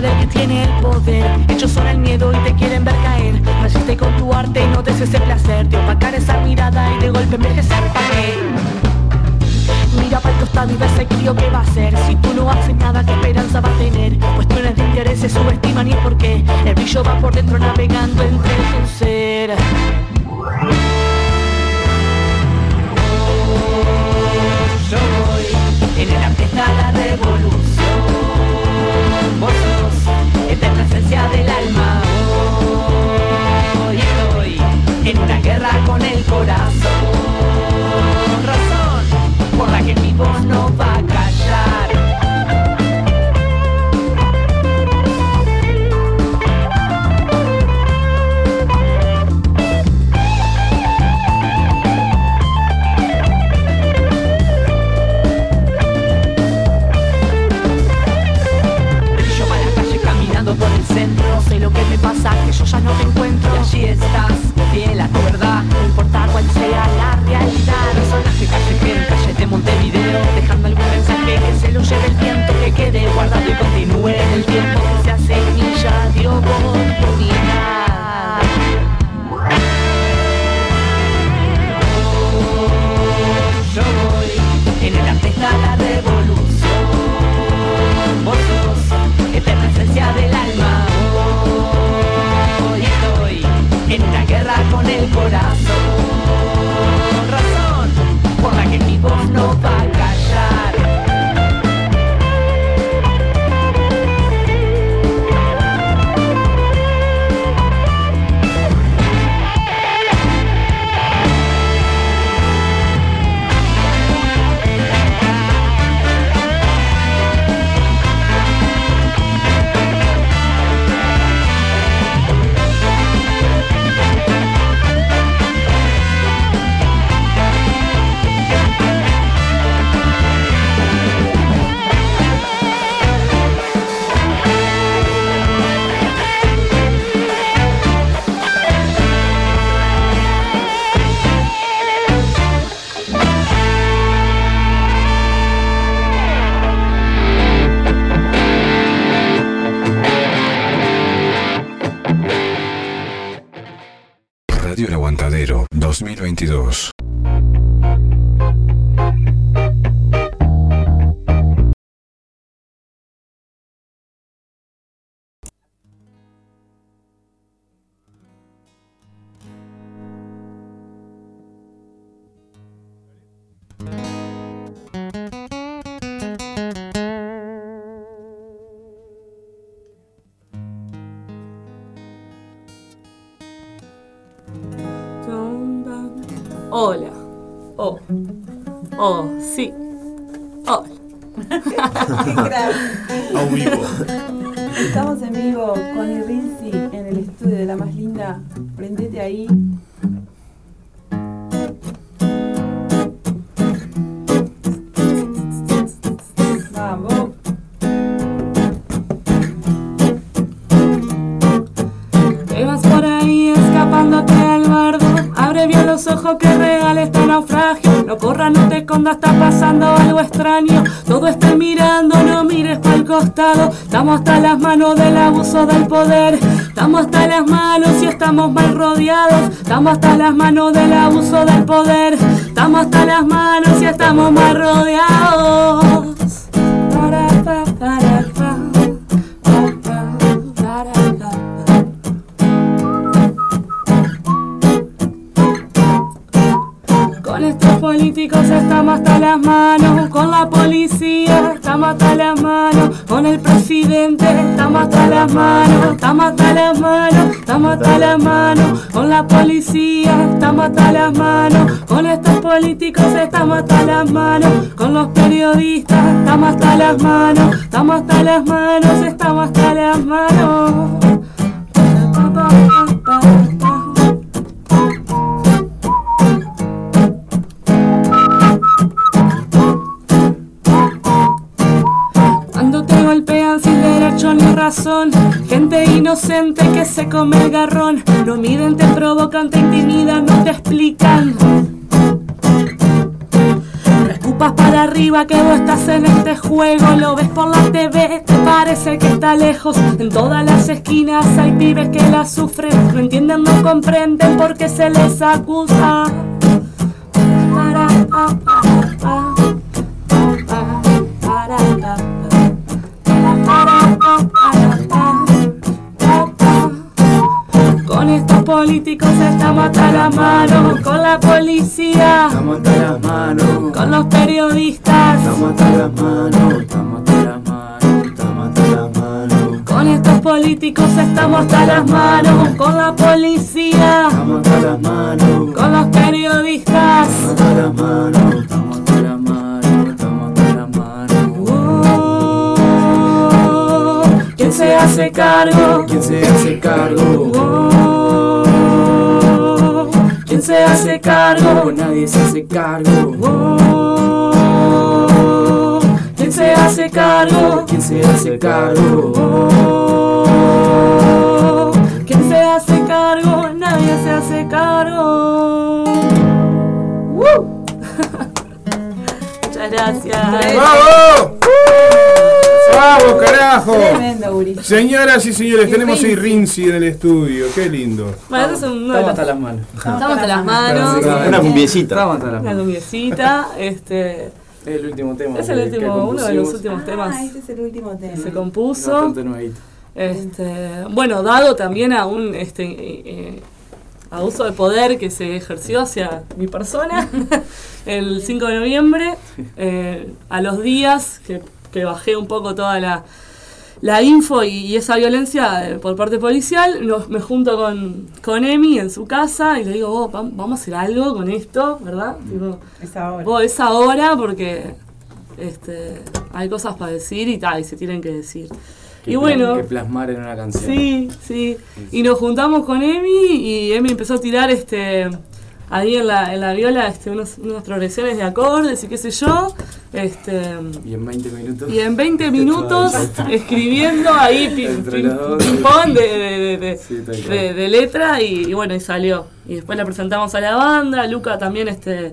del que tiene el poder. Ellos son el miedo y te quieren ver caer. Resiste con tu arte y no des ese placer de opacar esa mirada y de golpe envejecer para Mira para el costado y ve ese crío que va a ser Si tú no haces nada, ¿qué esperanza va a tener? Cuestiones de interés se subestiman y es porque El brillo va por dentro navegando entre tu ser Yo voy en el arte la revolución del alma. Hoy estoy en una guerra con el corazón lleve el viento, que quede guardado y continúe el tiempo, que sea semilla de oportunidad. Yo voy, en el arte está la revolución. Vos sos eterna esencia del alma. Hoy estoy en una guerra con el corazón. 2022. Estamos hasta las manos del abuso del poder. Estamos hasta las manos y estamos mal rodeados. Estamos hasta las manos del abuso del poder. Estamos hasta las manos y estamos mal rodeados. Estamos hasta las manos, con la policía estamos hasta las manos, con el presidente estamos hasta las manos, estamos hasta las manos, estamos hasta las manos, con la policía estamos hasta las manos, con estos políticos estamos hasta las manos, con los periodistas estamos hasta las manos, estamos hasta las manos, estamos hasta las manos. Razón, gente inocente que se come el garrón, no miden, te provocan, te intimidan, no te explican. No escupas para arriba que vos estás en este juego. Lo ves por la TV, te parece que está lejos. En todas las esquinas hay pibes que la sufren. No entienden, no comprenden por qué se les acusa. Con estos políticos estamos hasta la mano, con la policía, Estamos hasta las manos. con los periodistas, Estamos hasta las manos. Estamos hasta las manos. Estamos hasta las manos. con estos políticos estamos hasta las manos, con la policía, Estamos hasta las manos. con los periodistas. Estamos hasta las manos. Estamos hasta las manos. Estamos hasta las manos. Oh, ¿Quién se hace cargo? ¿Quién se hace cargo? Oh, ¿Quién se hace cargo? Nadie se hace cargo. ¿Quién se hace cargo? ¿Quién se hace cargo? ¿Quién se hace cargo? Nadie se hace cargo. Muchas gracias. ¡Vamos! Tremendo, Uri. Señoras y señores, Y tenemos a Rinzi. En el estudio. Qué lindo. Bueno, eso es de Estamos hasta las manos. Estamos hasta las manos. Una cumbiecita. Estamos hasta las Una manos. cumbiecita. Este, Es el último tema. es el último, uno de los últimos temas Ah, este es el último tema. que se compuso. Bastante nuevito. Este, bueno, dado también a un este, eh, eh, abuso de poder que se ejerció hacia mi persona el 5 de noviembre, eh, a los días que, que bajé un poco toda la, la info y, y esa violencia eh, por parte policial, nos- me junto con, con Emi en su casa y le digo, "Vos, vam- vamos a hacer algo con esto, ¿verdad? Tipo, Es ahora. Vos, es ahora porque este, hay cosas para decir y, ta, y se tienen que decir. Que y bueno, Que plasmar en una canción. sí, sí. Y nos juntamos con Emi y Emi empezó a tirar este ahí en la, en la viola este, unos- unas progresiones de acordes y qué sé yo. Este, Y en 20 minutos. y en 20 minutos escribiendo ahí pim, Entre pim, los dos. pim, pong de, de- de- Sí, letra y, y bueno, y salió. Y después la presentamos a la banda, Luca también este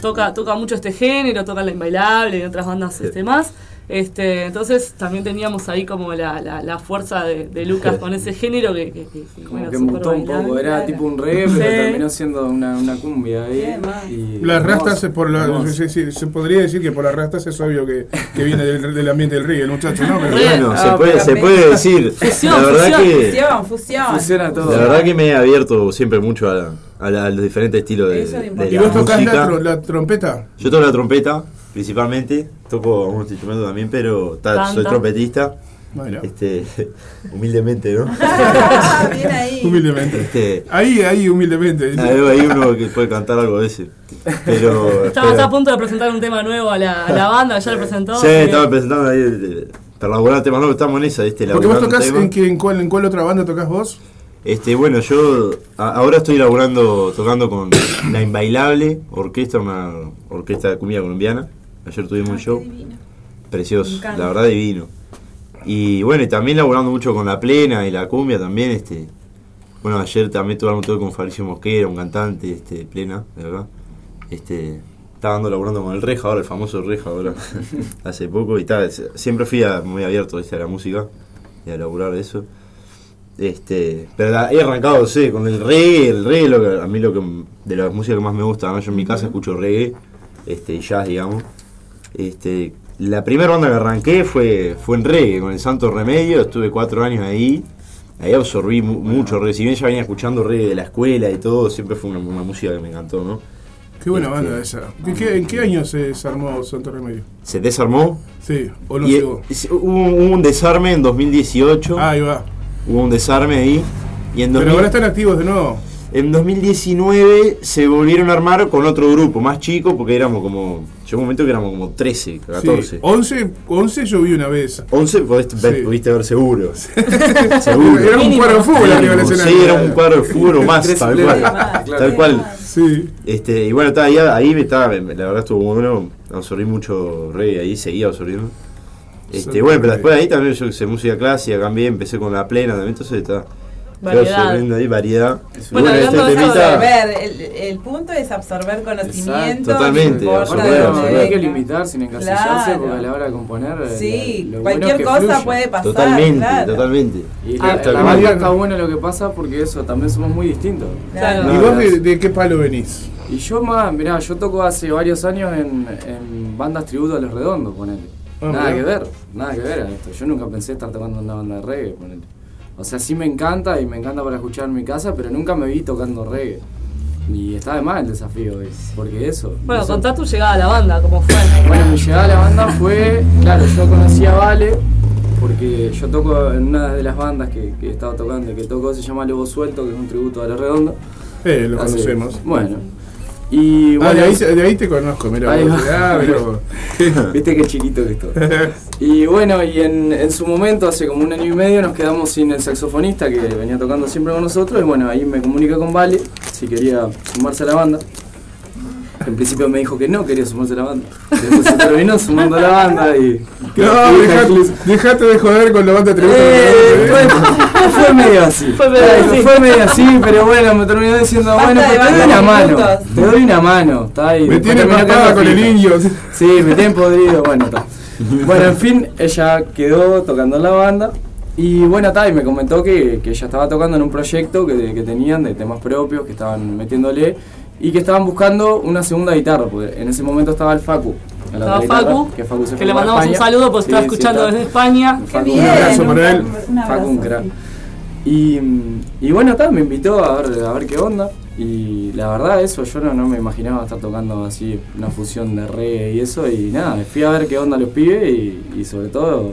toca, toca mucho este género, toca la inbailable y otras bandas este, más. Este, entonces también teníamos ahí como la, la, la fuerza de, de Lucas con ese género que, que, que- que, Como que mutó un poco, era Claro. tipo un reggae, pero Sí. terminó siendo una, una cumbia ahí. Man. y Las rastas, se- por la, se, se- se podría decir que por las rastas es obvio que, que viene del, del ambiente del reggae, el muchacho, ¿no? Pero- Bueno, Ah, se, puede, pero se puede decir. Fusión, la verdad fusión. que Fusión, fusión. Todo. la verdad que me he abierto siempre mucho a, la- a la- a los diferentes estilos de, de. ¿Y vos tocás la, la trompeta? Yo toco la trompeta, principalmente. Toco algunos instrumentos también, pero soy trompetista. Bueno, Este, humildemente, ¿no? Bien ahí. humildemente. Este, Ahí, ahí, humildemente. hay, hay uno que puede cantar algo a veces. Pero. Estaba pero- a punto de presentar un tema nuevo a la, a la banda, ya lo presentó. Sí, que- estaba presentando ahí. eh, Para laburar temas nuevos, estamos en esa, ¿viste? Porque vos temas. en, qué- en, cuál, en cuál otra banda tocas vos? Este, bueno, yo a- ahora estoy laburando, tocando con La Inbailable, orquesta, una orquesta de cumbia colombiana. Ayer tuvimos un show Me precioso, la verdad divino. Y bueno, y también laburando mucho con La Plena y la cumbia también, este. Bueno, ayer también tuve un toque con Fabricio Mosquera, un cantante, este, Plena, de verdad. Este, estaba dando laburando con el Reja ahora, el famoso Reja ahora, hace poco, y tal, siempre fui a- muy abierto ¿viste? a la música y a laburar de eso. Este, pero la- he arrancado, sé, con el reggae, el reggae lo que, a mí lo que de la música que más me gusta, ¿no? yo en mi casa escucho reggae, este, y jazz, digamos. Este, la primera banda que arranqué fue, fue en reggae, con el Santo Remedio, estuve cuatro años ahí, ahí absorbí mu- mucho reggae, si bien ya venía escuchando reggae de la escuela y todo, siempre fue una, una música que me encantó, ¿no? Qué buena Este- banda esa. ¿Qué- qué- ¿En qué año se desarmó Santo Remedio? Se desarmó, Sí, o no llegó. hubo, hubo un desarme en 2018, Ah, ahí va. hubo un desarme ahí, y en Pero 2000 ahora están activos de nuevo. En 2019 se volvieron a armar con otro grupo más chico, porque éramos como. Llegó un momento que éramos como 13, 14. Sí. 11, 11 yo vi una vez. 11 podés ver- Sí. pudiste ver seguro. Era seguro. un cuadro de fútbol arriba del Sí, escenario. era un cuadro de fútbol o más, tal cual. Más, Tal cual. Sí. Este, y bueno, ahí, ahí me estaba, la verdad estuvo bueno, absorbí mucho reggae ahí, seguía absorbiendo. Este, Sí, bueno, pero después de ahí también yo hice música clásica, cambié, empecé con la plena también, entonces está. Variedad. Ahí, variedad. Bueno, de este temita- Absorber, el, el punto es absorber conocimiento. Totalmente, no absorber, hay que limitar sin encasillarse Claro. porque a la hora de componer. eh, Sí, lo bueno cualquier es que cosa puede pasar. Totalmente, claro. totalmente. Y Ah, la, está la bien. banda está bueno lo que pasa porque eso, también somos muy distintos. Claro. ¿Y vos de, de qué palo venís? Y yo más, mirá, yo toco hace varios años en, en bandas tributo a Los Redondos, ponele. Ah, nada mirá. que ver, nada que ver a esto. Yo nunca pensé estar tocando una banda de reggae, ponele. O sea, sí me encanta y me encanta para escuchar en mi casa, pero nunca me vi tocando reggae. Y está de más el desafío, ¿ves? porque eso. Bueno, eso- contá tu llegada a la banda, cómo fue. Bueno, mi llegada a la banda fue, claro, yo conocí a Vale, porque yo toco en una de las bandas que, que estaba tocando, que tocó, se llama Lobo Suelto, que es un tributo a Los Redondos. Eh, lo conocemos. Bueno. Y Ah, bueno, de ahí, de ahí te conozco, mira. Ahí va. Ah, pero. viste qué chiquito que estoy. Y bueno, y en, en su momento, hace como un año y medio, nos quedamos sin el saxofonista que venía tocando siempre con nosotros. Y bueno, ahí me comuniqué con Vale si quería sumarse a la banda. En principio me dijo que no quería sumarse a la banda. Después se terminó sumando a la banda y. No, dejate, dejate de joder con la banda tributo. Eh, fue, fue medio así. Fue medio así. Fue medio así, pero bueno, me terminó diciendo, Basta bueno, pues te doy una mano. Te doy una mano. Está ahí. Me tiene quedando con el indio. Sí, me tienen podrido, bueno, está. Bueno, en fin, ella quedó tocando en la banda. Y bueno, está, y me comentó que, que ella estaba tocando en un proyecto que, que tenían de temas propios, que estaban metiéndole y que estaban buscando una segunda guitarra, porque en ese momento estaba el Facu. Estaba guitarra, Facu, que, Facu se que le mandamos un saludo porque Sí, está sí, escuchando está. desde España. Qué Facu, bien. un abrazo para él. Facu, un crack. Y, y bueno, tal, me invitó a ver, a ver qué onda. Y la verdad, eso, yo no, no me imaginaba estar tocando así una fusión de reggae y eso. Y nada, fui a ver qué onda los pibes y, y sobre todo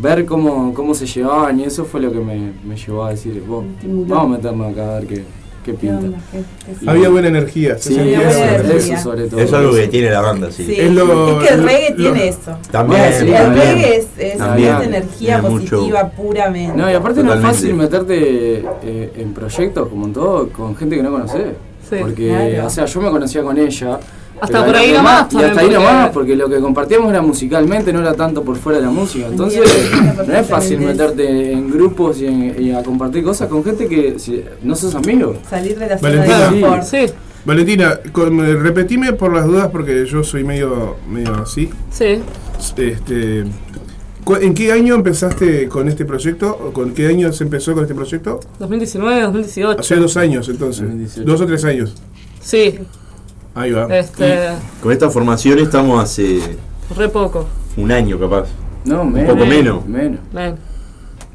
ver cómo, cómo se llevaban. Y eso fue lo que me, me llevó a decir, "Vos, Estimuló. vamos a meternos acá a ver qué, qué ¿Qué pinta. onda? ¿Qué- qué- Y- Había buena energía. Sí, eso. energía. eso sobre todo. Eso es algo que tiene la banda, sí. Sí, Es lo- es que el reggae lo- tiene eso. También, Bueno, sí, el también. reggae es, es, También. es energía positiva puramente. No, y aparte no es fácil meterte eh, en proyectos como en todo con gente que no conoces. Sí. porque, Claro. o sea, yo me conocía con ella. Hasta por ahí nomás más- Y hasta ahí porque- nomás, porque lo que compartíamos era musicalmente, no era tanto por fuera de la música. Entonces, no es fácil meterte en grupos y, en- y a compartir cosas con gente que si- no sos amigo. Salir de la zona Valentina. de confort. Sí, Valentina, con- repetime por las dudas porque yo soy medio, medio así. sí. Este, ¿En qué año empezaste con este proyecto? ¿O ¿Con qué año se empezó con este proyecto? 2019, 2018. Hace dos años entonces. 2018. Dos o tres años. Sí, Ahí va. este, Con esta formación estamos hace re poco. un año capaz. No, menos. poco menos. Menos, Ven.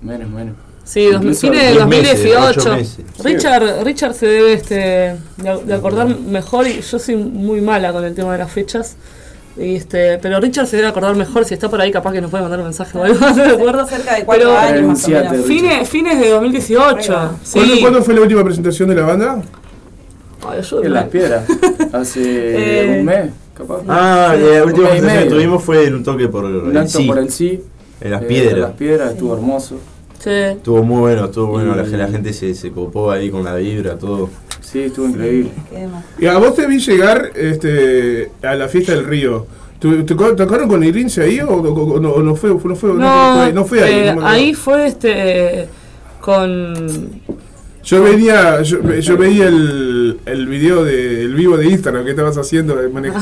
menos, menos. Sí, dos- Incluso fines de 10 meses, 2018. ocho meses. Richard, Richard se debe este, de, de acordar mejor y yo soy muy mala con el tema de las fechas. Y este, pero Richard se debe acordar mejor si está por ahí, capaz que nos puede mandar un mensaje o algo, no. Cerca de cuatro Pero años más o Renunciate, menos. fines, fines de 2018. Ahí Sí. ¿Cuándo, cuándo fue la última presentación de la banda? Ay. En las piedras. Hace Eh, un mes, capaz. Ah, Sí, la última que tuvimos fue en un toque por el acto sí, por el sí. en las eh, piedras. en las piedras, estuvo hermoso. Sí. Estuvo muy bueno, estuvo bueno, la, Y- la gente se, se copó ahí con la vibra, todo. Sí, estuvo increíble. Y a vos te vi llegar este, a la fiesta del río. ¿Te, tocaron con Irince ahí o, o- o no, o no fue, no fue, no, No, fue, no fue ahí? eh, ahí fue este con Yo venía, yo, yo veía el, el video de el vivo de Instagram que estabas haciendo de manejo.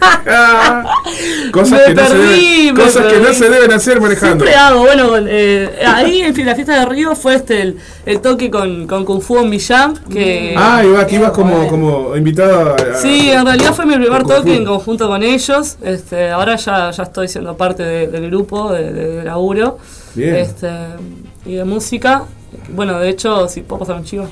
cosas que, no, se deben, me cosas que no perdí. se deben hacer manejando. Siempre hago, bueno, eh, ahí en fin, la fiesta de Río fue este el, el toque con, con Kung Fu en Millán, que Ah, iba, que ibas como, como invitada. a- sí, en realidad fue mi primer toque en conjunto con ellos, este, ahora ya, ya estoy siendo parte de- del grupo de, de- de laburo Bien. este, y de música. Bueno, de hecho, si puedo pasar un chivo.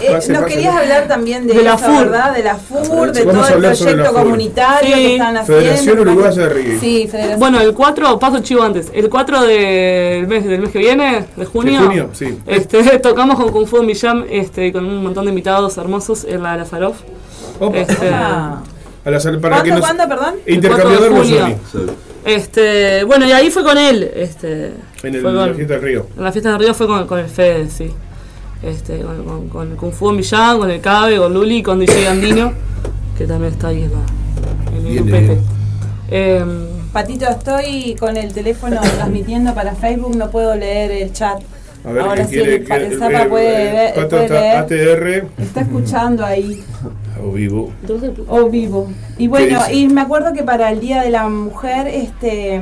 Eh, Pase, nos pase. querías hablar también de, De la eso, FUR. ¿verdad? De la FUR, de todo el proyecto comunitario Sí. que están haciendo. Federación Uruguaya de. Sí, Federación. Bueno, el 4, paso el chivo antes, el 4 del mes, del mes que viene, de junio, De junio, sí. Este, tocamos con Kung Fu en Millán este, con un montón de invitados hermosos en la Lazaroff. Opa. Este, Ah. A la para que ¿Cuándo, nos, cuándo, perdón? Intercambiador El 4 de Bosoni. Este, bueno, y ahí fue con él. Este, En el, fue la con- fiesta del río. en la fiesta de Río fue con, con el Fede, sí. Este, con, con, con el Kung Fu en Millán, con el Cabe, con Luli, con DJ Andino, que también está ahí en, la, en el Bien. Em, Patito, estoy con el teléfono transmitiendo para Facebook, no puedo leer el chat. A ver, Ahora sí, quiere el el Zapa eh, puede eh, ver- puede está leer. ATR Está escuchando ahí, o vivo. o vivo. Y bueno, y me acuerdo que para el Día de la Mujer, este. ay,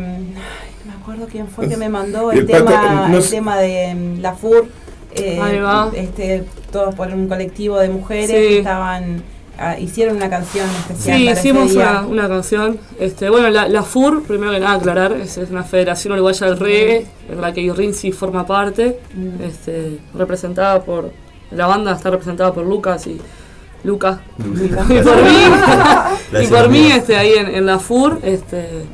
no me acuerdo quién fue que me mandó el, El Pato, tema, no el sé. tema de mm, la FUR. eh, Ahí va. Este, todos por un colectivo de mujeres Sí. que estaban. ah, hicieron una canción especial. Sí, para hicimos día. una, una canción. Este, bueno, la, la FUR, primero que nada aclarar, es, es una federación uruguaya del reggae, en la que Irrinzi forma parte, Mm. este, representada por, la banda está representada por Lucas y Lucas. y por mí, y por mí este, ahí en, en la FUR. Este,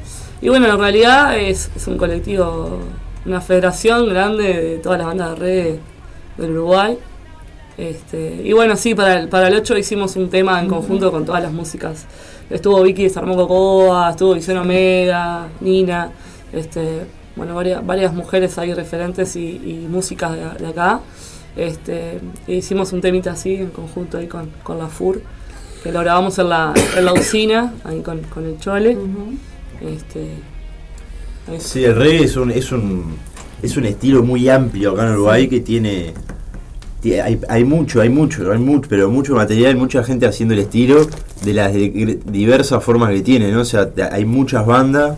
y bueno, en realidad es, es un colectivo, una federación grande de todas las bandas de reggae del Uruguay. Este, y bueno, sí, para el, para el 8 hicimos un tema en conjunto con todas las músicas. Estuvo Vicky de Sarmón Cocoa, estuvo Visión Omega, Nina, este, bueno, varias, varias mujeres ahí referentes y, y músicas de, de acá. Este, e hicimos un temita así en conjunto ahí con, con la FUR, que lo grabamos en la, en la usina, ahí con, con el Chole. Este. Sí, el reggae es un, es un, es un estilo muy amplio acá en Uruguay que tiene, tie- hay, hay mucho, hay mucho, hay mucho, pero mucho material, mucha gente haciendo el estilo de las di- diversas formas que tiene, ¿no? O sea, hay muchas bandas,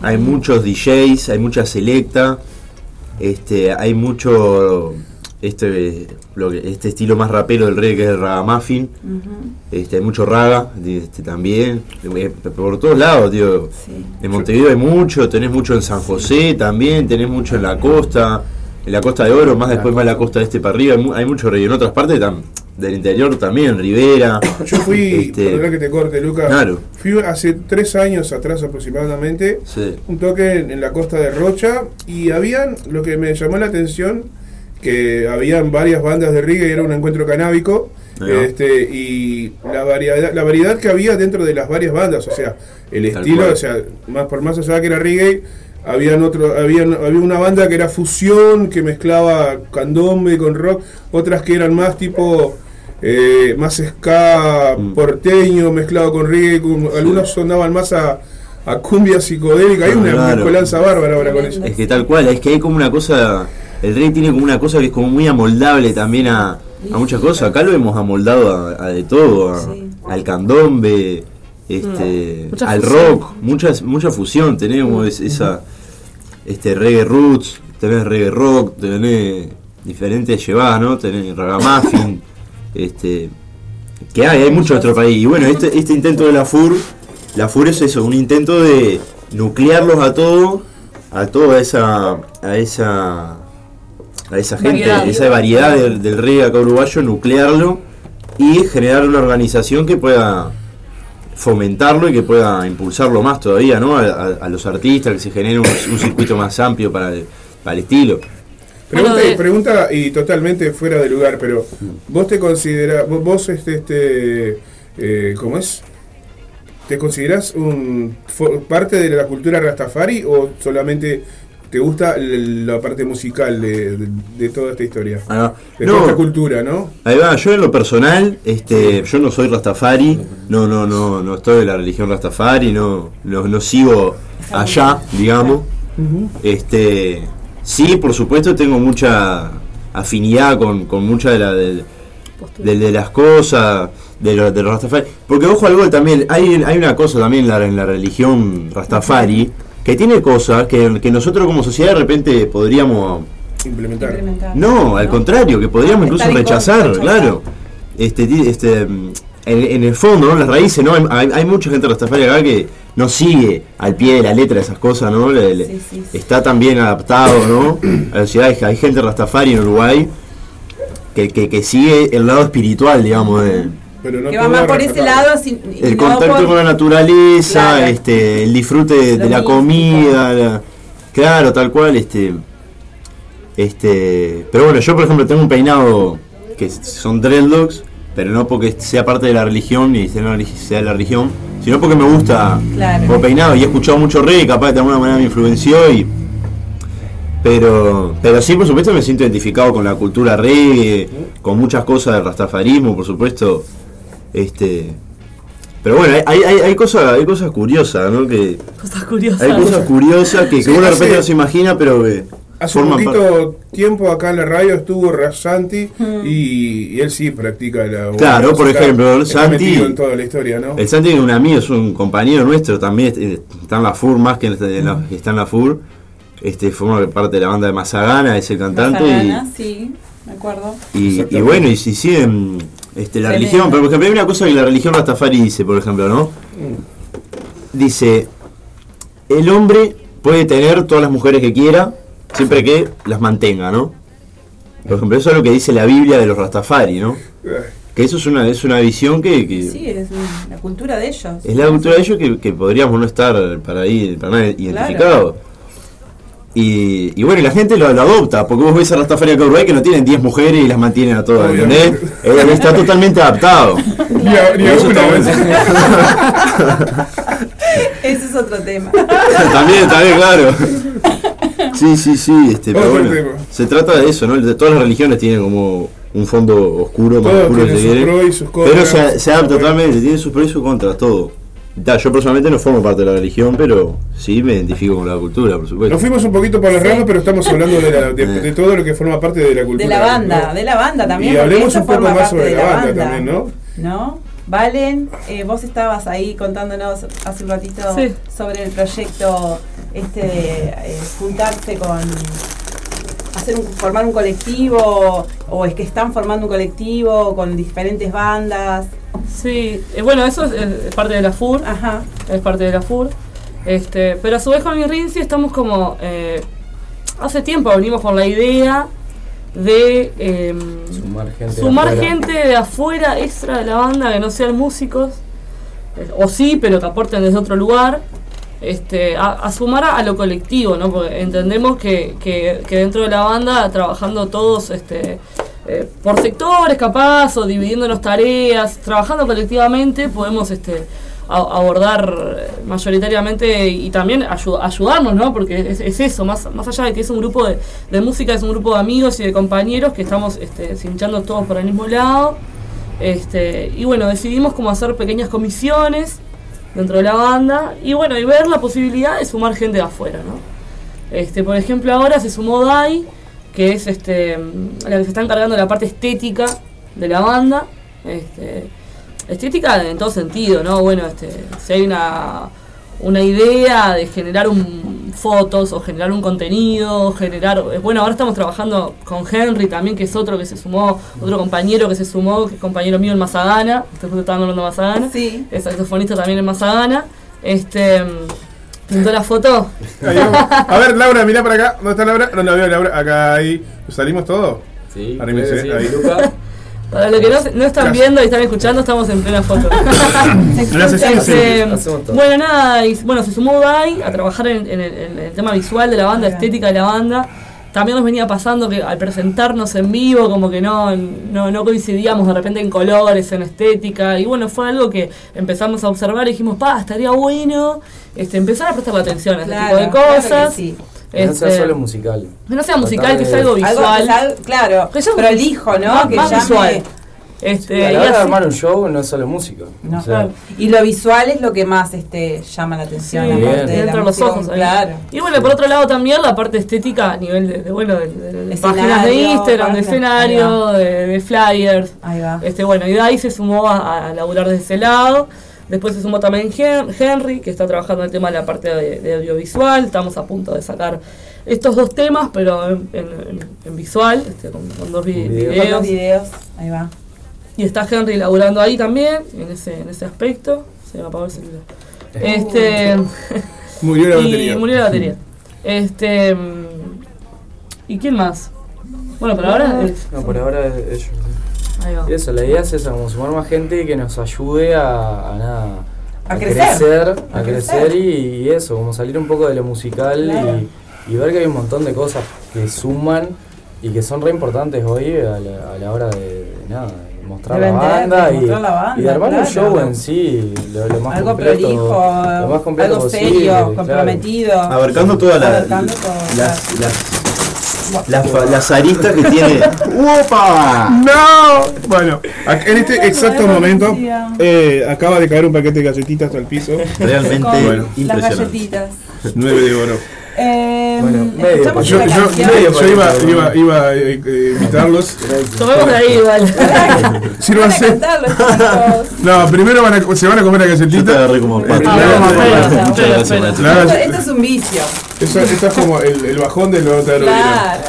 hay muchos DJs, hay mucha selecta, este, hay mucho este, lo que- este estilo más rapero del reggae que es el ragamuffin, Ujú. este, hay mucho raga este, también, eh, por todos lados, tío. Sí. En Montevideo hay mucho, tenés mucho en San José también, tenés mucho en la costa, en la costa de Oro, más después más la costa de este para arriba, hay, mu- hay mucho reggae. En otras partes tam- del interior también, Rivera. Yo fui, Este, que te corte, Lucas. Claro. Fui hace tres años atrás aproximadamente, Sí. un toque en, en la costa de Rocha, y habían, lo que me llamó la atención, que habían varias bandas de reggae, era un encuentro canábico, este, y la variedad, la variedad que había dentro de las varias bandas, o sea, el Tal estilo, cual. o sea, más por más allá que era reggae, habían otro, habían, había una banda que era fusión, que mezclaba candombe con rock, otras que eran más tipo eh, más ska Mm. porteño mezclado con reggae, con- algunos sonaban más a, a cumbia psicodélica, hay una Claro. mezcolanza bárbara ahora con eso. Es que tal cual, es que hay como una cosa, el reggae tiene como una cosa que es como muy amoldable también a, a muchas cosas. Acá lo hemos amoldado a, a de todo, a- Sí. al candombe, este, Mm. Al fusión. rock, muchas, mucha fusión. Tenemos es- esa este reggae roots, tenés reggae rock, tenés diferentes llevadas, ¿no? Tenés ragamuffin, este, que hay, hay mucho en nuestro país. Y bueno, este, este intento de la FUR, la FUR es eso, un intento de nuclearlos a todos, a toda esa, a esa, a esa gente, Variedad. esa variedad del, del reggae acá uruguayo, nuclearlo y generar una organización que pueda fomentarlo y que pueda impulsarlo más todavía, ¿no? A, a- a los artistas, que se genere un, un circuito más amplio para el, para el estilo. Pregunta, Bueno, de- pregunta y totalmente fuera de lugar, pero vos te considerás, vos, vos, este, este eh, ¿cómo es? ¿Te considerás un parte de la cultura Rastafari o solamente te gusta la parte musical de, de- de toda esta historia? Va. De toda esta No, cultura, ¿no? Ahí va, yo en lo personal, este, yo no soy Rastafari, no, no, no, no estoy de la religión Rastafari, no, no, no sigo allá, digamos. Este, sí, por supuesto, tengo mucha afinidad con, con muchas de, la, de, de- de las cosas de los de Rastafari. Porque ojo algo también, hay, hay una cosa también en la, en la religión Rastafari que tiene cosas que, que nosotros como sociedad de repente podríamos Implementar. Implementar. no, al contrario, que podríamos incluso rechazar, claro. Este, este, en, en el fondo, ¿no? Las raíces, ¿no? Hay, hay mucha gente rastafari acá que no sigue al pie de la letra esas cosas, ¿no? Le- le- Sí, sí, sí. Está también adaptado, ¿no? A la ciudad hay gente rastafari en Uruguay que, que, que sigue el lado espiritual, digamos, de, Pero no que va más por ese lado. sin- el contacto por- con la naturaleza, Claro. este, el disfrute de, la comida, la- claro, tal cual, este, este, pero bueno, yo por ejemplo tengo un peinado que son dreadlocks, pero no porque sea parte de la religión y sea, la religión, sino porque me gusta Claro. como peinado y he escuchado mucho reggae, capaz de alguna manera me influenció y pero, pero sí, por supuesto, me siento identificado con la cultura reggae, con muchas cosas del rastafarismo, por supuesto. Este, pero bueno, hay, hay, cosas, hay cosas curiosas, ¿no? Que Cosas curiosas. hay cosas curiosas que, que Sí, uno de repente no se imagina, pero que Hace un poquito tiempo acá en la radio estuvo Rasanti y, y él sí practica la Claro, por está- ejemplo, está Santi- en toda la historia, ¿no? El Santi es un amigo, es un compañero nuestro, también eh, está en la FUR, más que en la- la- está en la FUR. Este, forma parte de la banda de Mazagana, es el cantante. y- Mazagana, sí, me acuerdo. Y, y bueno, y si siguen este, la religión, pero por ejemplo, hay una cosa que la religión Rastafari dice, por ejemplo, ¿no? Dice, el hombre puede tener todas las mujeres que quiera, siempre que las mantenga, ¿no? Por ejemplo, eso es lo que dice la Biblia de los Rastafari, ¿no? Que eso es una, es una visión que, que Sí, es la cultura de ellos. es la cultura de ellos que, que podríamos no estar para ahí, para nada identificados. Y, y bueno, y la gente lo, lo adopta, porque vos ves a Rastafari Uruguay que no tienen 10 mujeres y las mantienen a todas. Él está totalmente adaptado. Ni a, ni a Eso una, está ¿ves? Ese es otro tema. también, también, claro. Sí, sí, sí, este, pero bueno, se trata de eso, ¿no? De todas las religiones tienen como un fondo oscuro, más oscuro tienen si sus quiere. pros y sus Pero se adapta totalmente, tiene sus pros y sus contras, todo. Yo personalmente no formo parte de la religión, pero sí me identifico con la cultura, por supuesto. Nos fuimos un poquito por las ramas, pero estamos hablando de, la- de- de todo lo que forma parte de la cultura. De la banda, ¿no? de la banda también. Y hablemos un poco más sobre la banda también, ¿no? ¿No? Valen, eh, vos estabas ahí contándonos hace un ratito Sí. sobre el proyecto este de eh, juntarse con hacer un, formar un colectivo o es que están formando un colectivo con diferentes bandas. Sí, eh, bueno, eso es, es parte de la FUR, Ajá. es parte de la FUR. Este, pero a su vez con mi Rinzi estamos como. eh, hace tiempo venimos con la idea de em, Sumar gente. de sumar afuera. gente de afuera extra de la banda que no sean músicos, eh, o sí, pero que aporten desde otro lugar. Este, a, a sumar a, lo colectivo, ¿no? Porque entendemos que, que- que dentro de la banda, trabajando todos este, eh, por sectores capaz, o dividiéndonos tareas, trabajando colectivamente, podemos este, abordar mayoritariamente y también ayu- ayudarnos, ¿no? Porque es, es eso, más, más allá de que es un grupo de, de música, es un grupo de amigos y de compañeros que estamos este, cinchando todos por el mismo lado. Este, y bueno, decidimos como hacer pequeñas comisiones dentro de la banda y bueno, y ver la posibilidad de sumar gente de afuera, ¿no? Este, por ejemplo, ahora se sumó Dai, que es este, la que se está encargando de la parte estética de la banda. Este, estética en todo sentido, ¿no? Bueno, este, si hay una, una idea de generar un, fotos o generar un contenido, generar... eh, Bueno, ahora estamos trabajando con Henry también, que es otro que se sumó, otro compañero que se sumó, que es compañero mío en Mazagana, después estaban hablando de Mazagana, Sí. es saxofonista también en Mazagana. Este, mm, pintó la foto. A ver, Laura, mirá para acá. ¿Dónde está Laura? No la veo, Laura. Acá, ahí. ¿Salimos todos? Anímese, sí. ahí. Para los que no, no están viendo y están escuchando, estamos en plena foto. Todo. bueno, nada, y, bueno, se sumó Dai a trabajar en, en el, en el tema visual de la banda, estética de la banda. También nos venía pasando que al presentarnos en vivo, como que no, no, no coincidíamos de repente en colores, en estética. Y bueno, fue algo que empezamos a observar y dijimos, pa, estaría bueno este, empezar a prestar atención a este Claro, tipo de claro que no sea Este, solo musical. que no sea musical, que sea algo de- Algo visual. sea- claro, Que sea prolijo, ¿no? más- que más llame- visual. Este, Sí, a y la hora de armar un show no es solo música. No, O sea, Y lo visual es lo que más este, llama la atención. Sí, aparte bien. de la dentro de los ojos ahí. Claro. Y bueno, por otro lado también la parte estética a nivel de, de, bueno, de, de- de páginas de Instagram, de escenario, de, de flyers. Ahí va. Este, bueno, y de ahí se sumó a, a laburar desde ese lado. Después se sumó también Hen- Henry, que está trabajando en el tema de la parte de, de audiovisual. Estamos a punto de sacar estos dos temas, pero en, en- en visual, este, con, con dos vi- Con video. Con videos. los videos. Ahí va. Y está Henry laburando ahí también, en ese, en ese aspecto. Se me apagó el celular. Este, Murió la y batería. murió la batería. Este, ¿Y quién más? Bueno, por ahora. es- No, por ahora es- ellos. Y eso, la idea es esa, como sumar más gente que nos ayude a, a nada. A crecer. a, A crecer, crecer. y, y eso, como salir un poco de lo musical Claro. y, y ver que hay un montón de cosas que suman y que son re importantes hoy a la, a la hora de, de nada, mostrar De la vender, banda y, mostrar la banda, y de armar un show en sí, lo, lo más Algo completo, prolijo, lo más completo algo posible, serio, claro. comprometido. Abarcando todas las, las, fa- las aristas que tiene. ¡Opa! ¡No! Bueno, en este exacto momento eh, acaba de caer un paquete de galletitas al piso. Realmente Bueno, las impresionante. galletitas. Nueve de oro. Eh, Bueno, medio, Yo, iba, iba, iba a eh, eh, invitarlos. Tomemos de ahí igual. Sírvanse. No, primero van a, se van a comer la galletita. Esto, es un vicio. Eso, esto es como el, el bajón de los de Claro.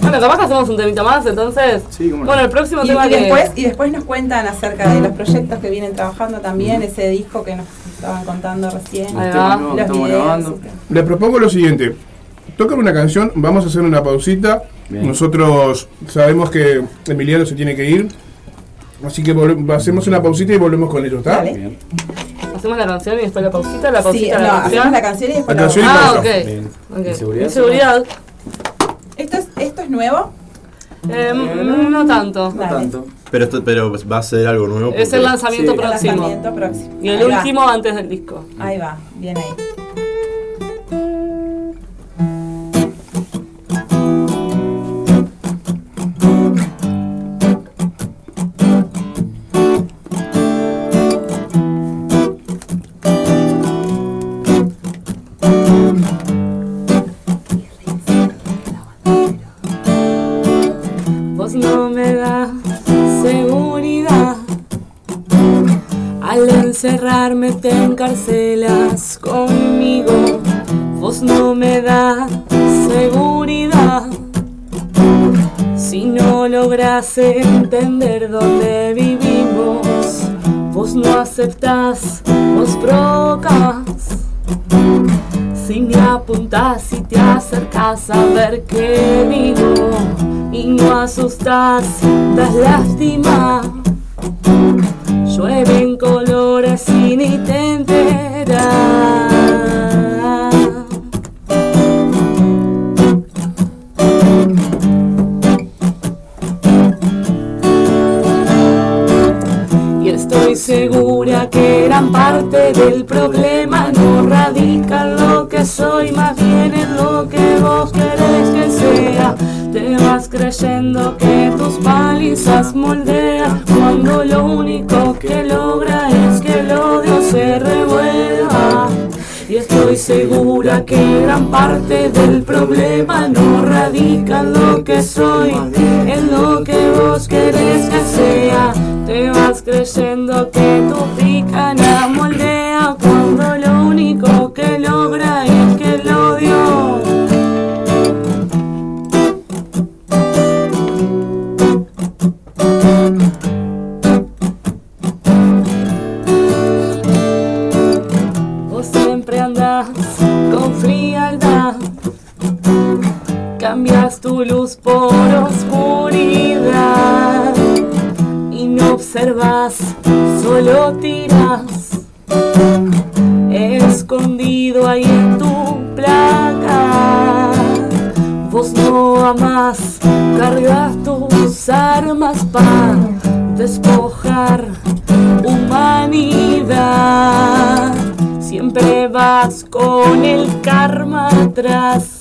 Bueno, capaz que hacemos un temita más, entonces. Sí, cómo no. Bueno, el próximo Y, tema y que. después, y después nos cuentan acerca de los proyectos que vienen trabajando también, ese disco que nos estaban contando recién. Ahí Los temas nuevos Los estamos videos. grabando. Les propongo lo siguiente. Tocan una canción, vamos a hacer una pausita. Bien. Nosotros sabemos que Emiliano se tiene que ir. Así que hacemos una pausita y volvemos con ellos, ¿está? Bien. Hacemos la canción y después la pausita, la Sí, pausita, no, la hacemos canción. la canción y después La la canción y. Ah, pausa. ok. Bien. ok. Inseguridad. ¿Esto es, ¿Esto es nuevo? Eh, no tanto. No tanto. Pero, esto, pero va a ser algo nuevo. Es el lanzamiento Sí. El próximo. lanzamiento próximo. Y el Ahí va. último antes del disco. Ahí va, bien ahí. Encerrarme te encarcelas conmigo. Vos no me das seguridad. Si no logras entender dónde vivimos, vos no aceptás, vos provocas. Si me apuntas y te acercas a ver qué digo y no asustas, das lástima. Llueven colores enteras. Y estoy segura que gran parte del problema no radica en lo que soy, más bien en lo que vos querés que sea. Te vas creyendo que tus palizas moldean cuando lo único que logra es que el odio se revuelva. Y estoy segura que gran parte del problema no radica en lo que soy, en lo que vos querés que sea. Te vas creyendo que tu picana moldea atrás,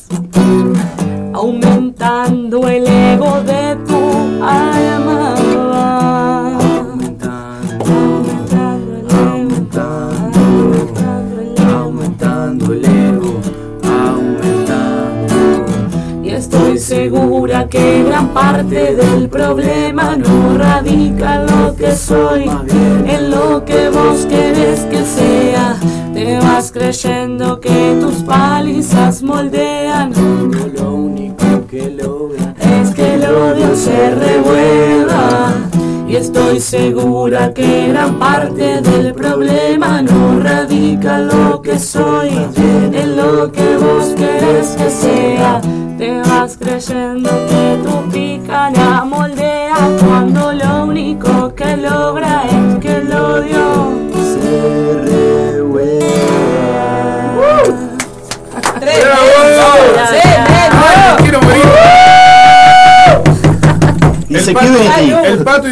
segura que gran parte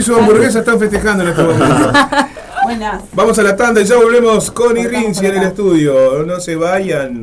y su hamburguesa están festejando en este momento. Buenas. Vamos a la tanda y ya volvemos con Irrinci en el estudio. No se vayan.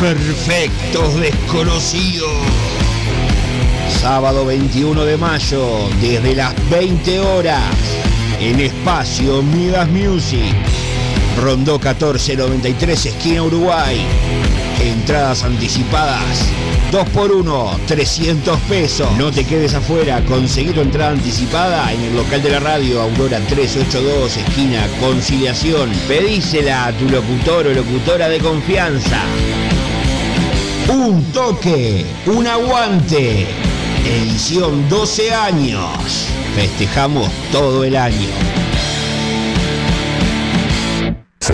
Imperfectos desconocidos. Sábado 21 de mayo, desde las 20 horas, en espacio Midas Music. Rondó 1493, esquina Uruguay. Entradas anticipadas. 2 por 1 300 pesos. No te quedes afuera, conseguí tu entrada anticipada en el local de la radio Aurora 382, esquina Conciliación. Pedísela a tu locutor o locutora de confianza. Un toque, un aguante. Edición 12 años. Festejamos todo el año.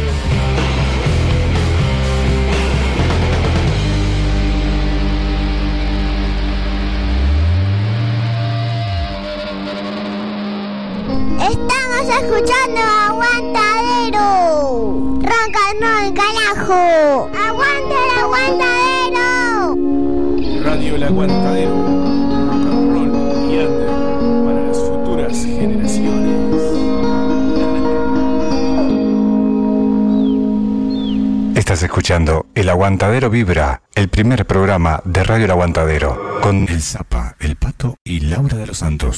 Estamos escuchando Aguantadero. Ronca no el carajo. Aguanta el aguantadero. Radio El Aguantadero. Rock and roll y under para las futuras generaciones. Estás escuchando El Aguantadero Vibra, el primer programa de Radio El Aguantadero, con El Zapa, El Pato y Laura de los Santos.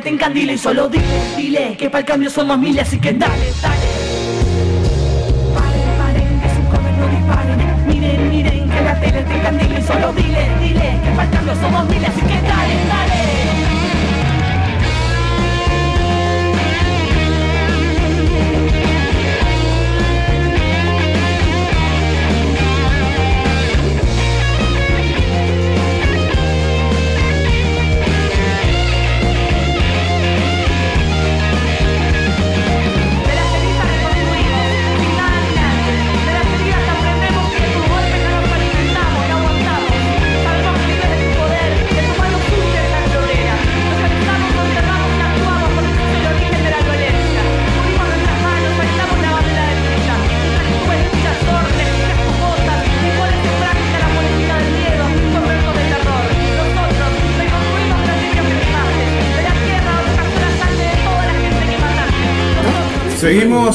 Te encandile. Y solo dile, dile, que para el cambio somos miles, así que dale, dale.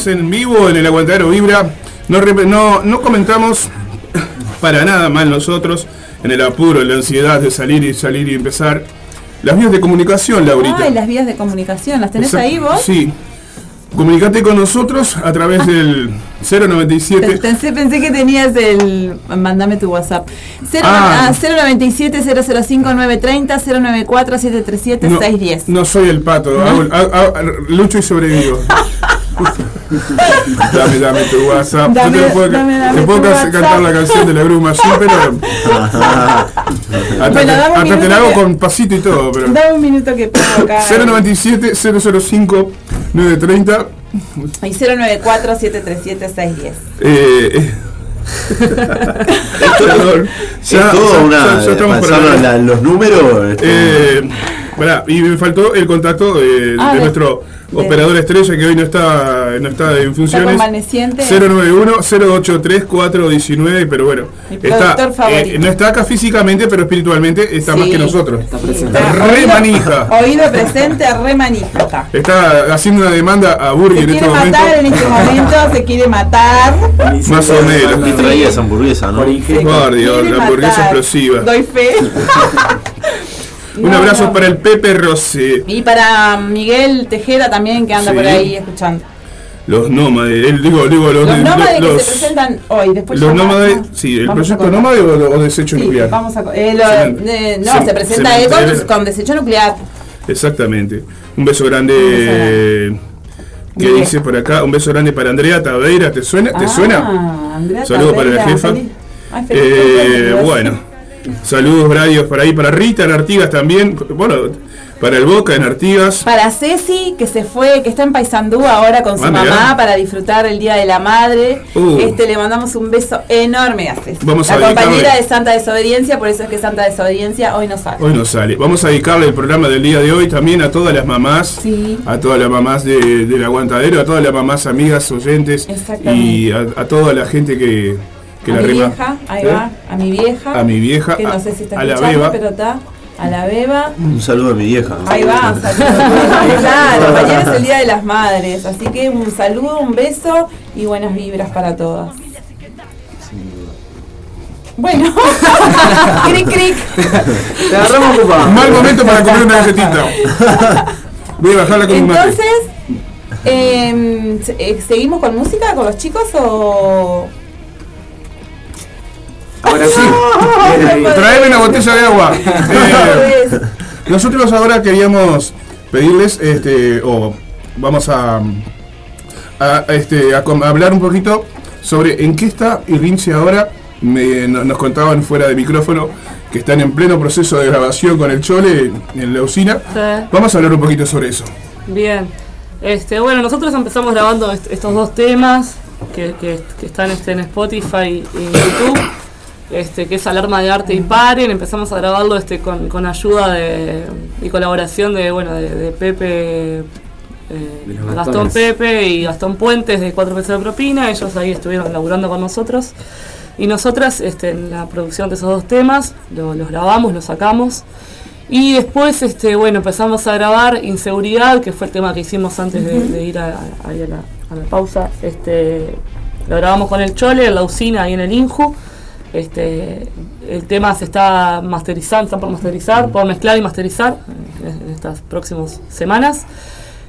En vivo en el Aguantadero Vibra. No, no, no comentamos para nada mal nosotros en el apuro, en la ansiedad de salir y salir y empezar. Las vías de comunicación, Laurita. Ay, las vías de comunicación, ¿las tenés Exacto. ahí vos? Sí. Comunicate con nosotros a través del 097. Pensé, pensé que tenías el. Mándame tu WhatsApp. Cero- Ah. ah, 097 005 930 094 737 No, 610. no soy el pato, hago- hago- hago- lucho y sobrevivo. dame, dame tu WhatsApp. Yo Dame- te puedo, dame, dame te puedo tu ca- WhatsApp. cantar la canción de la bruma, sí, pero. hasta Bueno, te, dame un hasta te minuto la hago que- con pasito y todo, pero. Dame un minuto que pongo acá. 097 005 930 Y 094 737 610. eh, eh. Perdón. es todo una. ya estamos la- los números. este, Eh, pará, y me faltó el contacto de, Ah, de de- nuestro de- operador estrella que hoy no está, no está en Está funciones. convaleciente. 091-083-419, pero bueno, Mi está, eh, no está acá físicamente, pero espiritualmente está más que nosotros. Está Está Re oído- manija. Oído presente, re manija. está. Está haciendo una demanda a Burger Se en este quiere momento. matar en este momento, se quiere matar. Más o menos. Y traía esa hamburguesa, ¿no? Por Dios, la hamburguesa matar. explosiva. Doy fe. Un No, abrazo no. para el Pepe Rosé. Y para Miguel Tejera también, que anda Sí. por ahí escuchando. Los nómades, él, digo, digo, los, Los nómades que los- se presentan hoy, después los nómades, vamos- sí, el proyecto nómade o, o desecho Sí, nuclear. vamos a. eh, lo- eh, no, se presenta cementerio. con, con desecho nuclear. Exactamente. Un beso grande. eh, ¿Qué Bien. dice por acá? Un beso grande para Andrea Taveira. ¿Te suena? ¿Te Ah, suena? Andrea Saludos para la jefa. feliz- ay, feliz Eh, bueno, saludos radios por ahí para Rita en Artigas también. Bueno, para el Boca en Artigas. Para Ceci, que se fue, que está en Paysandú ahora con su Ah, mamá para disfrutar el Día de la Madre. Uh. Este le mandamos un beso enorme a Ceci. Vamos la a compañera dedicarle- de Santa Desobediencia, por eso es que Santa Desobediencia hoy no sale. Hoy no sale. Vamos a dedicarle el programa del día de hoy también a todas las mamás, Sí. a todas las mamás de- del aguantadero, a todas las mamás amigas, oyentes y a, a toda la gente que, que a la mi rema. vieja, ahí ¿Eh? va, a mi vieja. A mi vieja, Que no sé si está a la escuchando, beba. pero está. a la beba. Un saludo a mi vieja. Ahí va, saludos. Claro, mañana es el Día de las Madres, así que un saludo, un beso y buenas vibras para todas. Bueno, cric cric. Te agarramos ocupado. Mal momento para comer una galletita. Voy a bajarla con un mate. Entonces, em, eh, ¿seguimos con música con los chicos o...? Ahora sí. Traeme una botella de agua. Eh, nosotros ahora queríamos pedirles, este, o vamos a, a, este, a com- a hablar un poquito sobre en qué está Irrinche ahora. Me- no- nos contaban fuera de micrófono que están en pleno proceso de grabación con el Chole en la usina. Sí. Vamos a hablar un poquito sobre eso. Bien. Este, bueno, nosotros empezamos grabando est- estos dos temas que, que- que están este, en Spotify y en YouTube, este, que es Alarma de Arte y Paren. Empezamos a grabarlo este, con, con ayuda de, y colaboración de, bueno, de, de Pepe, eh, Gastón. Pepe y Gastón Puentes de Cuatro Pesos de Propina. Ellos ahí estuvieron laburando con nosotros. Y nosotras este, en la producción de esos dos temas lo- los grabamos, los sacamos. Y después, este, bueno, empezamos a grabar Inseguridad, que fue el tema que hicimos antes de, de ir a, a- ahí a la, a la pausa. Este, lo grabamos con el Chole, en la usina, ahí en el Inju. Este, el tema se está masterizando, está por masterizar, por mezclar y masterizar en, estas próximas semanas.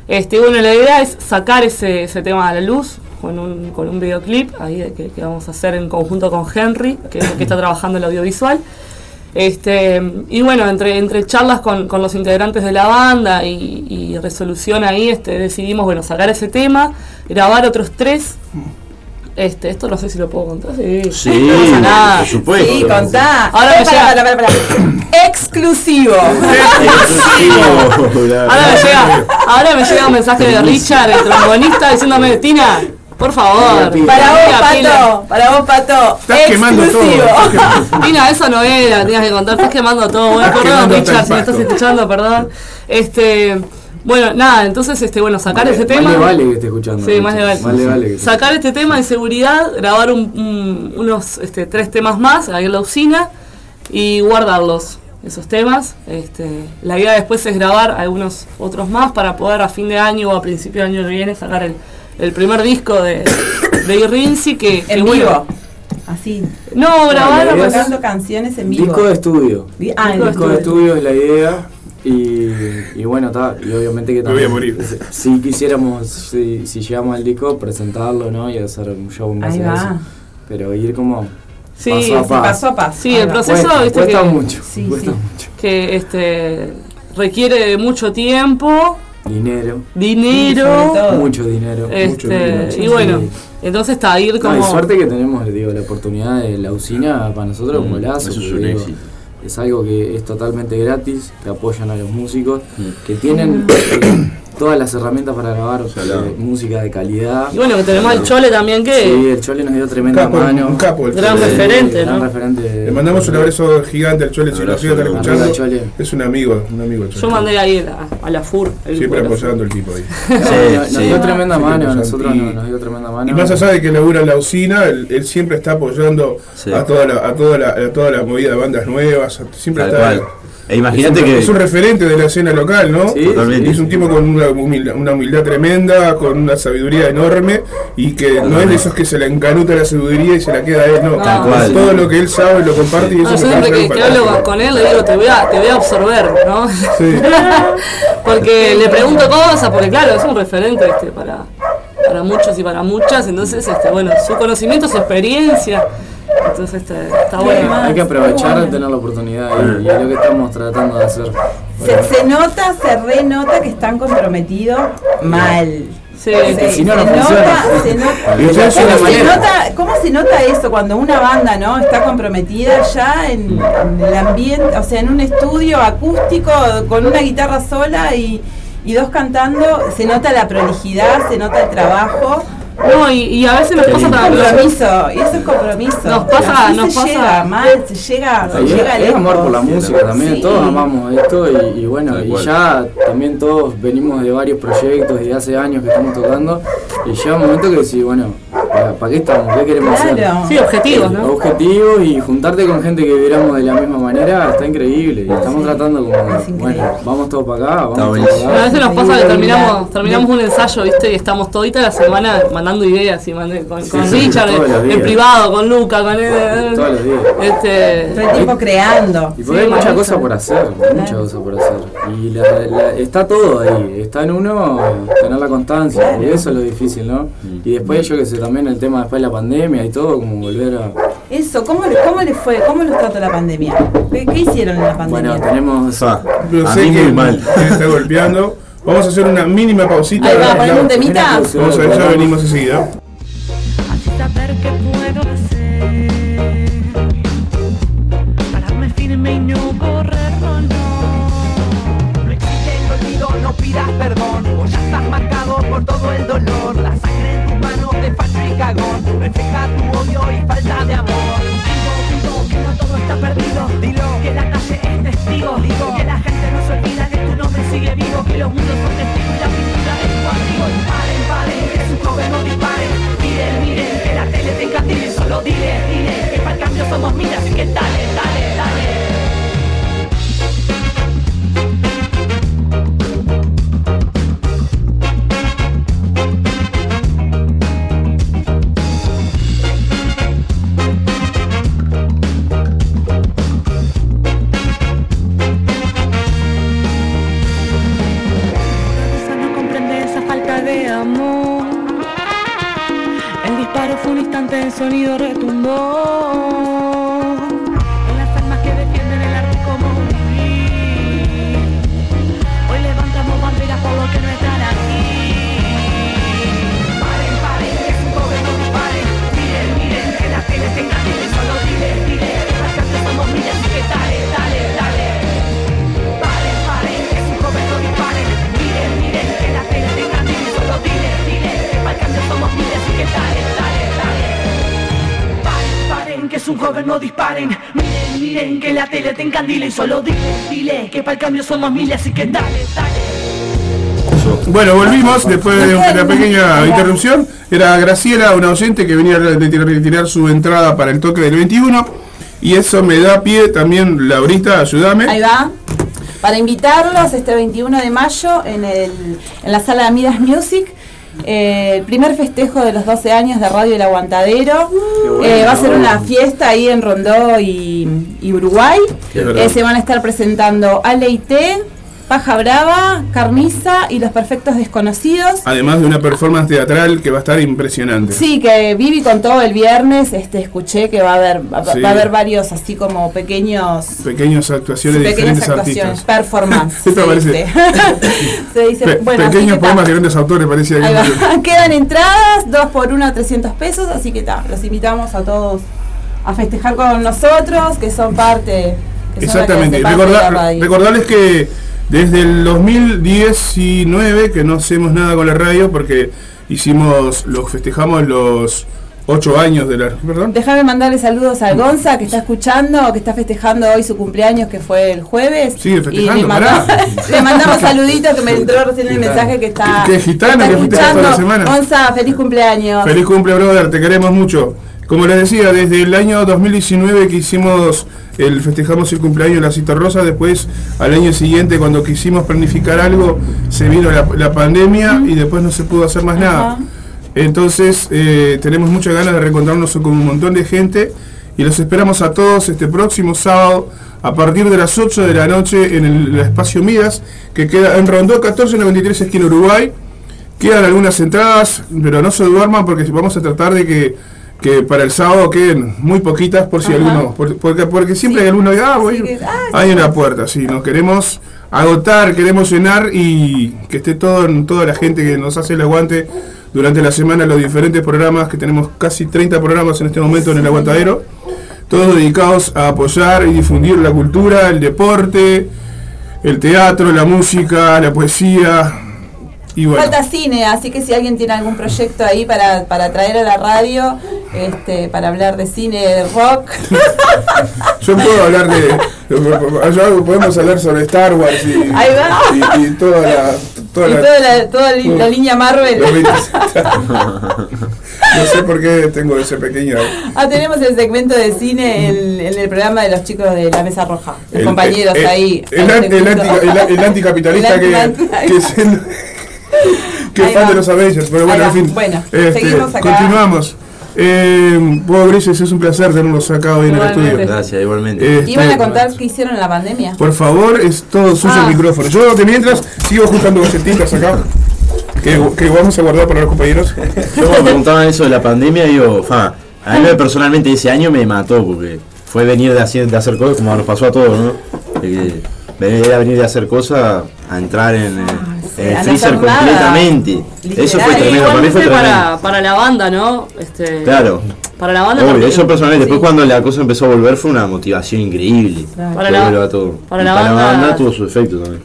Este, bueno, la idea es sacar ese, ese tema a la luz con un, con un videoclip ahí que, que vamos a hacer en conjunto con Henry, que es el que está trabajando el audiovisual. Este, y bueno, entre, entre charlas con, con los integrantes de la banda y, y resolución ahí, este, decidimos bueno, sacar ese tema, grabar otros tres. Este, esto no sé si lo puedo contar. Sí, Sí, no pasa nada. por supuesto. Sí, contá. Ahora me llega- pará, pará. Exclusivo. Ahora me llega, ahora me llega un mensaje de Richard, el trombonista, diciéndome, Tina, por favor. Para vos, Tina, Tina". Pato. Para vos, Pato. Estás quemando todo. Exclusivo. Tina, eso no era, tenías que contar, estás quemando todo. Bueno, Estás perdón, quemando Richard, si me estás escuchando, perdón. Este, bueno, nada, entonces, este, bueno, sacar ese tema. Más le vale que esté escuchando. Sí, más le vale. Más le vale que Sacar este tema de seguridad, grabar un- un- unos este, tres temas más ahí en la usina y guardarlos, esos temas. Este, la idea después es grabar algunos otros más para poder a fin de año o a principio de año que viene sacar el, el primer disco de, de Irrinzi que, que En bueno, vivo. Así. No, grabar Tocando canciones en vivo. Disco de estudio. Di- ah, en Disco de estudio. estudio es la idea. Y, y bueno, está. Y obviamente que Me voy a también. morir. Si quisiéramos, si, si llegamos al disco, presentarlo, ¿no? Y hacer un show en base a eso. Pero ir como. Sí, paso a sí, paso. Paso a paso. Sí, Ahí el va. proceso, Cuesta, viste cuesta que, mucho. Sí, cuesta sí. mucho. que este requiere de mucho tiempo, Dinero. dinero. Mucho dinero. este, mucho dinero, y bueno, entonces está ir No, como y suerte que tenemos, digo, la oportunidad de la usina para nosotros Mm, como golazo. eso es un éxito. Es algo que es totalmente gratis, que apoyan a los músicos, Mm. que tienen todas las herramientas para grabar eh, música de calidad. y bueno que tenemos al Chole también Sí, que el Chole nos dio tremenda Capo, mano. un capo el Gran Chole. Sí, referente, gran ¿no? referente. Le mandamos un abrazo gigante al Chole, si lo sigue escuchando. Chole. Es un amigo, un amigo el Chole. yo mandé ahí a, a la FUR. el Siempre apoyando el tipo ahí. No, Sí, nos sí. dio tremenda Sí, mano, a nosotros Y- nos, nos dio tremenda mano. Y más allá de que labura en la usina, él, él siempre está apoyando Sí. a, toda la, a, toda la, a toda la movida de bandas nuevas. Siempre Tal está. cual. E es, imagínate un, que. es un referente de la escena local, ¿no? Sí, Totalmente. Y es un tipo con una humildad, una humildad tremenda, con una sabiduría enorme y que no es de esos que se le encanuta la sabiduría y se la queda a él, no. Tal cual. Todo lo que él sabe lo comparte y eso No, yo me siempre parece que, que hablo con él le digo, te voy a, te voy a absorber, ¿no? Sí. porque le pregunto cosas, porque claro, es un referente este, para, para muchos y para muchas, entonces, este, bueno, su conocimiento, su experiencia, entonces este, está bueno. Hay que aprovechar de tener la oportunidad y, y es lo que estamos tratando de hacer. Se, se nota, se renota que están comprometidos mal. Sí, si no, se no funciona. nota, se nota. ¿Cómo se, nota, ¿Cómo se nota eso cuando una banda no está comprometida ya en, en el ambiente, o sea, en un estudio acústico con una guitarra sola y, y dos cantando? Se nota la prolijidad, se nota el trabajo. No, y, y a veces nos pasa también. compromiso, y eso es compromiso. Nos pasa- nos se pasa- llega mal, se llega, se es, llega es amor por la música también, Sí. todos amamos esto y, y bueno, y ya también todos venimos de varios proyectos y de hace años que estamos tocando y llega un momento que decís, bueno, ¿Para, qué estamos? ¿Qué queremos hacer? Sí, objetivos, ¿no? Objetivos y juntarte con gente que vibramos de la misma manera está increíble. Y estamos tratando como, bueno, vamos todos para acá, vamos todos para A acá. veces nos pasa que terminamos, terminamos un ensayo, ¿viste? Y estamos todita la semana mandando ideas y mande- con, con Sí, Richard en, privado, con Luca, con él. Todos los días. Este, Todo el tiempo creando. Y porque hay muchas cosas por hacer, muchas cosas por hacer. Y la- la- está todo ahí, está en uno tener la constancia, y eso es lo difícil, ¿no? Y después yo que sé, también el tema después de la pandemia y todo, como volver a... Eso, ¿cómo, ¿cómo les fue? ¿Cómo los trató la pandemia? ¿Qué, qué hicieron en la pandemia? Bueno, tenemos... Yo A sé mí que muy mal. me está golpeando. Vamos a hacer una mínima pausita. Ahí va, ponemos un temita. Vamos a ver, ya venimos enseguida. saber qué puedo hacer. Pararme firme y no correr, no, no. No existe el olvido, no pidas perdón. Vos ya estás marcado por todo el dolor. La sangre en tus manos de facho y cagón. Refleja tu odio y falta de amor. Digo, digo que no todo está perdido. Dilo que la calle es testigo. Digo que la gente sigue vivo. Que los mundos son testigos y la pintura es tu amigo. Disparen, paren, que es un joven no disparen. Miren, miren, que la tele te encandile. Solo dile, dile, que para el cambio somos miles. Así que dale, un joven, no disparen. Miren, miren, que la tele te encandila y solo dile, dile. Que para el cambio somos miles, así que dale, dale. Bueno, volvimos después de una pequeña interrupción. Era Graciela, una oyente que venía a retirar su entrada para el toque del 21. Y eso me da pie también, Laurita, ayúdame. Ahí va. Para invitarlos este 21 de mayo en, el, en la sala de Midas Music. Eh, el primer festejo de los 12 años de Radio El Aguantadero. bueno. Eh, va a ser una fiesta ahí en Rondó y, y Uruguay. Eh, se van a estar presentando Aleite, Paja Brava, Carniza y Los Perfectos Desconocidos. Además de una performance teatral que va a estar impresionante. Sí, que Vivi contó el viernes, este, escuché que va a haber, va, Sí. va a haber varios así como pequeños Pequeñas actuaciones de pequeñas diferentes actuaciones, artistas. performance. Esto se parece- dice. Se dice, Pe- bueno, pequeños que poemas de grandes autores, parecía que. Quedan entradas, dos por uno, 300 pesos, así que ta, los invitamos a todos a festejar con nosotros, que son parte. Que Exactamente. parte Recordar- recordarles que desde el 2019 que no hacemos nada con la radio porque hicimos, los festejamos los 8 años de la... Perdón. Déjame mandarle saludos al Gonza que está escuchando, que está festejando hoy su cumpleaños que fue el jueves. Sigue Y le, festejando, pará. le mandamos saluditos que me entró recién el mensaje que está, Qué- qué gitano que festeja toda la semana. Gonza, feliz cumpleaños. Feliz cumple, brother, te queremos mucho. Como les decía, desde el año 2019 que hicimos, el festejamos el cumpleaños de la Cita Rosa, después al año siguiente cuando quisimos planificar algo, se vino la, la pandemia y después no se pudo hacer más nada. Entonces eh, tenemos muchas ganas de reencontrarnos con un montón de gente y los esperamos a todos este próximo sábado a partir de las 8 de la noche en el, el espacio Midas, que queda en Rondó 1493 esquina Uruguay. Quedan algunas entradas, pero no se duerman porque vamos a tratar de que, que para el sábado queden muy poquitas por si Ajá. alguno, por- porque, porque siempre hay alguno que, ah, voy, que, ah, hay una puerta, sí, nos queremos agotar, queremos llenar y que esté todo en toda la gente que nos hace el aguante durante la semana los diferentes programas, que tenemos casi 30 programas en este momento en el aguantadero, todos dedicados a apoyar y difundir la cultura, el deporte, el teatro, la música, la poesía y bueno. Falta cine, así que si alguien tiene algún proyecto ahí para, para traer a la radio, este, para hablar de cine, de rock. Yo puedo hablar de. podemos hablar sobre Star Wars y, toda la, Toda y la- toda la, toda li- la línea Marvel. Los 27. no sé por qué tengo ese pequeño. Ah, tenemos el segmento de cine en el programa de los chicos de la Mesa Roja. Los El- compañeros el- ahí. El, ahí se anticapitalista que, anti- que es Ahí fan de los Avengers. Pero bueno, en fin. Bueno, Este, seguimos acá. Continuamos. Eh, vos, Grises, es un placer tenerlos acá hoy en el estudio. Gracias, igualmente. Este, ¿Iban a contar qué hicieron en la pandemia? Por favor, es todo suyo Ah. el micrófono. Yo de mientras sigo juntando galletitas acá. Que, que vamos a guardar para los compañeros. Yo cuando me preguntaban eso de la pandemia, digo, fa, a mí personalmente ese año me mató porque fue venir de hacer, de hacer cosas como nos pasó a todos, ¿no? De que venir a venir de hacer cosas a entrar en, eh, a no freezer completamente. Eso fue tremendo, para mí fue tremendo. para, para la banda, ¿no? Este, Claro. Para la banda Obvio, eso personalmente. Después cuando la cosa empezó a volver fue una motivación increíble. Claro. Para la- todo. para Y la banda- tuvo su efecto también.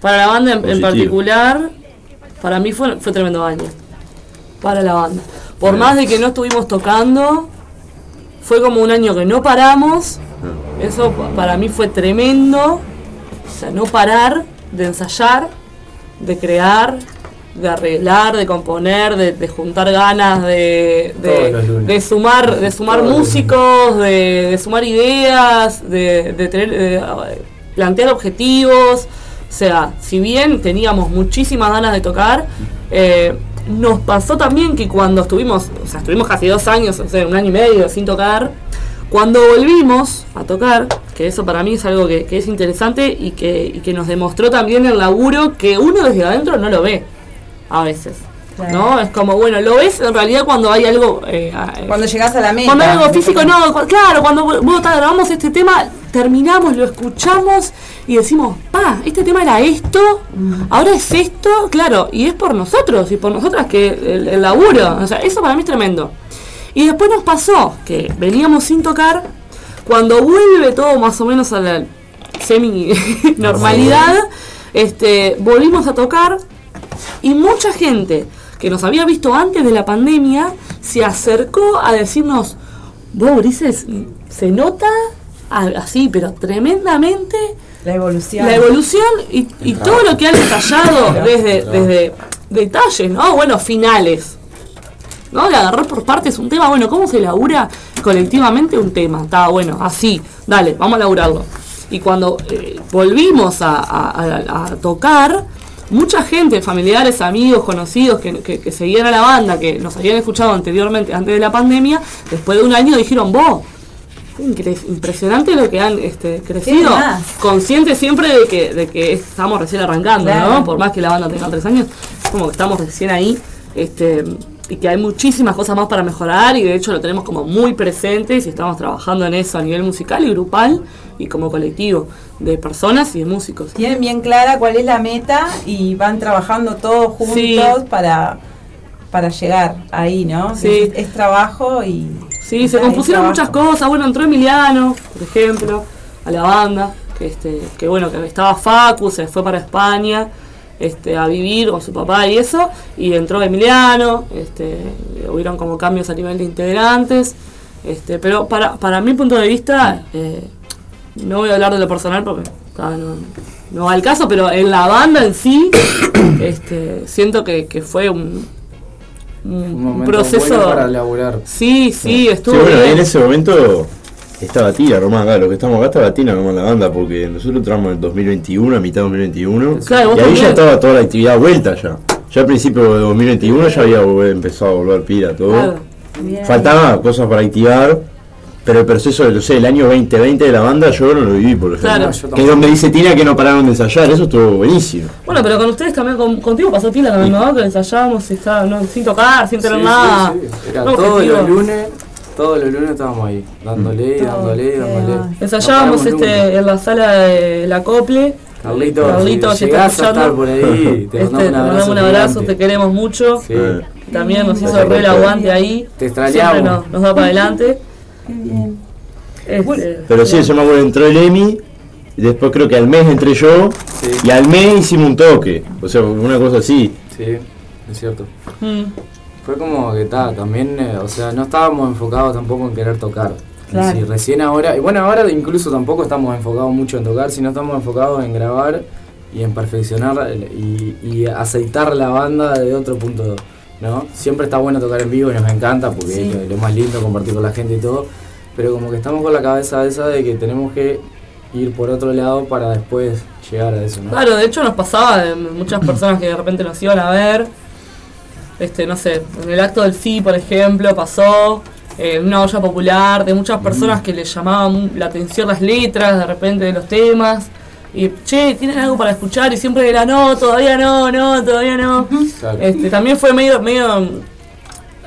Para la banda en, particular, para mí fue, fue tremendo año. Para la banda. Por Bien. más de que no estuvimos tocando, fue como un año que no paramos. Eso pa- para mí fue tremendo. O sea, no parar de ensayar, de crear, de arreglar, de componer, de, de juntar ganas, de, de, sumar, de sumar Todos músicos, de, sumar ideas, de, tener, de, plantear objetivos. O sea, si bien teníamos muchísimas ganas de tocar, eh, nos pasó también que cuando estuvimos, o sea, estuvimos casi dos años, o sea, un año y medio sin tocar, cuando volvimos a tocar, que eso para mí es algo que, que es interesante y que, y que nos demostró también el laburo que uno desde adentro no lo ve a veces. ¿No? Es como, bueno, lo ves en realidad cuando hay algo. eh, eh, Cuando llegás a la meta. cuando hay algo físico, no, cu- claro, cuando ta, grabamos este tema, terminamos, lo escuchamos y decimos, pa, este tema era esto, ahora es esto, claro, y es por nosotros y por nosotras que el, el laburo, o sea, eso para mí es tremendo. Y después nos pasó que veníamos sin tocar, cuando vuelve todo más o menos a la semi-normalidad, este, volvimos a tocar y mucha gente que nos había visto antes de la pandemia se acercó a decirnos, vos, Grises, se nota así, pero tremendamente La evolución. la evolución y, y todo lo que han ensayado desde, desde detalles, ¿no? Bueno, finales. ¿No? De agarrar por partes un tema, bueno, ¿cómo se labura colectivamente un tema? Está bueno, así, dale, vamos a laburarlo. Y cuando eh, volvimos a, a- a- a tocar, mucha gente, familiares, amigos, conocidos que, que- que seguían a la banda, que nos habían escuchado anteriormente, antes de la pandemia, después de un año dijeron, vos, impresionante lo que han este, crecido. más? Conscientes siempre de que, de que estamos recién arrancando, Claro. ¿no? Por más que la banda tenga tres años, como que estamos recién ahí. Este, y que hay muchísimas cosas más para mejorar y de hecho lo tenemos como muy presentes y estamos trabajando en eso a nivel musical y grupal y como colectivo de personas y de músicos. Tienen bien clara cuál es la meta y van trabajando todos juntos Sí. para, para llegar ahí, ¿no? Sí. Es, es trabajo y. Sí, se compusieron muchas cosas. Bueno, entró Emiliano, por ejemplo, a la banda, que este, que bueno, que estaba Facu, se fue para España, este, a vivir con su papá y eso, y entró Emiliano, este, hubieron como cambios a nivel de integrantes, este, pero para, para mi punto de vista, eh, no voy a hablar de lo personal porque ah, no, no va al caso, pero en la banda en sí, este, siento que, que fue un, un proceso bueno para laburar. Sí, sí, estuvo Sí, bueno, bien. en ese momento estaba Tina nomás acá, lo que estamos acá estaba Tina nomás la banda, porque nosotros entramos en el 2021, a mitad de 2021, Claro, y ahí también. ya estaba toda la actividad vuelta ya. Ya al principio de 2021 ya había empezado a volver pila todo. Claro. Faltaba cosas para activar, pero el proceso, no sé, el año 2020 de la banda yo no lo viví, por ejemplo. Claro. Yo que es donde dice Tina que no pararon de ensayar, eso estuvo buenísimo. Bueno, pero con ustedes también, con- contigo pasó pila también, ¿no? Que ensayábamos y estaba, no, sin tocar, sin tener Sí, nada. sí, sí. Era No, todos los lunes, todos los lunes estábamos ahí, dándole, dándole, dándole. Ensayábamos este, en la sala de la Cople. Carlito, Carlito, si si estás a estar por ahí, te este, mandamos un abrazo mandamos un abrazo, gigante. te queremos mucho. Sí. También nos hizo re el aguante ahí. Te extrañamos. Nos, nos da para adelante. Este, Pero sí, yo me acuerdo, entró el Emi, y después creo que al mes entré yo, y al mes hicimos un toque, o sea, una cosa así. Sí, es cierto. mm, Fue como que está, también, eh, o sea, no estábamos enfocados tampoco en querer tocar. Claro. Sí, recién ahora, y bueno, ahora incluso tampoco estamos enfocados mucho en tocar, sino estamos enfocados en grabar y en perfeccionar y, y aceitar la banda de otro punto, ¿no? Siempre está bueno tocar en vivo y nos encanta porque Sí. es lo más lindo compartir con la gente y todo, pero como que estamos con la cabeza esa de que tenemos que ir por otro lado para después llegar a eso, ¿no? Claro, de hecho nos pasaba de muchas personas que de repente nos iban a ver. Este, no sé, en el acto del sí, por ejemplo, pasó eh, una olla popular de muchas personas que les llamaban la atención las letras de repente de los temas. Y, che, ¿tienen algo para escuchar? Y siempre era, no, todavía no, no, todavía no. Claro. Este, también fue medio, medio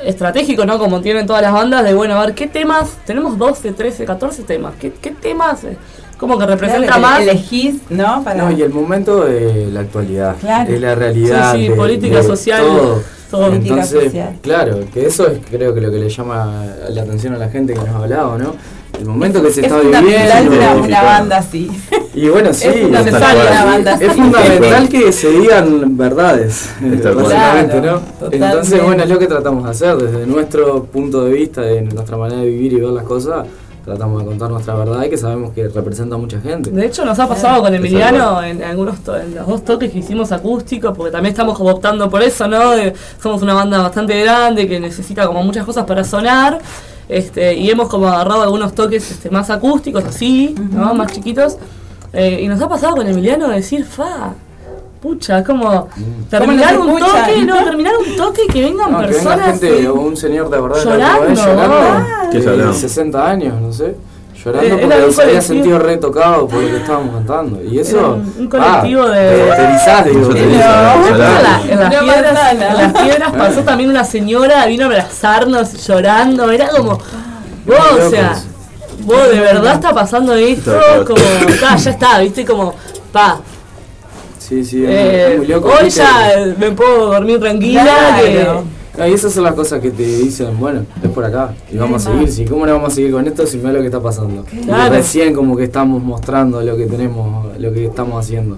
estratégico, ¿no? Como tienen todas las bandas, de bueno, a ver, ¿qué temas? Tenemos 12, 13, 14 temas. ¿Qué, qué temas? eh, Como que representa Claro, más. Elegís, ¿no? Para... No, y el momento de la actualidad, Claro. de la realidad, Sí, sí, de- política de social, todo. Todo. Entonces, social. claro, que eso es creo que lo que le llama la atención a la gente que nos ha hablado, ¿no? El momento que se es está viviendo. una, una banda así. Y bueno, sí, Es fundamental una banda es fundamental que se digan verdades, básicamente, Claro, ¿no? totalmente. Entonces, bueno, es lo que tratamos de hacer desde nuestro punto de vista, de nuestra manera de vivir y ver las cosas, tratamos de contar nuestra verdad y que sabemos que representa a mucha gente. De hecho, nos ha pasado con Emiliano en, algunos en los dos toques que hicimos acústicos, porque también estamos como optando por eso, ¿no? De- somos una banda bastante grande que necesita como muchas cosas para sonar. Este, y hemos como agarrado algunos toques este, más acústicos, así, ¿no? Más chiquitos. Eh, y nos ha pasado con Emiliano decir, fa, pucha, es como terminar nos un toque, no, terminar un toque y que vengan No, que venga personas. gente un señor de verdad Llorando, ah. ¿Qué de llorando? 60 años, no sé, llorando Eh, porque se había sentido retocado por lo que estábamos cantando. Y eso, un- ah, colectivo de- te- digo. En, las piedras, manzana. en las piedras pasó también una señora, vino a abrazarnos llorando, era como, vos, o sea, vos de verdad está pasando esto, como, ta, ya está, viste, como, pa, Sí, sí, es eh, muy- muy loco. hoy ya eh, me puedo dormir tranquila, Claro. Ah, y esas son las cosas que te dicen, bueno, es por acá, y vamos a seguir, sí, ¿cómo no vamos a seguir con esto si mira lo que está pasando? Y Claro. recién como que estamos mostrando lo que tenemos, lo que estamos haciendo.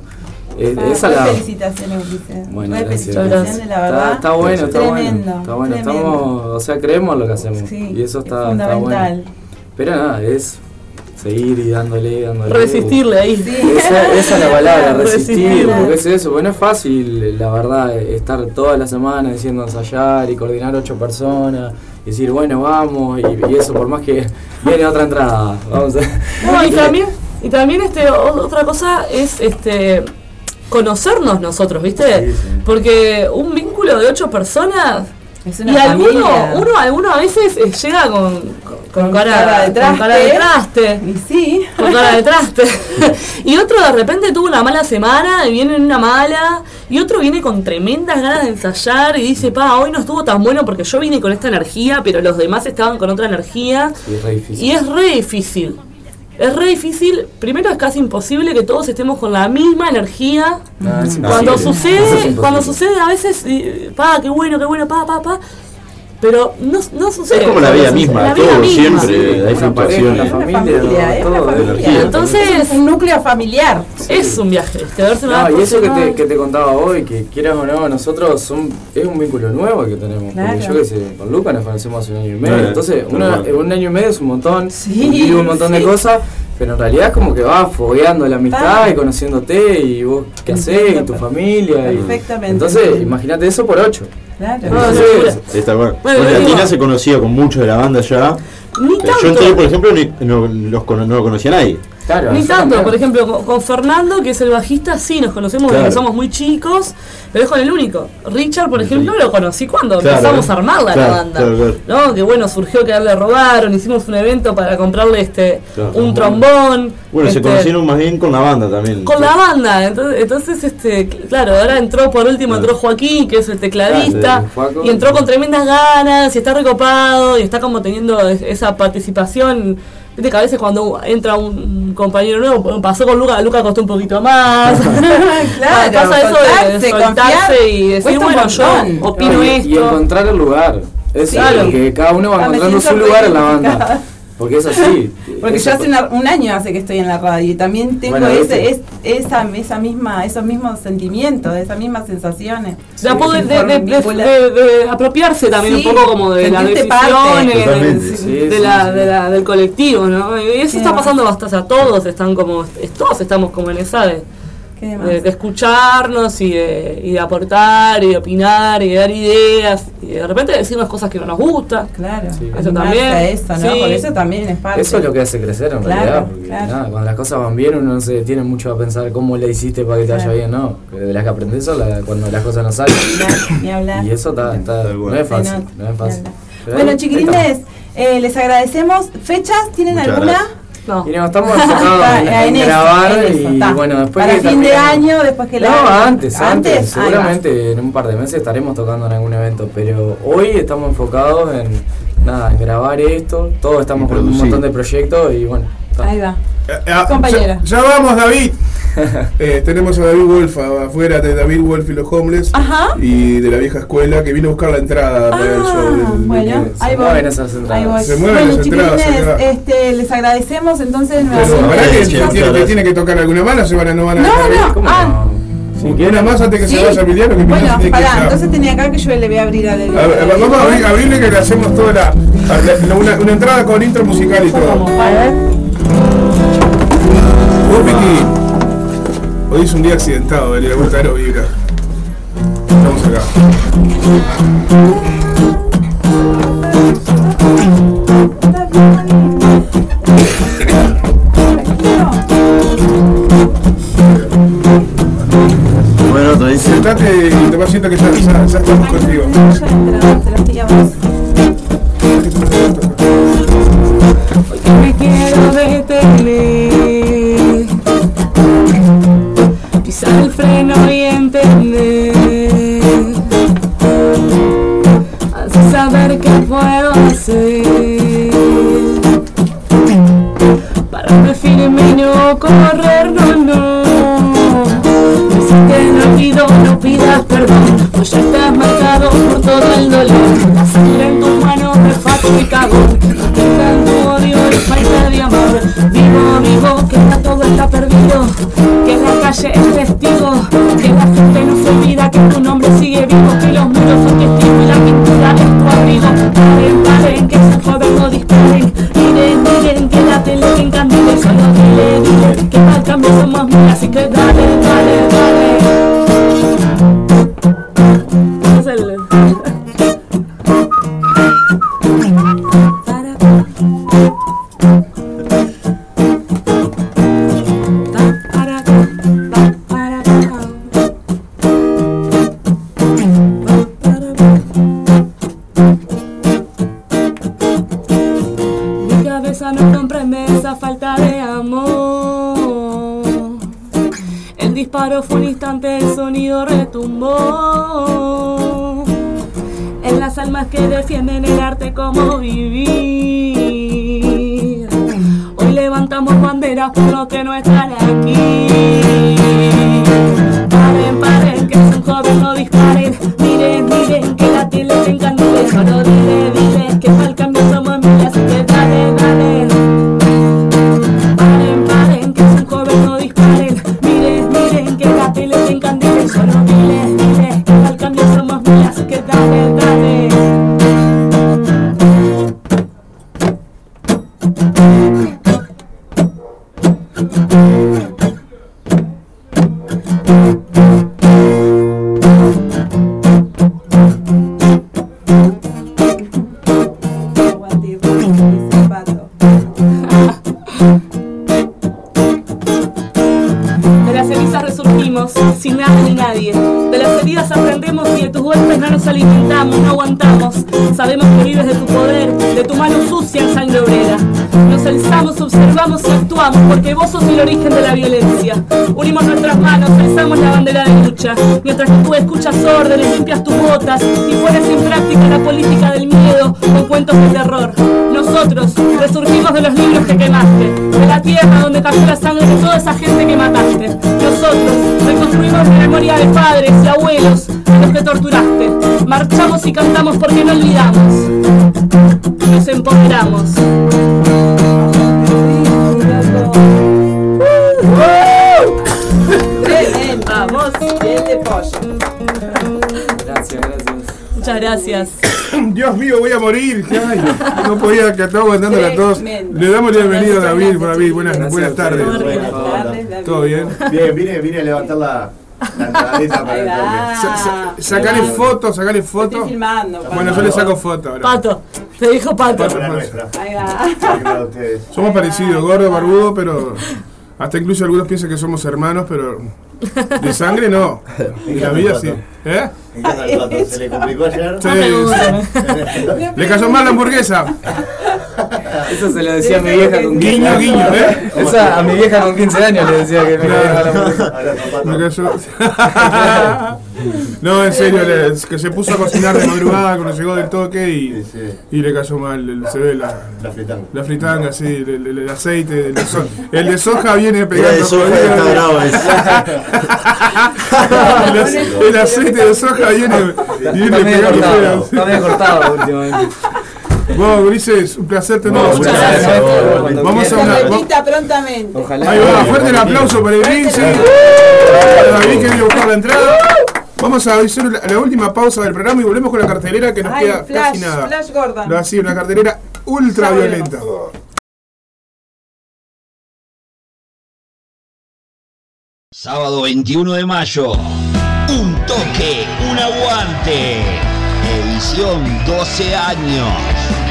Eh, Ah, esa la... felicitaciones. Bueno, gracias. felicitaciones, la verdad. Está, está bueno, está tremendo, bueno. Está bueno, tremendo. estamos, o sea, creemos lo que hacemos. Sí, y eso es está, está bueno. Pero nada, es seguir y dándole, dándole. resistirle ahí. Sí. Esa, esa es la palabra, resistir, Resistir. porque es eso, porque no es fácil, la verdad, estar toda la semana diciendo ensayar y coordinar ocho personas, y decir, bueno, vamos, y, y eso, por más que viene otra entrada, vamos a... No, y también, y también este, otra cosa es este conocernos nosotros, ¿viste? Sí, sí. Porque un vínculo de ocho personas Es una y alguno, familia. uno, alguno a veces eh, llega con, con, con Con cara, cara de con traste. cara de traste. Y sí. Con cara de traste. y otro de repente tuvo una mala semana y viene en una mala. Y otro viene con tremendas ganas de ensayar y dice, pa, hoy no estuvo tan bueno porque yo vine con esta energía, pero los demás estaban con otra energía. Sí, es re difícil. Y es re difícil. Es re difícil. Primero es casi imposible que todos estemos con la misma energía. No, es Cuando sucede, cuando sucede a veces, pa, qué bueno, qué bueno, pa, pa, pa. Pero no, no sucede. Es como la vida No misma, La vida todo misma. siempre hay fluctuaciones. Es una familia, es una familia. Entonces, Es un núcleo familiar. es un viaje. este, No, y eso que te, que te contaba hoy, que quieras o no, nosotros son, es un vínculo nuevo que tenemos. Claro. Porque yo que sé, con Luca nos conocemos hace un año y medio. Claro, Entonces, una- un año y medio es un montón. Sí, vive un montón de cosas, pero en realidad es como que vas fogueando la amistad y conociéndote y vos qué hacés y tu familia. y- perfectamente. entonces, imagínate eso por ocho. Claro. No, Entonces, Está bueno. Bueno, Bueno, la digo- Tina se conocía con muchos de la banda ya. Ni Pero tanto. yo entré, por ejemplo, ni- no, los no lo conocía nadie. Claro. Ni tanto, también. por ejemplo, con, con Fernando, que es el bajista, sí, nos conocemos desde Claro. que somos muy chicos, pero es con el único. Richard, por ejemplo, lo conocí cuando Claro, empezamos a armarla la banda. ¿No? Que bueno, surgió que a él le robaron, hicimos un evento para comprarle este un trombón. Bueno, se este, conocieron más bien con la banda también. Con la banda, entonces, entonces este, claro, ahora entró por último, entró Joaquín, que es el tecladista, y entró con tremendas ganas, y está recopado, y está como teniendo es- esa participación. Viste que a veces cuando entra un compañero nuevo, pasó con Luca, Luca costó un poquito más. Claro, pasa eso de soltarse, soltarse confiar, y decir, bueno, yo opino No, y, esto. y encontrar el lugar. Es Claro. que cada uno va Ah, encontrando su lugar en la banda. Porque es así. Porque Eso yo hace una- un año hace que estoy en la radio y también tengo Bueno, ese, es, esa, esa misma, esos mismos sentimientos, esas mismas sensaciones. Ya puede de, de- de- Vincular- de- de apropiarse también Sí, un poco como de las decisiones, Sí, de sí, la, sí. de la- del colectivo, ¿no? Y eso está pasando bastante, o sea, todos están como, todos estamos como en esa de. De, de escucharnos y de, y de aportar y de opinar y de dar ideas y de repente decirnos cosas que no nos gustan. Claro. Eso también. eso, ¿no? Sí. Porque eso también es parte. Eso es lo que hace crecer en Claro, realidad. Porque claro. nada, cuando las cosas van bien, uno no se detiene mucho a pensar cómo le hiciste para que te vaya bien, no. De las que aprendes son las- cuando las cosas no salen. Ni hablar. Y eso está, está- no es fácil. No es fácil. Bueno, chiquilines, eh, les agradecemos. ¿Fechas? ¿Tienen Muchas alguna? gracias. No. Y no, estamos enfocados en, en en eso, grabar en eso, y bueno, después Para que fin de año, después que la. No, antes, antes, seguramente en un par de meses estaremos tocando en algún evento, pero hoy estamos enfocados en nada, en grabar esto, todos estamos con un montón de proyectos y bueno. Ahí va. Ah, Compañera. Ya, ya vamos, David. Eh, tenemos a David Wolf afuera de David Wolf y los Homeless Ajá. y de la vieja escuela que vino a buscar la entrada para el show del- Ah, Bueno, del- ahí voy. esas entradas. Ahí voy. Se mueven bueno, las entradas, este, les agradecemos entonces Pero nuevamente. ¿habrá que, Sí, que tiene, que tiene que tocar alguna mano? ¿Se van a, no van a No, no, ¿Cómo ah. no? Si una más antes que Sí. se vaya Emiliano, que Bueno, que pará, estar. entonces tenía acá que yo le voy a abrir a David. A ver, vamos a abrir- abrirle que le hacemos toda la, la- una, una entrada con intro musical y todo. Vamos, a ver. Vos, Vicky, hoy es un día accidentado, de la vuelta de vibra. Vamos acá. Bueno, te dice. Sentate y toma asiento que ya, ya, ya estamos contigo. Levantamos banderas por lo que no están aquí. Paren, paren, que es un joven, no disparen. Marchamos y cantamos porque no olvidamos. Nos empoderamos. Tremendo. Vamos. Bien de pollo. Gracias, gracias. Muchas gracias. Dios mío, voy a morir. Ay, no podía que estaba aguantando la tos. Tremendo. Le damos la bienvenida a David. gracias, David, buenas, buenas tardes. Buenas tardes, David. ¿Todo bien? Bien, vine, vine a levantar la, Ahí el toque. va. Sa- sa- sacale foto, sacale Estoy foto. filmando. Bueno, yo le saco foto ahora. Pato, te dijo Pato. Ahí va. Somos parecidos, gordo, barbudo, pero hasta incluso algunos piensan que somos hermanos, pero de sangre no. Y la vida sí. ¿Eh? ¿Se le complicó ayer? Sí, sí. Le cayó mal la hamburguesa. Eso se lo decía a mi vieja con 15 Guiño, guiño, ¿eh? Esa a mi vieja con 15 años le decía que me mal la. No, en serio, le- que se puso a cocinar de madrugada cuando llegó del toque y, Sí, sí. y le cayó mal. el- Se ve la, La fritanga. la fritanga, sí, el, el- el aceite. El de, so- el de soja viene pegando. de soja jodido. está bravo ese. el, ace- el aceite de soja viene, viene pegando. está medio cortado últimamente. Vos, Grises, un placer tenerlos. Muchas gracias. Vamos a una. prontamente. Ojalá. Ahí va, fuerte el aplauso para el Grinse. David que viene a buscar la entrada. Vamos a hacer la, la última pausa del programa y volvemos con la cartelera que nos Ay, queda Flash, casi nada. Flash Gordon. No, así, una cartelera ultra violenta. Sábado 21 de mayo. Un toque, un aguante. Edición 12 años.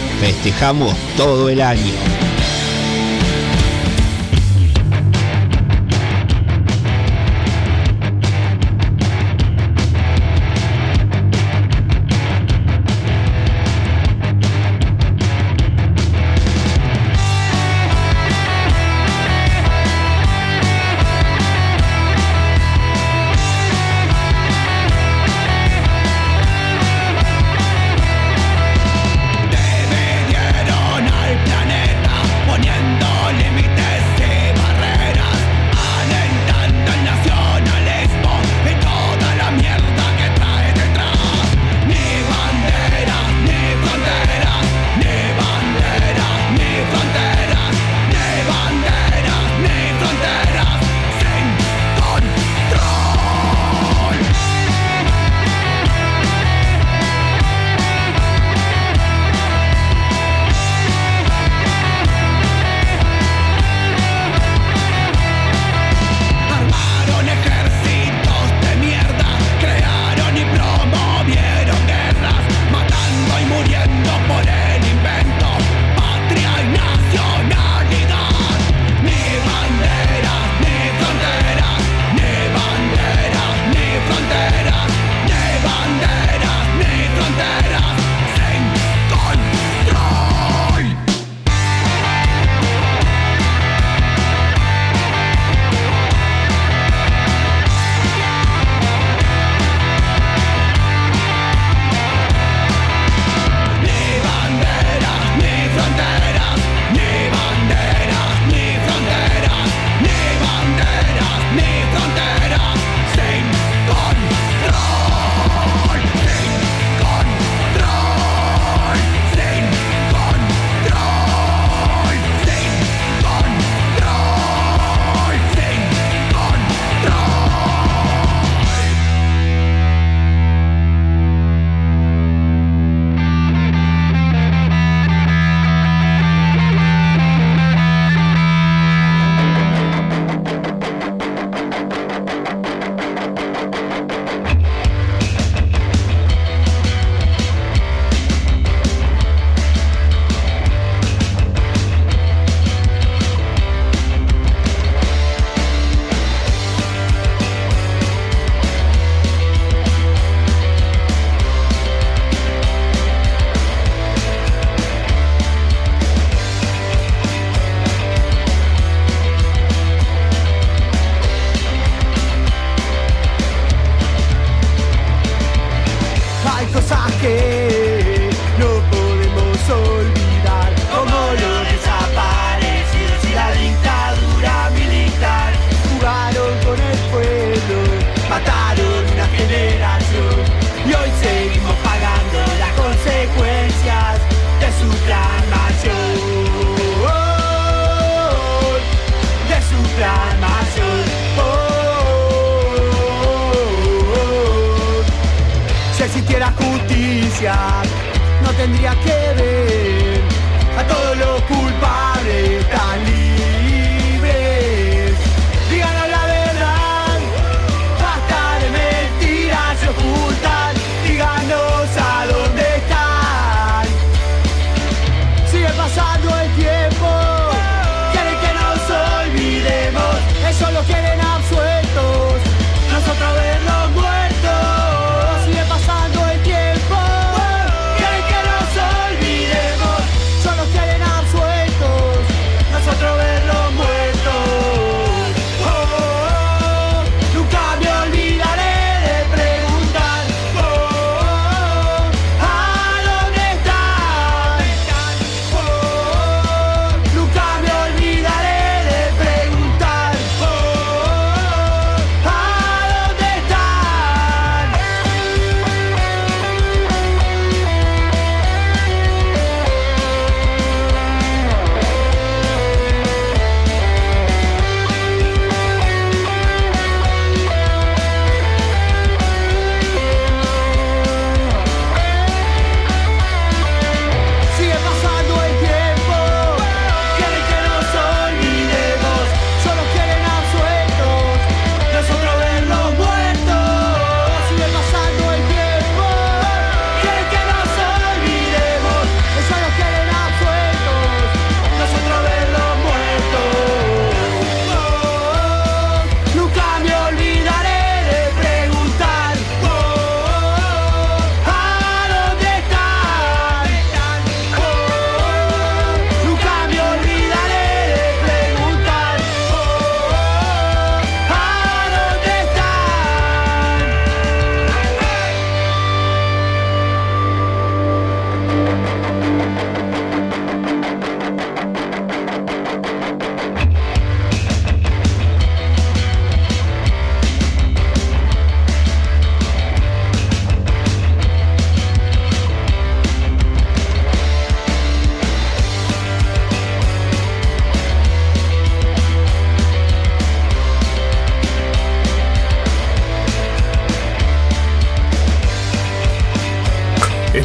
Festejamos todo el año.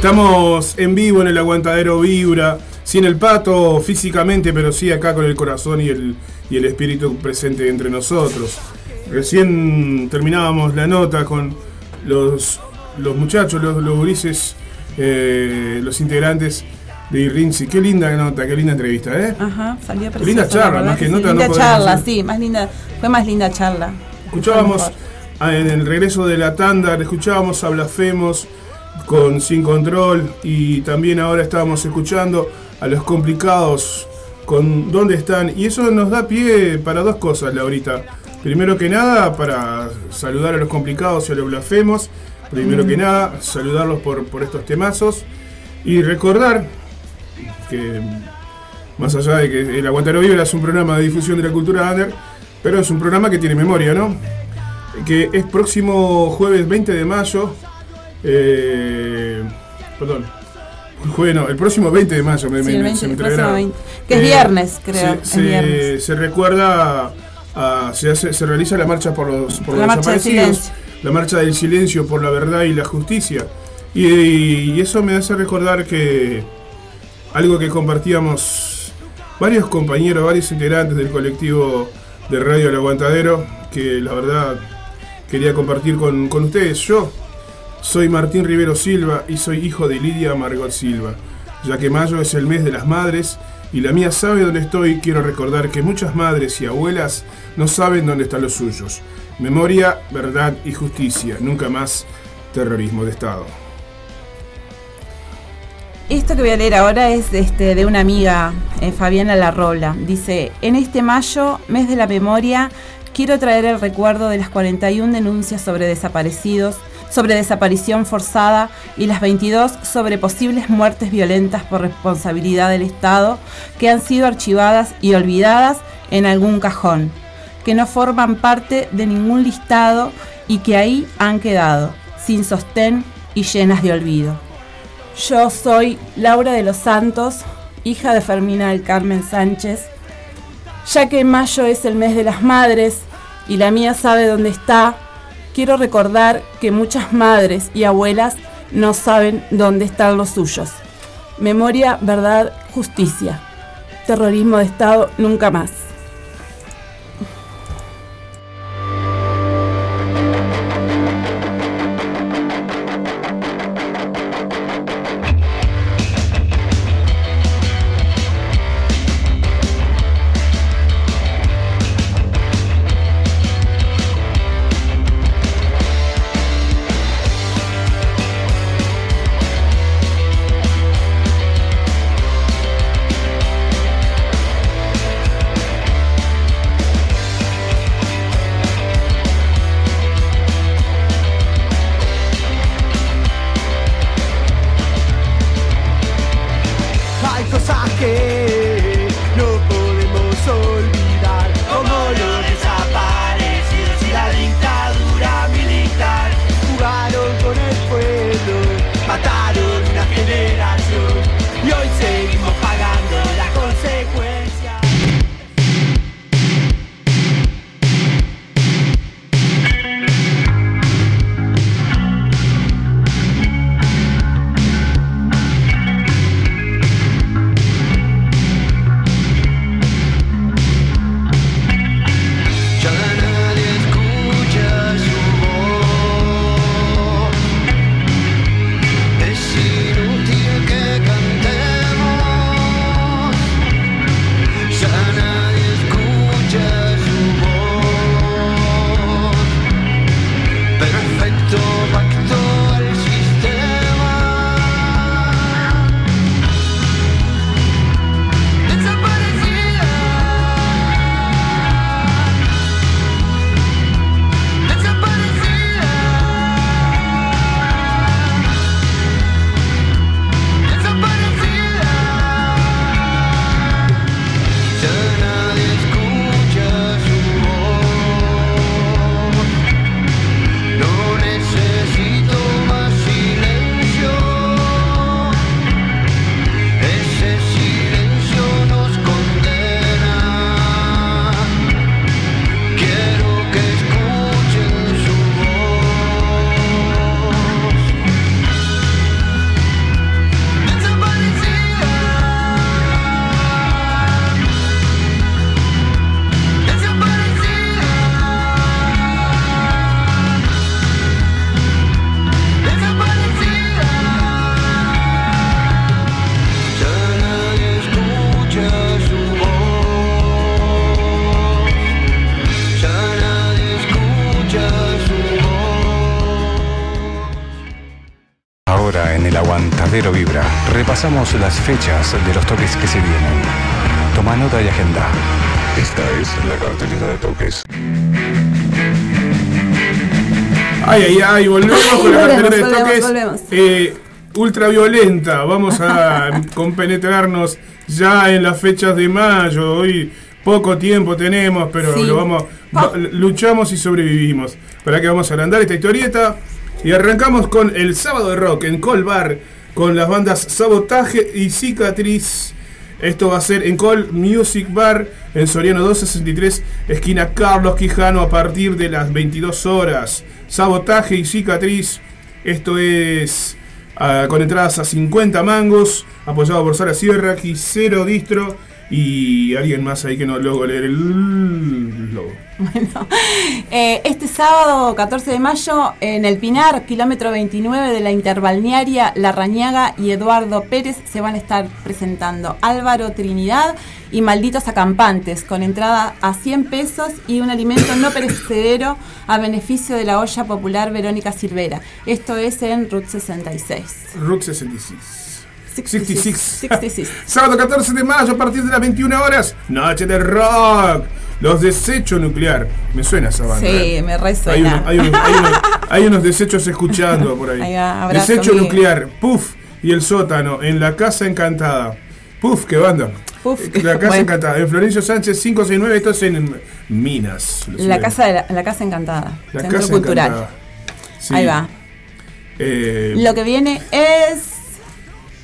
Estamos en vivo en el aguantadero Vibra, sin el pato físicamente, pero sí acá con el corazón y el, y el espíritu presente entre nosotros. Recién terminábamos la nota con los, los muchachos, los, los gurises, eh, los integrantes de Irrinzi. Qué linda nota, qué linda entrevista, ¿eh? Ajá, salió precioso. Linda charla, más que nota no Linda podemos charla, decir. sí, más linda, fue más linda charla. Escuchábamos en el regreso de la tanda, escuchábamos a Blasfemos con Sin Control y también ahora estábamos escuchando a los complicados con dónde están. Y eso nos da pie para dos cosas, Laurita. Primero que nada, para saludar a los complicados y a los blasfemos. Primero Mm. que nada, saludarlos por, por estos temazos. Y recordar que más allá de que el Aguantadero Vibra es un programa de difusión de la cultura under, pero es un programa que tiene memoria, ¿no? Que es próximo jueves 20 de mayo. Eh, perdón. Jueves no, el próximo 20 de mayo me, Sí, me- el 20, se me el traerá. próximo 20, que es viernes, creo, Se, es se- viernes. se recuerda, a- se, hace- se realiza la marcha por los, por La los marcha del desaparecidos, silencio. la marcha del silencio por la verdad y la justicia. Y, y eso me hace recordar que algo que compartíamos varios compañeros, varios integrantes del colectivo de Radio El Aguantadero, que la verdad quería compartir con, con ustedes. Yo soy Martín Rivero Silva y soy hijo de Lidia Margot Silva. Ya que mayo es el mes de las madres y la mía sabe dónde estoy, quiero recordar que muchas madres y abuelas no saben dónde están los suyos. Memoria, verdad y justicia. Nunca más terrorismo de Estado. Esto que voy a leer ahora es este, de una amiga, eh, Fabiana Larrola. Dice, en este mayo, mes de la memoria, quiero traer el recuerdo de las 41 denuncias sobre desaparecidos, sobre desaparición forzada y las 22 sobre posibles muertes violentas por responsabilidad del Estado que han sido archivadas y olvidadas en algún cajón, que no forman parte de ningún listado y que ahí han quedado, sin sostén y llenas de olvido. Yo soy Laura de los Santos, hija de Fermina del Carmen Sánchez. Ya que mayo es el mes de las madres y la mía sabe dónde está, quiero recordar que muchas madres y abuelas no saben dónde están los suyos. Memoria, verdad, justicia. Terrorismo de Estado, nunca más. Repasamos las fechas de los toques que se vienen. Toma nota y agenda. Esta es la cartelera de toques. Ay, ay, ay, volvemos con la Volvemos, cartera de volvemos, toques. volvemos. eh, ultraviolenta. Vamos a compenetrarnos ya en las fechas de mayo. Hoy poco tiempo tenemos, pero Sí. lo vamos, va- luchamos y sobrevivimos. Para que vamos a agrandar esta historieta. Y arrancamos con el sábado de rock en Col Bar con las bandas Sabotaje y Cicatriz. Esto va a ser en Col Music Bar en Soriano 263, esquina Carlos Quijano, a partir de las 22 horas. Sabotaje y Cicatriz. Esto es ah, con entradas a 50 mangos, apoyado por Sara Sierra, Quisero Distro y alguien más ahí que no logro leer el logo. Bueno, eh, este sábado 14 de mayo en el Pinar, kilómetro 29 de la interbalnearia La Rañaga y Eduardo Pérez se van a estar presentando Álvaro Trinidad y Malditos Acampantes con entrada a 100 pesos y un alimento no perecedero a beneficio de la olla popular Verónica Silvera. Esto es en Route 66. Route 66. 66. 66. Sábado 14 de mayo a partir de las 21 horas. Noche de rock. Los desechos nuclear. Me suena esa banda. Sí, ¿eh? me Hay, resuena. hay unos- hay unos- hay unos desechos escuchando por ahí. Desecho nuclear. Puff. Y el sótano. En la casa encantada. Puff, qué banda. Puff. La casa Bueno. encantada. En Florencio Sánchez 569. Esto es en Minas. La casa, de la, la casa encantada. La Centro casa cultural. encantada. Sí. Ahí va. Eh, Lo que viene es.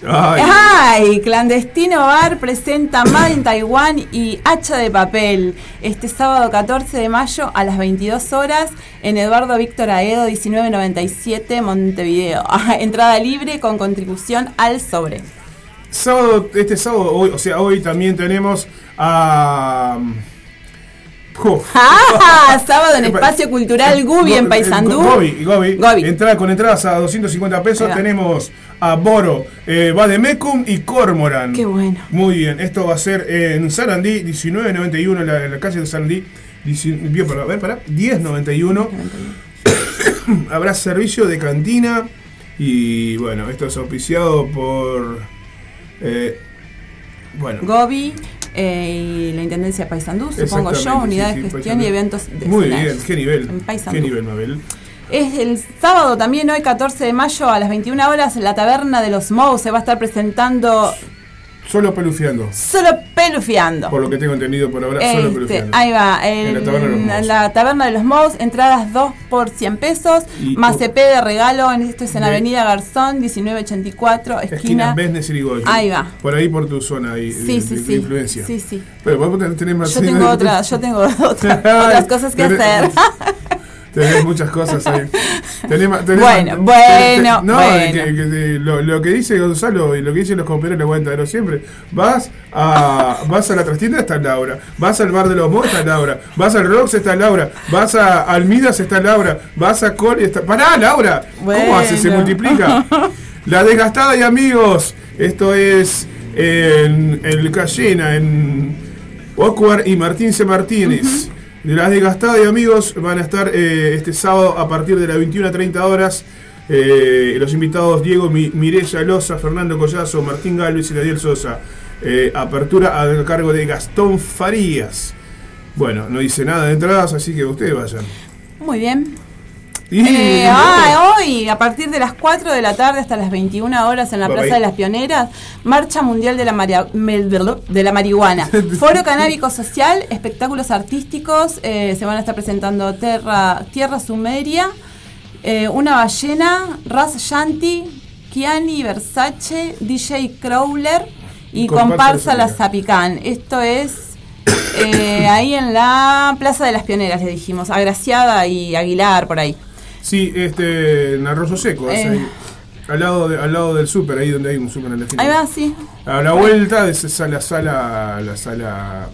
Ay. ¡Ay! Clandestino Bar presenta Made in Taiwan y Hacha de Papel. Este sábado 14 de mayo a las 22 horas en Eduardo Víctor Aedo 1997 Montevideo. Entrada libre con contribución al sobre. sábado, este sábado, hoy, o sea, hoy también tenemos a. Ah, sábado en Espacio Cultural Gubi en Paysandú. Gobi, Gobi. Entrada, con entradas a 250 pesos tenemos a Boro, eh, Vademecum y Cormoran. Qué bueno. Muy bien, esto va a ser en Sarandí, 1991, en la, en la calle de Sarandí. 19 bien, para, a ver, para, 1091. Habrá servicio de cantina y bueno, esto es auspiciado por. eh, bueno, Gobi eh, y la Intendencia de Paysandú, supongo yo, Unidad sí, de Gestión y. Eventos de Muy bien, qué nivel. En. Qué nivel, Mabel. Es el sábado también, hoy 14 de mayo a las 21 horas, en la taberna de los Mouse se va a estar presentando Solo pelufiando. Solo Pelufiando. Por lo que tengo entendido por ahora, solo Este, pelufiando. ahí va, En la taberna de los Mouse. la taberna de los Mouse, entradas 2 por 100 pesos, Y- más CP de regalo, en esto es en De- Avenida Garzón, 1984, Esquina esquina. Besnes y. Ahí va. Por ahí por tu zona ahí, Sí, de, sí, de- sí. influencia. Sí, sí. Pero vos tenés, tenés más Yo tengo otra, yo tengo otra- otras cosas que hacer. Tenés muchas cosas ahí. Tenés tenés Bueno, bueno, no, bueno. que- que te- lo, lo que dice Gonzalo y lo que dicen los compañeros de Aguantadero siempre. Vas a, vas a la trastienda, está Laura. Vas al bar de los Mos, está Laura. Vas al Rox, está Laura. Vas a Almidas, está Laura. Vas a Col está. ¡Pará, Laura! ¿Cómo hace? Se multiplica. La desgastada y amigos. Esto es en el Cayena, en Ocuar y Martín C. Martínez. De las desgastadas y amigos van a estar eh, este sábado a partir de las 21 a 30 horas. Eh, los invitados Diego Mi- Mireya Loza, Fernando Collazo, Martín Galvez y Daniel Sosa. Eh, apertura a cargo de Gastón Farías. Bueno, no dice nada de entradas, así que ustedes vayan. Muy bien. Eh, ah, hoy, a partir de las 4 de la tarde hasta las 21 horas en la Plaza de las Pioneras, Marcha Mundial de la, Maria- de la Marihuana, Foro Canábico Social, espectáculos artísticos, eh, se van a estar presentando Terra, Tierra Sumeria, eh, Una Ballena, Raz Shanti, Kiani Versace, DJ Crowler y Comparsa La Zapicán. Zapicán. Esto es eh, ahí en la Plaza de las Pioneras, le dijimos, Agraciada y Aguilar, por ahí. Sí, este, en Arroyo Seco, Eh. ahí, al, lado de- al lado del súper, ahí donde hay un súper en la esquina. Ahí va, sí. A la vuelta de esa la sala, la sala.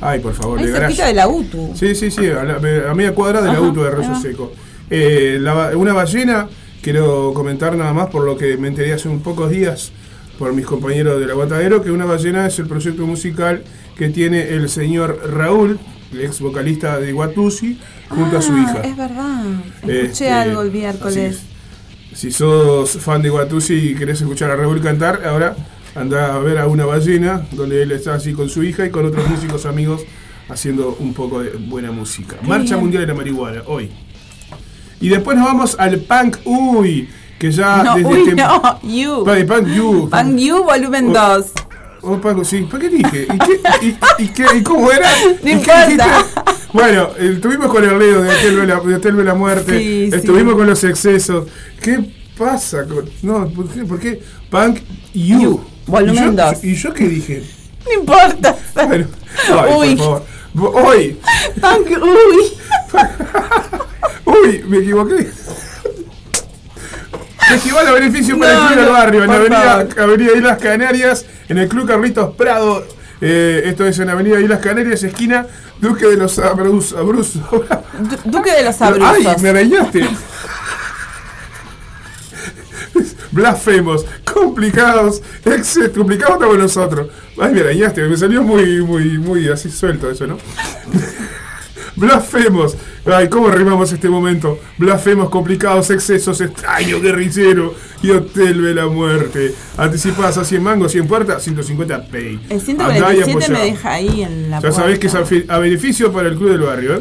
Ay, por favor, Ahí de cerquita de la UTU. Sí, sí, sí, a, la- a media cuadra de la Ajá, UTU de Arroyo. Seco. Eh, la una ballena, quiero comentar nada más por lo que me enteré hace un pocos días por mis compañeros del aguantadero, que una ballena es el proyecto musical que tiene el señor Raúl, ex vocalista de Guatusi, junto a su Ah, hija. Es verdad. Escuché Este, algo el miércoles. Si sos fan de Guatusi y querés escuchar a Raúl cantar, ahora anda a ver a una ballena, donde él está así con su hija y con otros músicos amigos haciendo un poco de buena música. Qué Marcha bien. Mundial de la Marihuana, hoy. Y después nos vamos al Punk Uy, que ya No, desde uy, tem- no, You. Punk You. Punk You volumen Oh. 2. Oh, Punk, sí. ¿Para qué dije? ¿Y, qué, y, y qué- y cómo era? ¿Y qué? Bueno, eh, estuvimos con el Leo de Hotel de la, de Hotel de la Muerte, Sí, estuvimos sí. con los excesos. ¿Qué pasa? Con, no, ¿por qué? ¿por qué? Punk You. You, volumen ¿Y yo, dos. ¿Y yo qué dije? No importa. Bueno, ay, Uy. por favor. Hoy, Punk Uy. uy, me equivoqué. Festival a beneficio para No, el Club del Barrio, en Avenida. Avenida Islas Canarias, en el Club Carlitos Prado. Eh, esto es en Avenida Islas Canarias, esquina Duque de los Abruz. Abruz Du- Duque de los Ay, Abruzos. me arañaste. Blasfemos, complicados, exceso, complicados estamos nosotros. Ay, me arañaste, me salió muy, muy, muy así suelto eso, ¿no? Blasfemos. Ay, ¿cómo rimamos este momento? Blasfemos, complicados, excesos, extraño, guerrillero y Hotel de la Muerte. Anticipadas a 100 mangos, 100 puertas, 150 pay. El Andá y 147 me deja ahí en la Ya sabés que es puerta. a, fi- a beneficio para el Club del Barrio, ¿eh?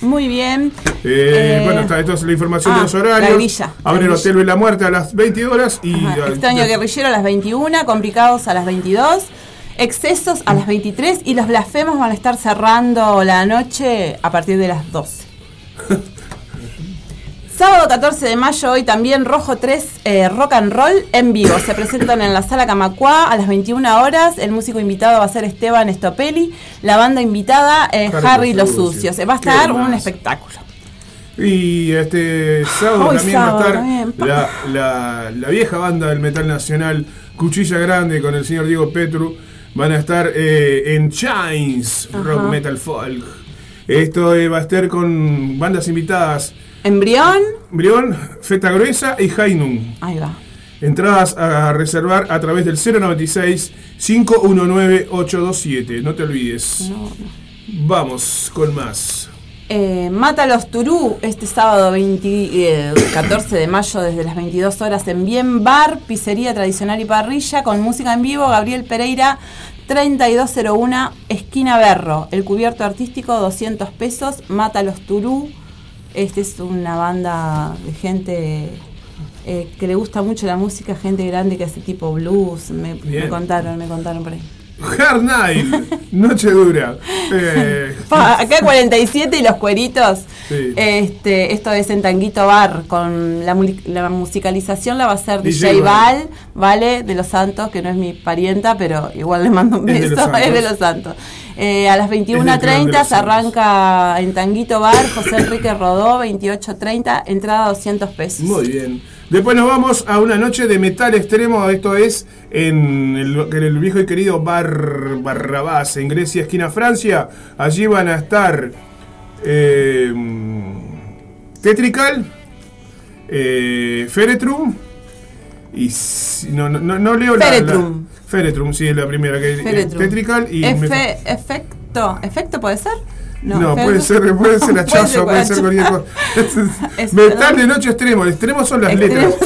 Muy bien. Eh, Eh, bueno, está, esto es la información ah, de los horarios. la grilla, Abre el Hotel de la Muerte a las 20 horas y. Ajá, ah, Extraño guerrillero a las 21, complicados a las 22, excesos a las 23 y los blasfemos van a estar cerrando la noche a partir de las 12. Sábado 14 de mayo, hoy también Rojo 3 eh, Rock and Roll en vivo. Se presentan en la sala Camacuá a las 21 horas. El músico invitado va a ser Esteban Estopelli. La banda invitada, eh, Harry Harry Los Sucios. Sucios. Va a estar un espectáculo. Y este sábado Hoy también sábado va a estar también. la, la- la vieja banda del metal nacional Cuchilla Grande con el señor Diego Petru van a estar eh, en Chains, rock metal folk. Esto eh, va a estar con bandas invitadas. Embrión. Brión, Feta Gruesa y Hainun. Ahí va. Entradas a reservar a través del 096 519 827. No te olvides. Vamos con más. Eh, Mátalos Turú este sábado 20, eh, 14 de mayo desde las 22 horas en Bien Bar, Pizzería Tradicional y Parrilla con música en vivo, Gabriel Pereira 3201 esquina Berro, el cubierto artístico 200 pesos, Mátalos Turú, este es una banda de gente eh, que le gusta mucho la música, gente grande que hace tipo blues, me, me contaron, me contaron por ahí. Hard Night, Noche Dura. Eh, Acá 47 y los cueritos. Sí. Este, esto es en Tanguito Bar, con la, la musicalización la va a hacer DJ DJ, Val. Val, ¿vale? De los Santos, que no es mi parienta, pero igual le mando un beso, es de los Santos. Eh, a las Es del clan de 21.30 los se arranca en Tanguito Bar, José Enrique Rodó, 28.30, entrada 200 pesos. Muy bien. Después nos vamos a una noche de metal extremo. Esto es en el, en el viejo y querido Bar Barrabás, en Grecia, esquina Francia. Allí van a estar eh, Tetrical, eh, Feretrum y no, no, no, leo la- Feretrum. la. Feretrum, sí, es la primera que Feretrum. Tetrical y me- efecto, ¿efecto puede ser? No, puede ser, puede ser hachazo, puede ser cualquier cosa. Metal de noche extremo, el extremo son las letras.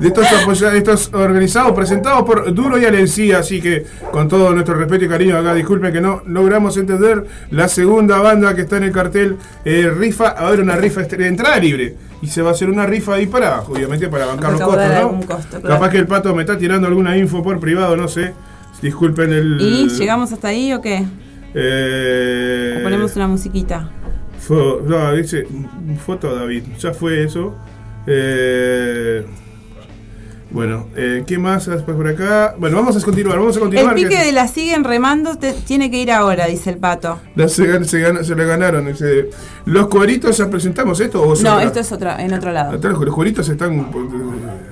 De estos, apoya- estos organizados, presentados por Duro y Alencía, así que con todo nuestro respeto y cariño acá, disculpen que no logramos entender la segunda banda que está en el cartel, eh, rifa, a haber una rifa de entrada libre. Y se va a hacer una rifa ahí para, obviamente, para bancar los costos, ¿no? costo, claro. Capaz que el pato me está tirando alguna info por privado, no sé. Disculpen el. ¿Y llegamos hasta ahí o qué? Eh, O ponemos una musiquita. no, dice foto David, ya fue eso. Eh, bueno, eh, ¿qué más después por acá? Bueno, vamos a continuar, vamos a El continuar. pique que- de la siguen remando te- tiene que ir ahora, dice el pato. la- se, se se le ganaron. los cueritos, ¿ya presentamos esto? O No, otra? esto es otra, en otro lado. Los los cueritos están.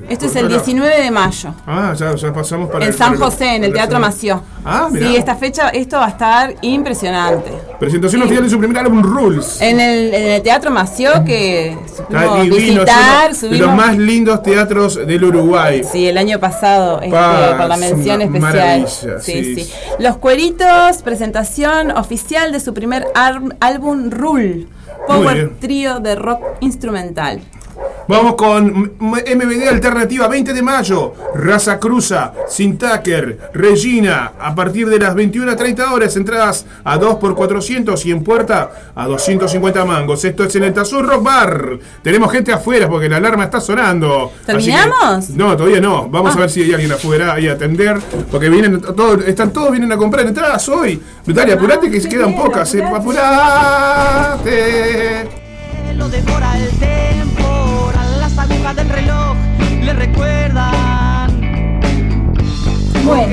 Esto es el otro lado. 19 de mayo. Ah, ya, ya pasamos para En el- San José, en el Teatro Mació. Ah, mirá. Sí, esta fecha, esto va a estar impresionante. Presentación oficial de su primer álbum Rules. En el, en el Teatro Mació, que Está divino, visitar, uno de los más lindos teatros del Uruguay. Sí, el año pasado, este, por la mención especial. sí, sí. sí. Los Cueritos, presentación oficial de su primer álbum Rule, Power. Trio de rock instrumental. Vamos con MBD Alternativa 20 de mayo. Raza Cruza, Sintaker, Regina. A partir de las 21 a 30 horas, entradas a 2 por 400 y en puerta a 250 mangos. Esto es en el Tazur Rock Bar. Tenemos gente afuera porque la alarma está sonando. Que- ¿Terminamos? no, todavía no. Vamos Ah. a ver si hay alguien afuera ahí a atender. Porque vienen todos, están todos vienen a comprar entradas hoy. Dale, apurate que se quedan pocas. eh, Apurate. Lo devora el temporal, le recuerdan.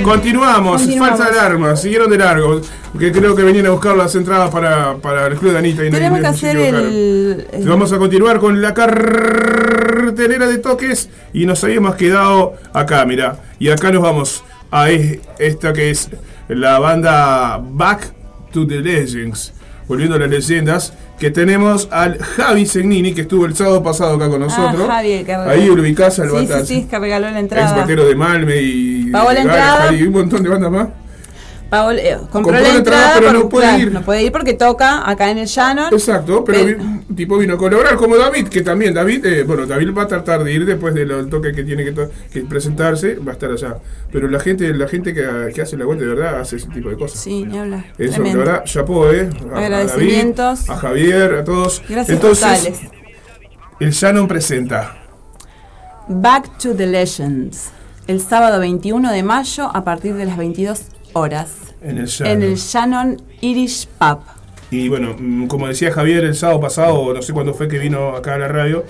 Continuamos, Continuamos. falsa alarma, siguieron de largo, que creo que venían a buscar las entradas para, para el club de Anita y no- Tenemos que no se hacer equivocaron. el, el- Vamos a continuar con la cartelera de toques y nos habíamos quedado acá, mira. Y acá nos vamos a es- esta que es la banda Back to the Legends. Volviendo a las leyendas, que tenemos al Javi Segnini, que estuvo el sábado pasado acá con nosotros. Ah, Javi, el que. Ahí lo ubicás al Sí, sí, sí, que regaló la entrada. batero de Malme y Pagó la entrada. Y un montón de bandas más. Pagó- eh, compró, Compró la entrada, pero no puede claro, ir. No puede ir porque toca acá en el Shannon. Exacto, pero vi- un tipo vino a colaborar como David, que también David, eh, bueno, David va a tratar de ir después del toque que tiene que, que presentarse, va a estar allá. Pero la gente, la gente que, que hace la vuelta de verdad hace ese tipo de cosas. Sí, ni hablar. Eso, Tremendo. la verdad, chapó, eh. A- a Agradecimientos. David, a Javier, a todos. Gracias Entonces, totales. el Shannon presenta. Back to the Legends. El sábado 21 de mayo a partir de las 22 horas. En el Shannon. En el Shannon Irish Pub. Y bueno, mm, como decía Javier el sábado pasado, no sé cuándo fue que vino acá a la radio,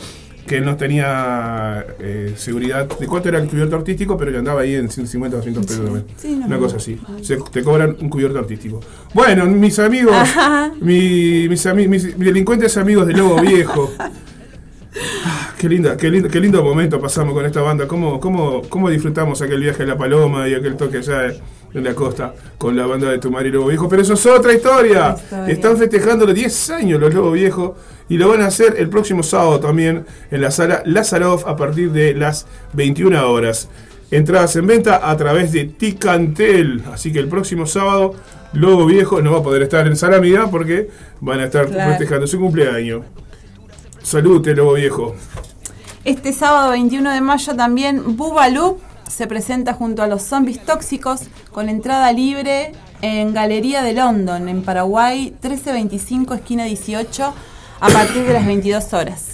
que él no tenía eh, seguridad de cuánto era el cubierto artístico, pero que andaba ahí en 150 o 200 pesos también. Sí, no, Una cosa así. Se- te cobran un cubierto artístico. Bueno, mis amigos, mi- mis, ami- mis delincuentes amigos de Lobo Viejo. Ah, Qué linda, qué lindo, qué lindo momento pasamos con esta banda. Cómo, cómo, cómo disfrutamos aquel viaje a La Paloma y aquel toque allá en la costa con la banda de tu marido Lobo Viejo. Pero eso es otra historia. historia. Están festejando los 10 años los Lobo Viejo y lo van a hacer el próximo sábado también en la sala Lazarov a partir de las 21 horas. Entradas en venta a través de Ticantel. Así que el próximo sábado Lobo Viejo no va a poder estar en Sala Mida porque van a estar Claro. festejando su cumpleaños. Salute, Lobo Viejo. Este sábado 21 de mayo también Bubaloop se presenta junto a los zombies tóxicos con entrada libre en Galería de London, en Paraguay, 1325, esquina 18, a partir de las 22 horas.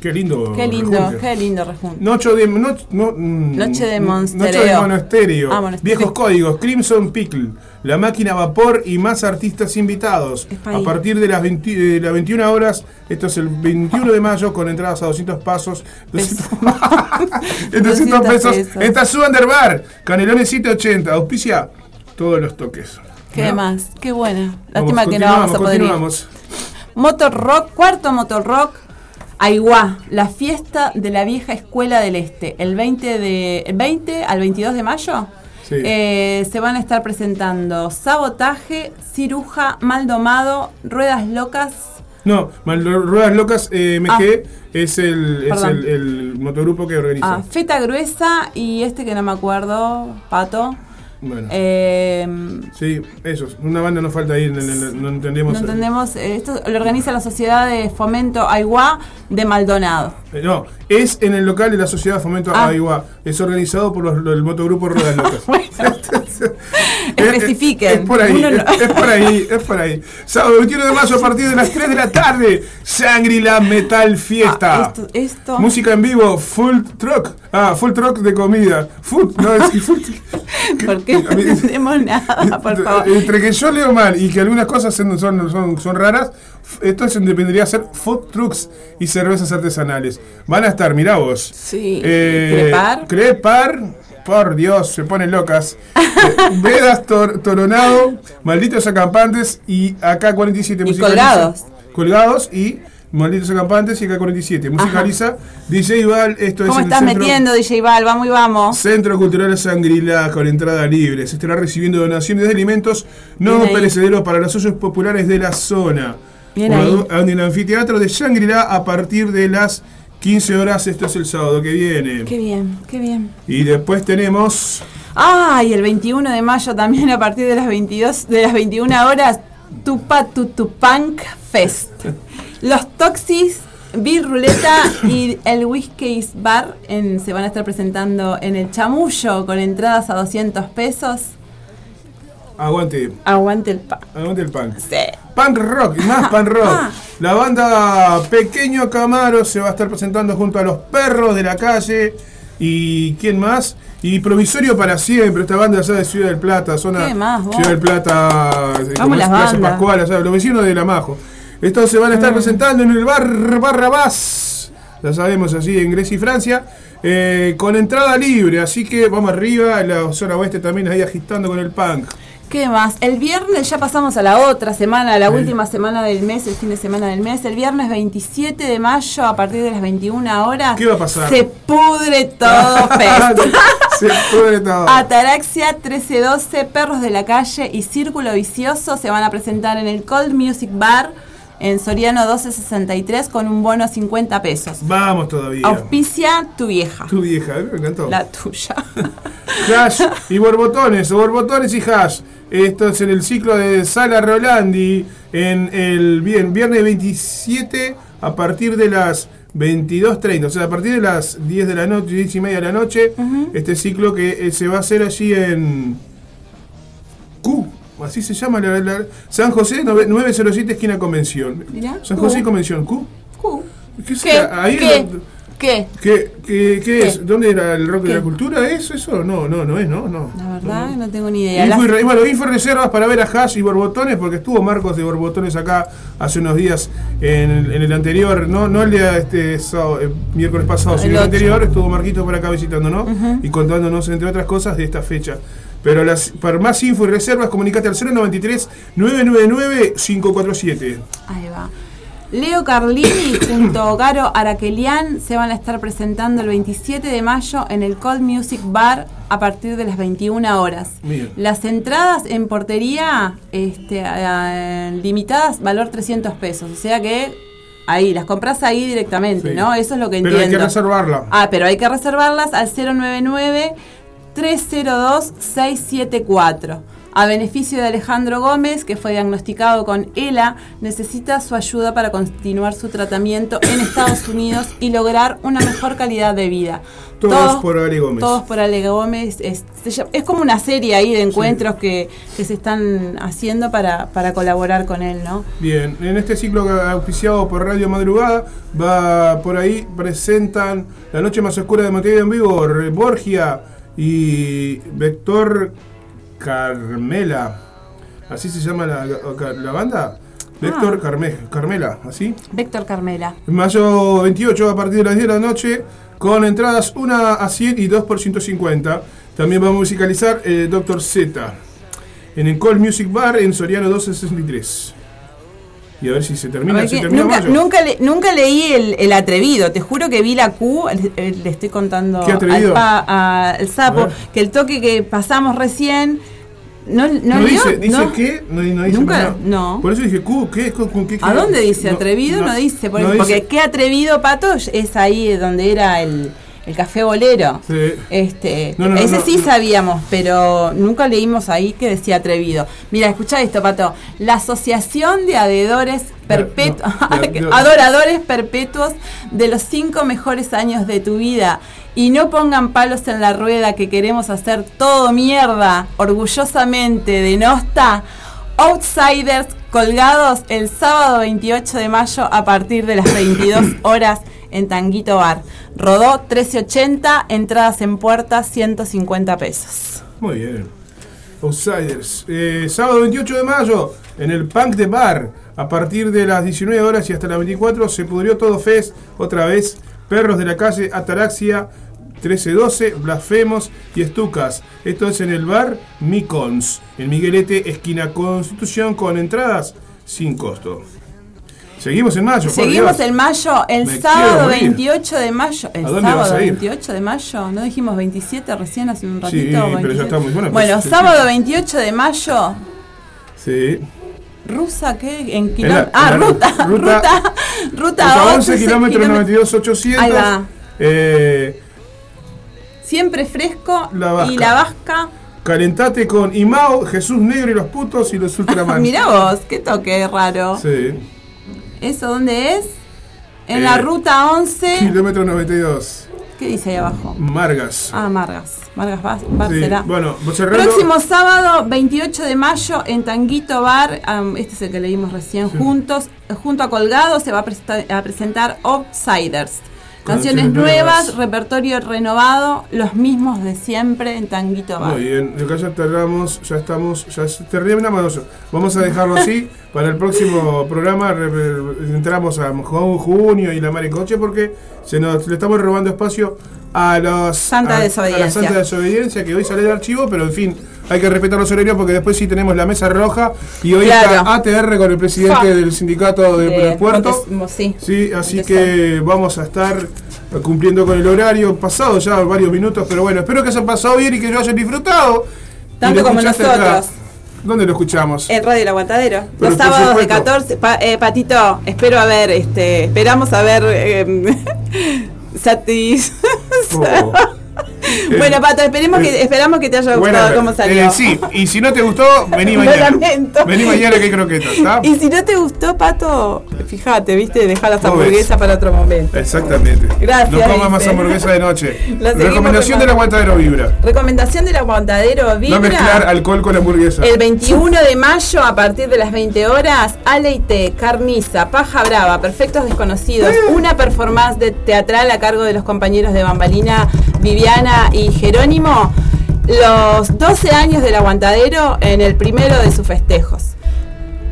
Qué lindo. Qué lindo, rejunte. qué lindo rejunte. Noche de, no- no- mm, Noche de mm, Monstereo. Noche de monasterio. Ah, monasterio. Viejos códigos. Crimson Pickle. La máquina vapor y más artistas invitados. A partir de las, 20 de las 21 horas. Esto es el 21 de mayo con entradas a 200 pasos. 200, 200 pesos. Esta es su Underbar. Canelones 780. Auspicia todos los toques. ¿Qué ¿No? más? Qué buena. Vamos, Lástima que no vamos a poder ir. continuamos. Motor Rock, cuarto Motor Rock, Aiguá, la fiesta de la vieja escuela del este, el 20, de, el 20 al 22 de mayo. Sí. eh, se van a estar presentando Sabotaje, Ciruja, Maldomado, Ruedas Locas. No, Ruedas Locas eh, MG es, el, es el, el motogrupo que organiza. Ah, Feta Gruesa y este que no me acuerdo, Pato. Bueno. Eh, Sí, eso. Una banda nos falta el- no entendemos. no entendemos, eh, esto lo organiza la Sociedad de Fomento Aiguá de Maldonado. Eh, No, es en el local de la Sociedad Fomento Ah. Es organizado por los, el motogrupo Ruedas Locas. Especifiquen. Es por ahí, es, por ahí, es por ahí. Sábado 21 de mayo a partir de las 3 de la tarde. Shangri-La Metal Fiesta. Ah, esto, esto. Música en vivo, full truck. Ah, full truck de comida. Food, no, es full ¿Por qué no entendemos nada, por favor? Entre que yo leo mal y que algunas cosas son, son, son, raras, esto se vendría a ser food trucks y cervezas artesanales. Van a estar, mirá vos. Sí. Eh, Crepar. Crepar, por Dios, se ponen locas. Eh, Vedas Tor- Toronado, Malditos Acampantes y AK-47 musicaliza- colgados. Colgados y Malditos Acampantes y AK-47. Musicaliza DJ Val, esto ¿Cómo es el estás centro- metiendo, DJ Val? Vamos y vamos. Centro Cultural Sangrila con entrada libre. Se estará recibiendo donaciones de alimentos no perecederos para los socios populares de la zona. Bien ahí. En el anfiteatro de Shangri-La a partir de las 15 horas. Esto es el sábado que viene. Qué bien, qué bien. Y después tenemos. Ah, y el 21 de mayo también a partir de las 22 de las 21 horas Tupa Tutupunk Fest. Los Toxis, Beer Ruleta y el Whiskey's Bar en- se van a estar presentando en el Chamullo con entradas a 200 pesos. Aguante. Aguante el pa. Aguante el punk. Sí. Punk rock, más punk rock. La banda Pequeño Camaro se va a estar presentando junto a los perros de la calle. ¿Y quién más? Y Provisorio para siempre, esta banda allá de Ciudad del Plata, zona ¿Qué más? Ciudad del Plata, eh, como las Plaza. Pascual, allá, los vecinos de La Majo. Estos se van a Mm. estar presentando en el bar Barrabás, ya sabemos, así en Grecia y Francia, eh, con entrada libre, así que vamos arriba, la zona oeste también ahí agitando con el punk. ¿Qué más? El viernes ya pasamos a la otra semana, a la última semana del mes, el fin de semana del mes. El viernes 27 de mayo, a partir de las 21 horas. ¿Qué va a pasar? Se pudre todo fest. Se pudre todo. Ataraxia 1312, Perros de la Calle y Círculo Vicioso se van a presentar en el Cold Music Bar en Soriano 1263 con un bono 50 pesos. Vamos todavía. Auspicia tu vieja. Tu vieja, me encantó. La tuya. Hash y borbotones, borbotones y hash. Esto es en el ciclo de Sala Rolandi, en el bien, viernes 27 a partir de las 22.30, o sea, a partir de las 10 de la noche, 10 y media de la noche, este ciclo que eh, se va a hacer allí en así se llama, la- la- San José 9- 907 esquina Convención. Mirá, San Q. José Convención, Q. Q. ¿Qué, ¿Qué? será? Ahí ¿Qué? lo- ¿Qué? ¿Qué, qué, qué es? ¿Dónde era el rock de la cultura? ¿Es eso? No, no, no es, no, no. La verdad, no, tengo ni idea. Info y bueno, info reservas para ver a Hash y Borbotones, porque estuvo Marcos de Borbotones acá hace unos días en el, en el anterior, no, no el día este sábado, eh, miércoles pasado, El sino el anterior, estuvo Marquito por acá visitándonos y contándonos, entre otras cosas, de esta fecha. Pero las, para más info y reservas, comunicate al 093 999 547. Ahí va. Leo Carlini junto a Garo Araquelian se van a estar presentando el 27 de mayo en el Cold Music Bar a partir de las 21 horas. Bien. Las entradas en portería este, eh, limitadas, valor 300 pesos. O sea que ahí, las compras ahí directamente, Sí. ¿no? Eso es lo que Pero hay entiendo. que reservarla. Ah, pero hay que reservarlas al 099 302 674. A beneficio de Alejandro Gómez, que fue diagnosticado con ELA, necesita su ayuda para continuar su tratamiento en Estados Unidos y lograr una mejor calidad de vida. Todos por Ale Gómez. Todos por Ale Gómez. Es, como una serie ahí de encuentros que, que se están haciendo para, para colaborar con él, ¿no? Bien, en este ciclo auspiciado por Radio Madrugada, va por ahí, presentan La Noche Más Oscura de Montevideo en vivo, Borgia y Vector Carmela. ¿Así se llama la, la banda? Vector Ah. Carme- Carmela, ¿así? Víctor Carmela. Mayo 28 a partir de las 10 de la noche, con entradas 1 a 100 y 2 por 150. También va a musicalizar eh, Dr. Z en el Call Music Bar en Soriano 1263. Y a ver si se termina. ¿Se termina nunca, mayo? nunca, le- nunca leí el, el atrevido, te juro que vi la Q, le, eh, le estoy contando ¿Qué al, pa- a- al sapo, que el toque que pasamos recién, ¿no, no, ¿No, dice, dice ¿No? qué? No, no dice Nunca, nada. no. Por eso dije, Q, ¿qué? ¿Con, con qué, ¿A qué? dónde dice atrevido? No, dice, por- porque dice. qué atrevido pato es ahí donde era el, el café bolero. Sí. Este, No, no, ese no, sí sabíamos, pero nunca leímos ahí que decía atrevido. Mira, escucha esto, Pato. La Asociación de Adedores Perpetuos, no, no. Adoradores Perpetuos de los cinco mejores años de tu vida. Y no pongan palos en la rueda que queremos hacer todo mierda, orgullosamente de Nosta. Outsiders colgados el sábado 28 de mayo a partir de las 22 horas en Tanguito Bar. Rodó 1380, entradas en puerta 150 pesos. Muy bien. Outsiders. Eh, sábado 28 de mayo, en el Punk de Bar, a partir de las 19 horas y hasta las 24, se pudrió todo Fest, otra vez. Perros de la calle, Ataraxia, 1312, Blasfemos y Estucas. Esto es en el bar Micons, en Miguelete, esquina Constitución, con entradas sin costo. Seguimos en mayo, Seguimos Dios. en mayo, el Me sábado morir. 28 de mayo. El ¿A dónde vas sábado a ir? 28 de mayo, ¿no dijimos 27 recién hace un ratito? Sí, pero ya 27? estamos. Bueno, Bueno, pues, sábado sí. 28 de mayo, Sí. ¿Rusa qué? En la- Ah, en la ruta, ruta- ruta, ruta, Ruta 11 kilómetros 92 800. Ahí va. Eh, Siempre fresco La y la vasca. calentate con Imao, Jesús Negro y los putos y los Ultraman. Mirá vos, qué toque raro. Sí. ¿Eso dónde es? En Eh, la ruta 11. Kilómetro 92. ¿Qué dice ahí abajo? Margas. Ah, Margas. Margas Bar, Sí. Bueno, cerrando. Próximo sábado, 28 de mayo, en Tanguito Bar, este es el que leímos recién, juntos, junto a Colgado, se va a, a presentar Outsiders. Canciones Canciones nuevas, nuevas. repertorio renovado, los mismos de siempre en Tanguito Bar. Muy bien, acá ya tardamos, ya estamos, ya terminamos. Vamos a dejarlo así. Para el próximo programa entramos a ju- junio y la mar en coche porque se nos le estamos robando espacio a los Santa a- a desobediencia. la santa desobediencia que hoy sale del archivo, pero en fin, hay que respetar los horarios porque después sí tenemos la mesa roja y hoy Claro. está ATR con el presidente Fa. del sindicato de, De puerto. Montes- sí. Sí, así Montes- que vamos a estar cumpliendo con el horario pasado ya varios minutos, pero bueno, espero que hayan pasado bien y que lo hayan disfrutado. Tanto como nosotros. ¿Dónde lo escuchamos? En Radio El Aguantadero. Pero Los sábados de supuesto. 14. Pa- eh, Patito, espero a ver, este, esperamos a ver. eh, satis. Oh. Bueno, Pato, esperemos que, esperamos que te haya gustado Bueno, cómo salió. eh, sí, y si no te gustó, vení Lo mañana. lamento. Vení mañana que hay croquetas, ¿está? Y si no te gustó, Pato, fíjate, viste, dejar las hamburguesas para otro momento. Exactamente. Gracias, No comas más hamburguesa de noche. Recomendación del aguantadero vibra. Recomendación del aguantadero Vibra. No mezclar alcohol con hamburguesa. El 21 de mayo, a partir de las 20 horas, Aleite, Carniza, Paja Brava, Perfectos Desconocidos, una performance de teatral a cargo de los compañeros de Bambalina, Viviana y Jerónimo. Los 12 años del aguantadero en el primero de sus festejos.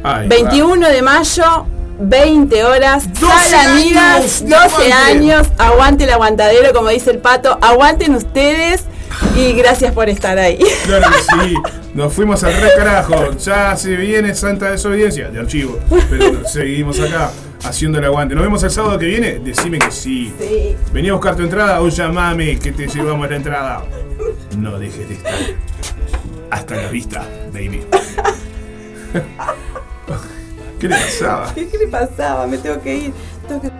Va. 21 de mayo, 20 horas, 12 Sala Amigas, años de 12 aguante. años, aguante el aguantadero, como dice el pato, aguanten ustedes y gracias por estar ahí. Claro que sí. Nos fuimos al re carajo. Ya se viene Santa Desobediencia de archivo. Pero seguimos acá. Haciendo el aguante. Nos vemos el sábado que viene. Decime que sí. Sí. Vení a buscar tu entrada o llamame que te llevamos la entrada. No dejes de estar. Hasta la vista, baby. ¿Qué le pasaba? ¿Qué, qué le pasaba? Me tengo que ir. Tengo que-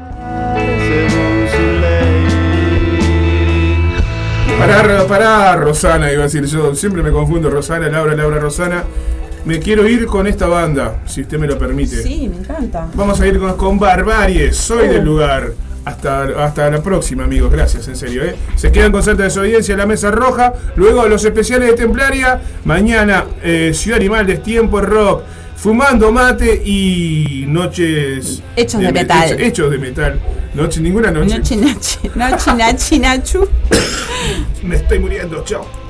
Pará, pará, Rosana, iba a decir yo. Siempre me confundo, Rosana, Laura, Laura, Rosana. Me quiero ir con esta banda, si usted me lo permite. Sí, me encanta. Vamos a ir con, con Barbarie, soy del lugar. Hasta, hasta la próxima, amigos. Gracias, en serio. ¿eh? Se quedan con Santa Desobediencia en la Mesa Roja. Luego los especiales de Templaria. Mañana, eh, Ciudad Animal, Destiempo Rock. Fumando mate y noches. Hechos de me- metal. Hechos, hechos de metal. Noche, ninguna noche. Nochi, nachi, nachi, nachi, nachu. Me estoy muriendo. Chao.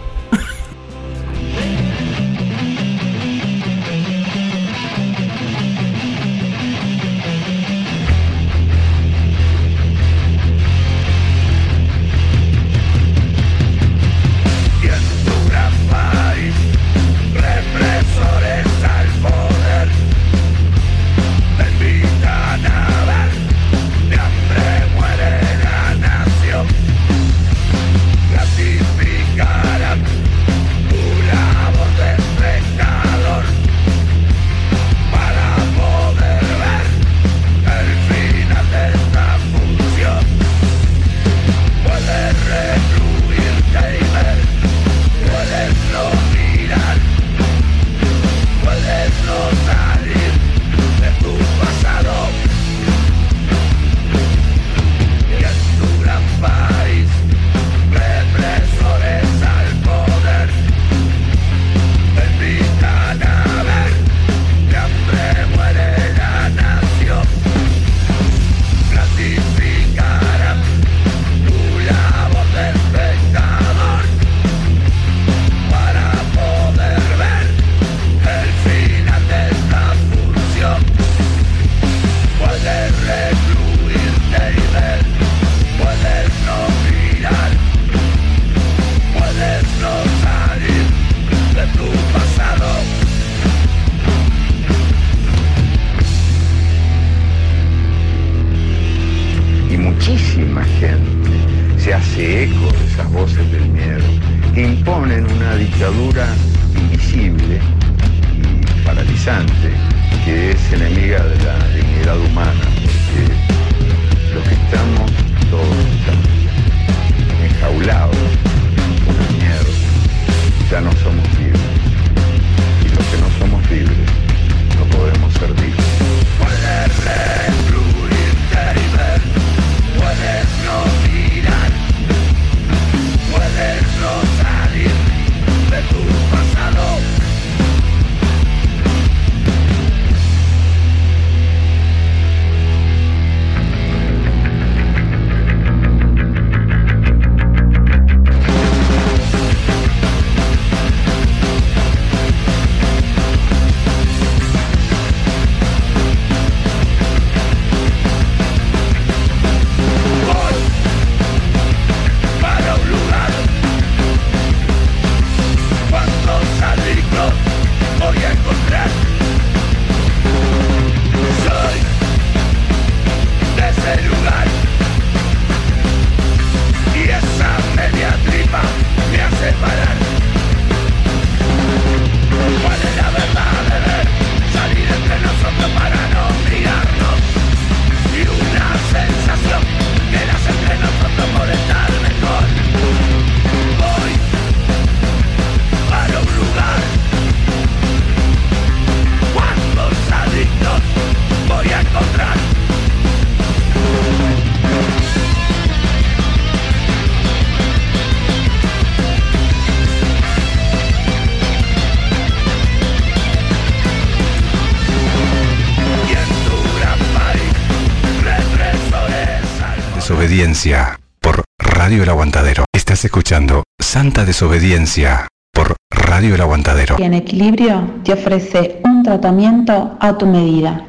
Radio El Aguantadero. Estás escuchando Santa Desobediencia por Radio El Aguantadero. En equilibrio te ofrece un tratamiento a tu medida.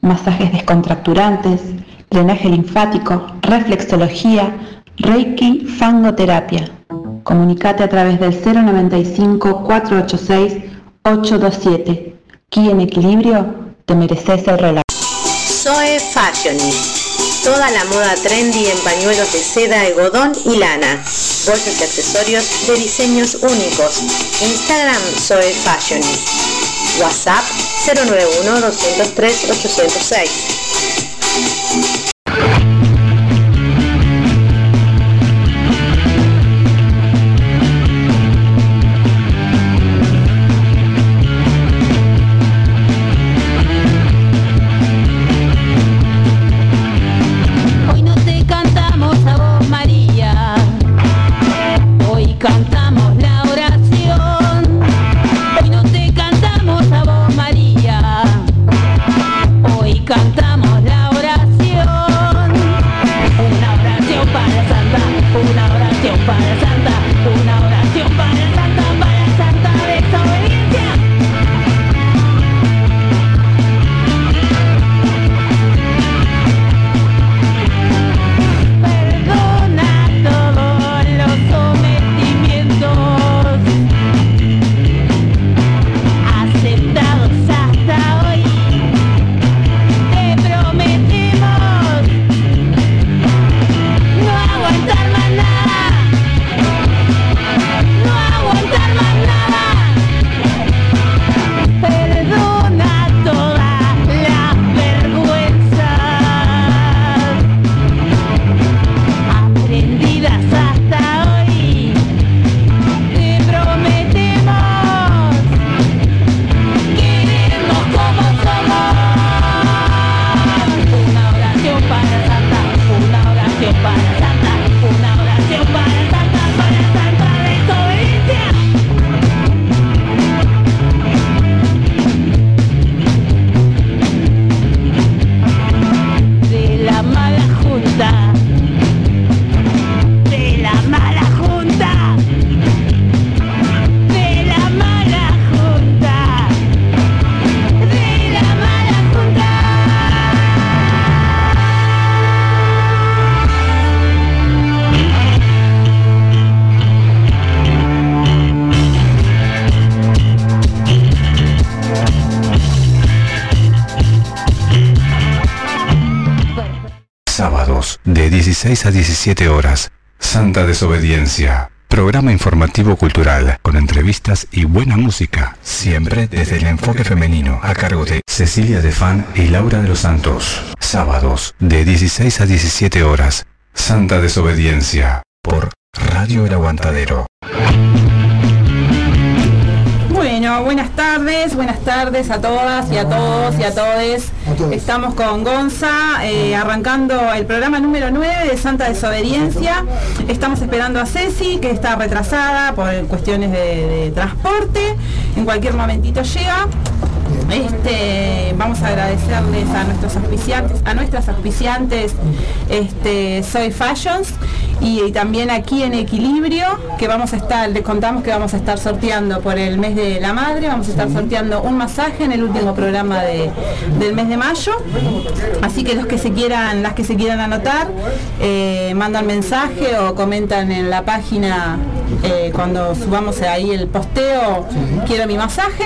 Masajes descontracturantes, drenaje linfático, reflexología, reiki, fangoterapia. Comunicate a través del 095 486 827. Aquí en equilibrio te mereces el relato. Zoe Fashionist. Toda la moda trendy en pañuelos de seda, algodón y lana. Bolsos y accesorios de diseños únicos. Instagram Zoe Fashionist. WhatsApp 091 203 806. 16 a 17 horas. Santa Desobediencia. Programa informativo cultural, con entrevistas y buena música, siempre desde el enfoque femenino, a cargo de Cecilia de Fan y Laura de los Santos. Sábados, de 16 a 17 horas. Santa Desobediencia, por Radio El Aguantadero. Bueno, buenas tardes, buenas tardes a todas y a todos y a todes. Estamos con Gonza, eh, arrancando el programa número 9 de Santa Desobediencia. Estamos esperando a Ceci, que está retrasada por cuestiones de, de transporte. En cualquier momentito llega. Este, vamos a agradecerles a nuestros auspiciantes, a nuestras auspiciantes, este, Soy Fashions y, y también aquí en Equilibrio, que vamos a estar, les contamos que vamos a estar sorteando por el mes de la madre, vamos a estar sorteando un masaje en el último programa de- del mes de mayo. Así que los que se quieran, las que se quieran anotar, eh, mandan mensaje o comentan en la página eh, cuando subamos ahí el posteo, quiero mi masaje.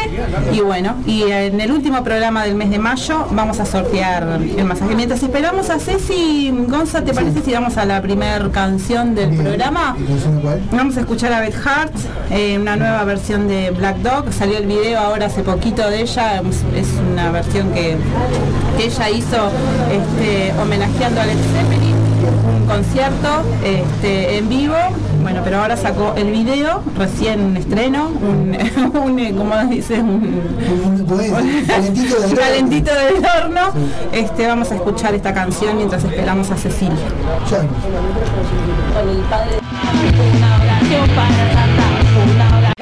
Y bueno, y en el último programa del mes de mayo vamos a sortear el masaje. Mientras esperamos a Ceci, Gonza, ¿te parece si vamos a la primera canción del programa? Vamos a escuchar a Beth Hart, eh, una nueva versión de Black Dog. Salió el video ahora hace poquito de ella. Es, es una versión que, que ella hizo este, homenajeando a Led Zeppelin, un concierto este, en vivo. Bueno, pero ahora sacó el video, recién estreno, un, un, eh, ¿cómo dice? Un, un calentito del horno. Este, vamos a escuchar esta canción mientras esperamos a Cecilia. Con el padre. Una oración para Santa, una oración.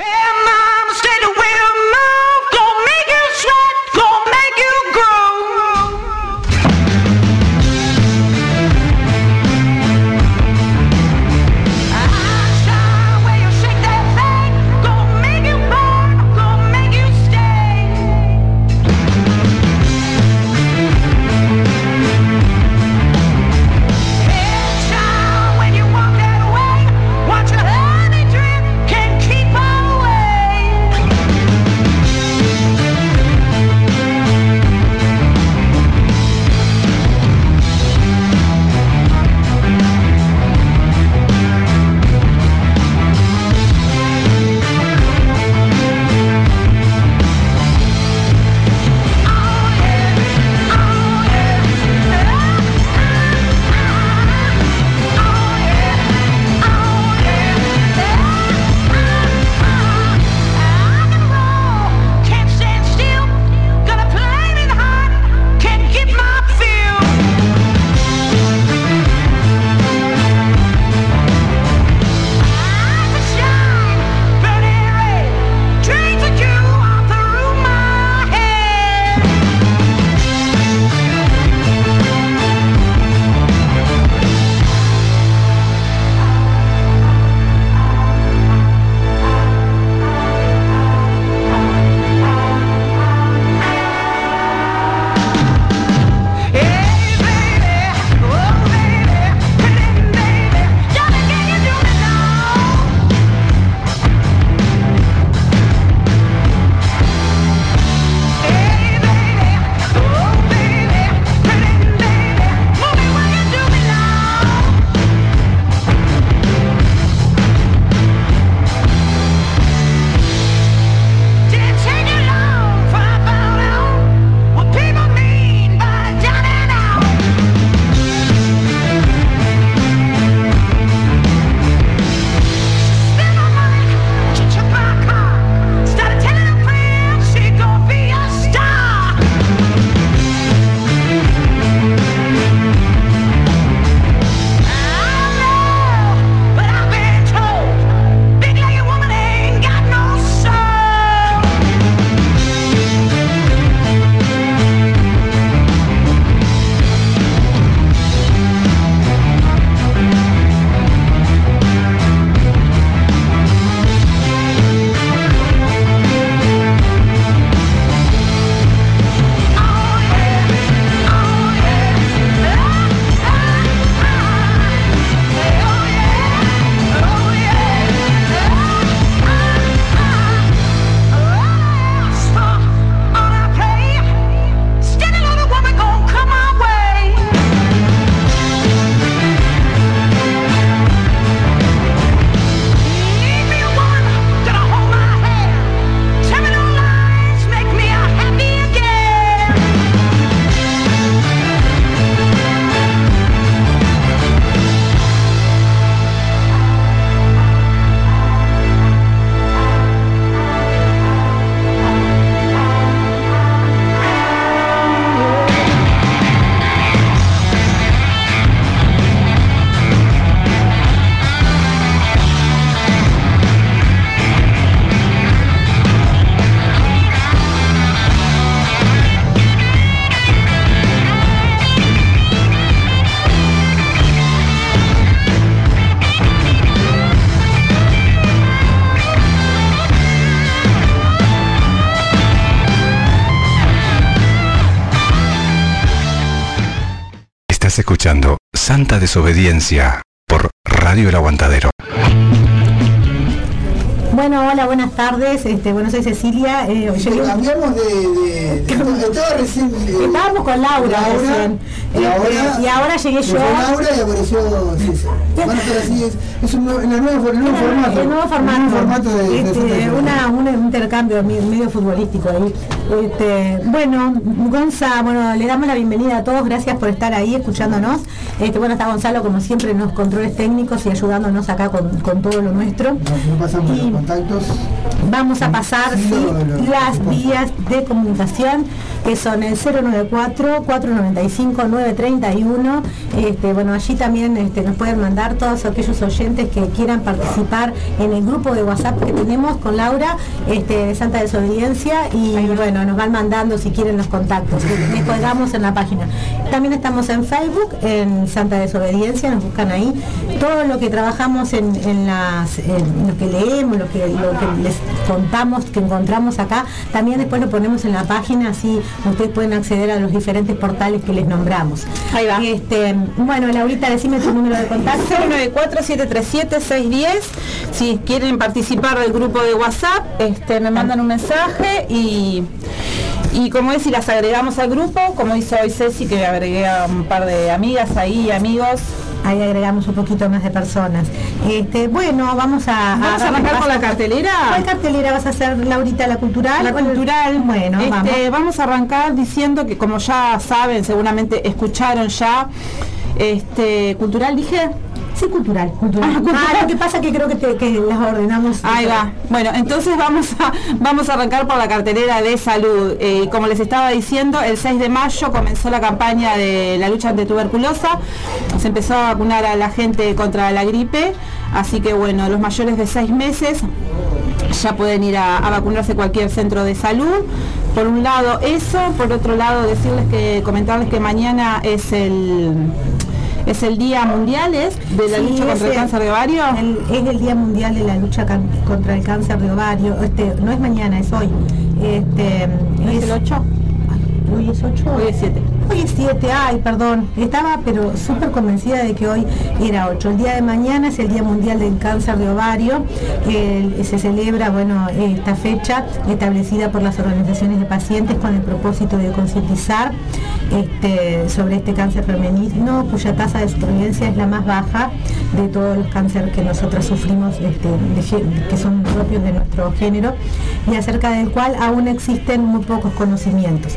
Desobediencia por Radio El Aguantadero. Bueno, hola, buenas tardes. Este, bueno, soy Cecilia. Eh, Cambiamos de- estaba recién. eh, Estábamos con Laura, recién. y ahora, y ahora llegué yo. Laura y apareció César. Estar así, es, es un el nuevo, el nuevo formato. El nuevo formato, El nuevo formato de, de Este, una, un intercambio medio futbolístico ahí. Este, bueno, Gonza, bueno, le damos la bienvenida a todos, gracias por estar ahí escuchándonos. Este, bueno, está Gonzalo como siempre en los controles técnicos y ayudándonos acá con, con todo lo nuestro. No pasamos los contactos. Vamos a pasar sí, las vías de comunicación que son el 094-495-931. Este, bueno, allí también este, nos pueden mandar todos aquellos oyentes que quieran participar en el grupo de WhatsApp que tenemos con Laura este, de Santa Desobediencia y bueno, nos van mandando si quieren los contactos. Les colgamos en la página. También estamos en Facebook, en Santa Desobediencia, nos buscan ahí. Todo lo que trabajamos en, en las, en lo que leemos, lo que, lo que les contamos, que encontramos acá, también después lo ponemos en la página, así ustedes pueden acceder a los diferentes portales que les nombramos. Ahí va. Este, bueno, Laurita, decime tu número de contacto. 094-737-610. Si quieren participar del grupo de WhatsApp, este, me mandan un mensaje y, y como es, si las agregamos al grupo, como hizo hoy Ceci, que agregué a un par de amigas ahí, amigos. Ahí agregamos un poquito más de personas. Este, bueno, vamos a, ¿Vamos a arrancar con la cartelera? ¿Cuál cartelera vas a hacer, Laurita? ¿La cultural? La ¿Cuál- cultural, Bueno, este, vamos. vamos. a arrancar diciendo que como ya saben, seguramente escucharon ya, este, cultural dije. Sí, cultural, cultural. Ah, cultural. Ah, lo que pasa que creo que, te- que las ordenamos. Ahí va. Bueno, entonces vamos a, vamos a arrancar por la cartelera de salud. Eh, como les estaba diciendo, el 6 de mayo comenzó la campaña de la lucha ante tuberculosa. Se empezó a vacunar a la gente contra la gripe. Así que bueno, los mayores de 6 meses ya pueden ir a, a vacunarse cualquier centro de salud. Por un lado eso, por otro lado decirles que, comentarles que mañana es el es el día mundial es de la Sí, lucha contra el cáncer de ovario. el- es el Día Mundial de la Lucha can- contra el Cáncer de Ovario. Este, no es mañana, es hoy. Este, ¿No es el 8? Hoy es 8. Hoy es 7. Hoy es 7, ay, perdón. Estaba pero súper convencida de que hoy era 8. El día de mañana es el Día Mundial del Cáncer de Ovario. Se celebra, bueno, esta fecha establecida por las organizaciones de pacientes con el propósito de concientizar este, sobre este cáncer femenino, cuya tasa de supervivencia es la más baja de todos los cánceres que nosotras sufrimos, este, de que son propios de nuestro género, y acerca del cual aún existen muy pocos conocimientos.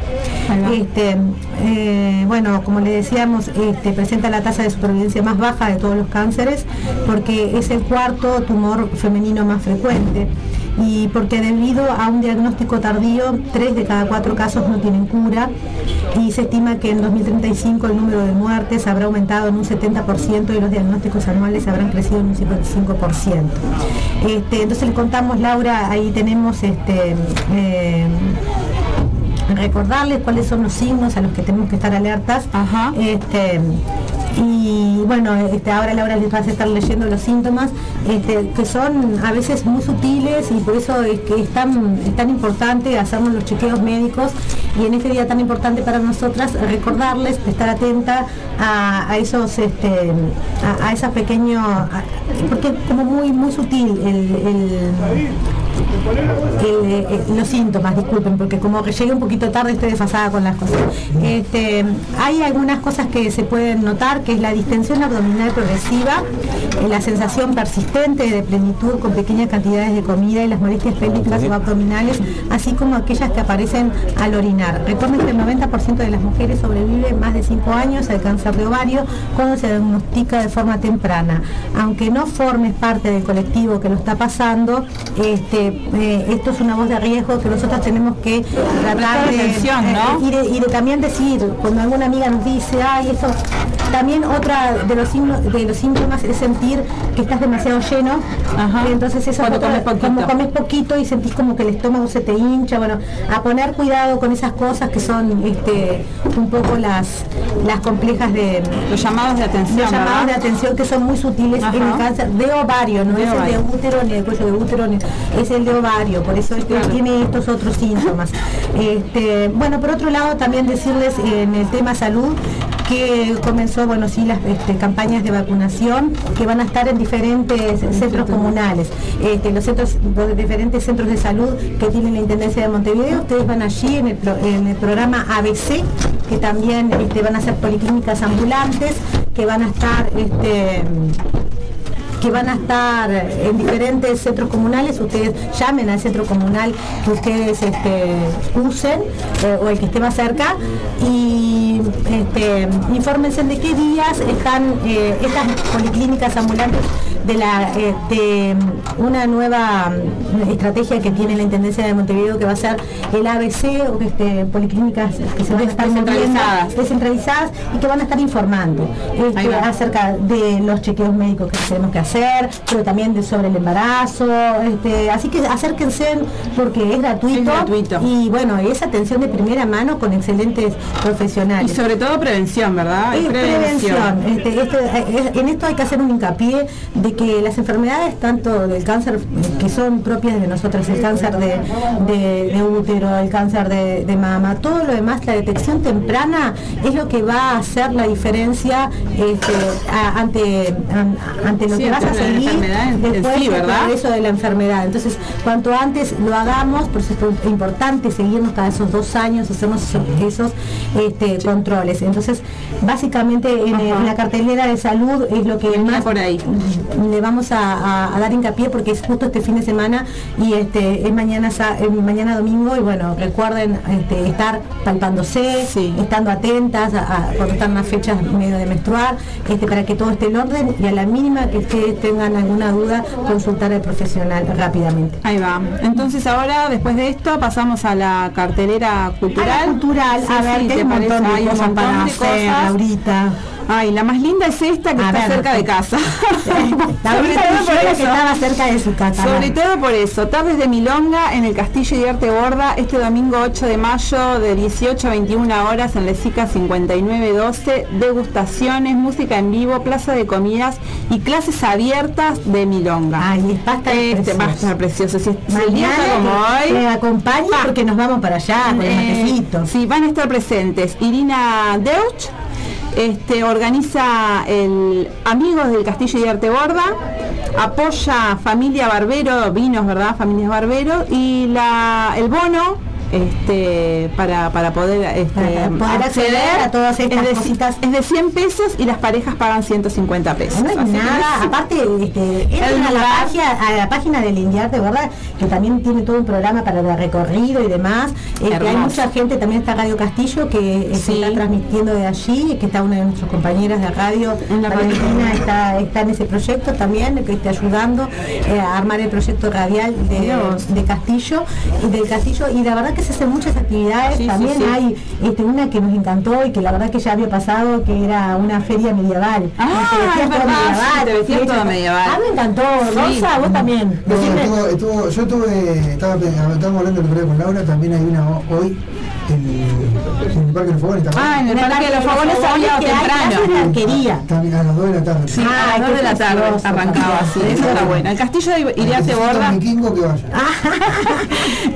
Este, eh, bueno, como le decíamos, este, presenta la tasa de supervivencia más baja de todos los cánceres porque es el cuarto tumor femenino más frecuente y porque debido a un diagnóstico tardío, tres de cada cuatro casos no tienen cura y se estima que en 2035 el número de muertes habrá aumentado en un 70% y los diagnósticos anuales habrán crecido en un 55%. Este, entonces le contamos, Laura, ahí tenemos este, eh, recordarles cuáles son los signos a los que tenemos que estar alertas. Este, y bueno, este, ahora Laura les va a estar leyendo los síntomas, este, que son a veces muy sutiles y por eso es que es tan, tan importante hacernos los chequeos médicos y en este día tan importante para nosotras recordarles estar atenta a, esos este, a, a esas pequeños porque es como muy muy sutil el- eh, los síntomas, disculpen, porque como que llegué un poquito tarde estoy desfasada con las cosas. Hay algunas cosas que se pueden notar, que es la distensión abdominal progresiva, eh, la sensación persistente de plenitud con pequeñas cantidades de comida y las molestias pélvicas o abdominales, así como aquellas que aparecen al orinar. Recuerden que el 90% de las mujeres sobrevive más de 5 años al cáncer de ovario cuando se diagnostica de forma temprana. Aunque no formes parte del colectivo que lo está pasando, este, eh, esto es una voz de riesgo que nosotros tenemos que tratar de, atención, ¿no? eh, y, de, y de también decir, cuando alguna amiga nos dice, ay, eso, también otra de los signos, de los síntomas es sentir que estás demasiado lleno, y entonces eso Cuando otra- comes poquito. como comes poquito y sentís como que el estómago se te hincha, bueno, a poner cuidado con esas cosas que son este, un poco las, las complejas de los llamados de atención, los llamados ¿verdad? de atención que son muy sutiles en el cáncer de ovario, no De es el de útero ni de cuello de útero, ni- es el de ovario, por eso este tiene estos otros síntomas. Este, bueno, por otro lado también decirles en el tema salud que comenzó, bueno, sí, las este, campañas de vacunación que van a estar en diferentes centros comunales. Este, los centros, diferentes centros de salud que tiene la Intendencia de Montevideo, ustedes van allí en el, pro- en el programa ABC, que también este, van a ser policlínicas ambulantes, que van a estar este, que van a estar en diferentes centros comunales, ustedes llamen al centro comunal que ustedes este, usen eh, o el que esté más cerca y este, infórmense de qué días están eh, estas policlínicas ambulantes de la eh, de una nueva mm, estrategia que tiene la Intendencia de Montevideo que va a ser el ABC o este, policlínicas que se van a estar Descentralizadas. descentralizadas y que van a estar informando este, acerca de los chequeos médicos que tenemos que hacer, pero también de sobre el embarazo, este, así que acérquense porque es gratuito, y bueno, es atención de primera mano con excelentes profesionales. Y sobre todo prevención, ¿verdad? Es prevención. Este, esto- eh, en esto hay que hacer un hincapié de que las enfermedades, tanto del cáncer que son propias de nosotras, el cáncer de, de- de útero, el cáncer de, de mama, todo lo demás, la detección temprana es lo que va a hacer la diferencia este, a- ante, an- ante lo Sí, que vas a seguir después sí, del progreso de la enfermedad. Entonces, cuanto antes lo hagamos, por eso es importante seguirnos cada esos dos años, hacernos esos, esos, este, controles. Entonces, básicamente en, en la cartelera de salud es lo que más por ahí. Le vamos a, a- a dar hincapié porque es justo este fin de semana y este es mañana sa- eh, mañana domingo y bueno recuerden este, estar palpándose estando atentas a, cuando están las fechas medio de menstruar este, para que todo esté en orden y a la mínima que ustedes tengan alguna duda consultar al profesional rápidamente Ahí va. Entonces ahora, después de esto, pasamos a la cartelera cultural. A la cultural, a ver, que ¿te hay un montón de Hay un cosas para hacer. Laurita. Ay, la más linda es esta que A está ver, cerca de casa. Laurita dijo que estaba cerca de su casa. Sobre todo por eso, tardes de Milonga en el Castillo de Arte Borda este domingo 8 de mayo de 18 a 21 horas en Lesica 5912, degustaciones, música en vivo, plaza de comidas y clases abiertas de Milonga. Ay, va a estar este, va a estar precioso. Si, el Mañana como hoy, me acompañe porque nos vamos para allá con el eh, matecito. Sí, van a estar presentes Irina Deutsch, este, organiza el Amigos del Castillo de Arte Borda, apoya Familia Barbero, vinos, ¿verdad? Familias Barbero, y la, el bono este, para, para poder, este, Para poder acceder a todas estas es de, cositas. Es de 100 pesos y las parejas pagan 150 pesos. No es nada, aparte este, a la, página, a la página del Indiarte, ¿verdad? Que también tiene todo un programa para el recorrido y demás. Este, hay mucha gente, también está Radio Castillo, que se está transmitiendo de allí, que está una de nuestras compañeras de radio, Valentina, está, está en ese proyecto también, que está ayudando eh, a armar el proyecto radial de, de Castillo, y del Castillo, y la verdad que se hacen muchas actividades, Sí, también sí. hay este, una que nos encantó y que la verdad que ya había pasado, que era una feria medieval. Ah, Te verdad, sí, te vestías todo medieval. Ah, me encantó. Sí. Rosa, vos también. No, Decime. estuvo, estuvo- yo tuve, estaba, estábamos hablando el otro día con Laura, también hay una ho- hoy en el Parque de los Fogones también. Ah, en el, el Parque de los Fogones había temprano. Arquería. También a las 2 de la tarde. Sí, ah, ah a las 2 de la tarde arrancaba así. Eso está bueno. El castillo de Iriarte Borda. Ah,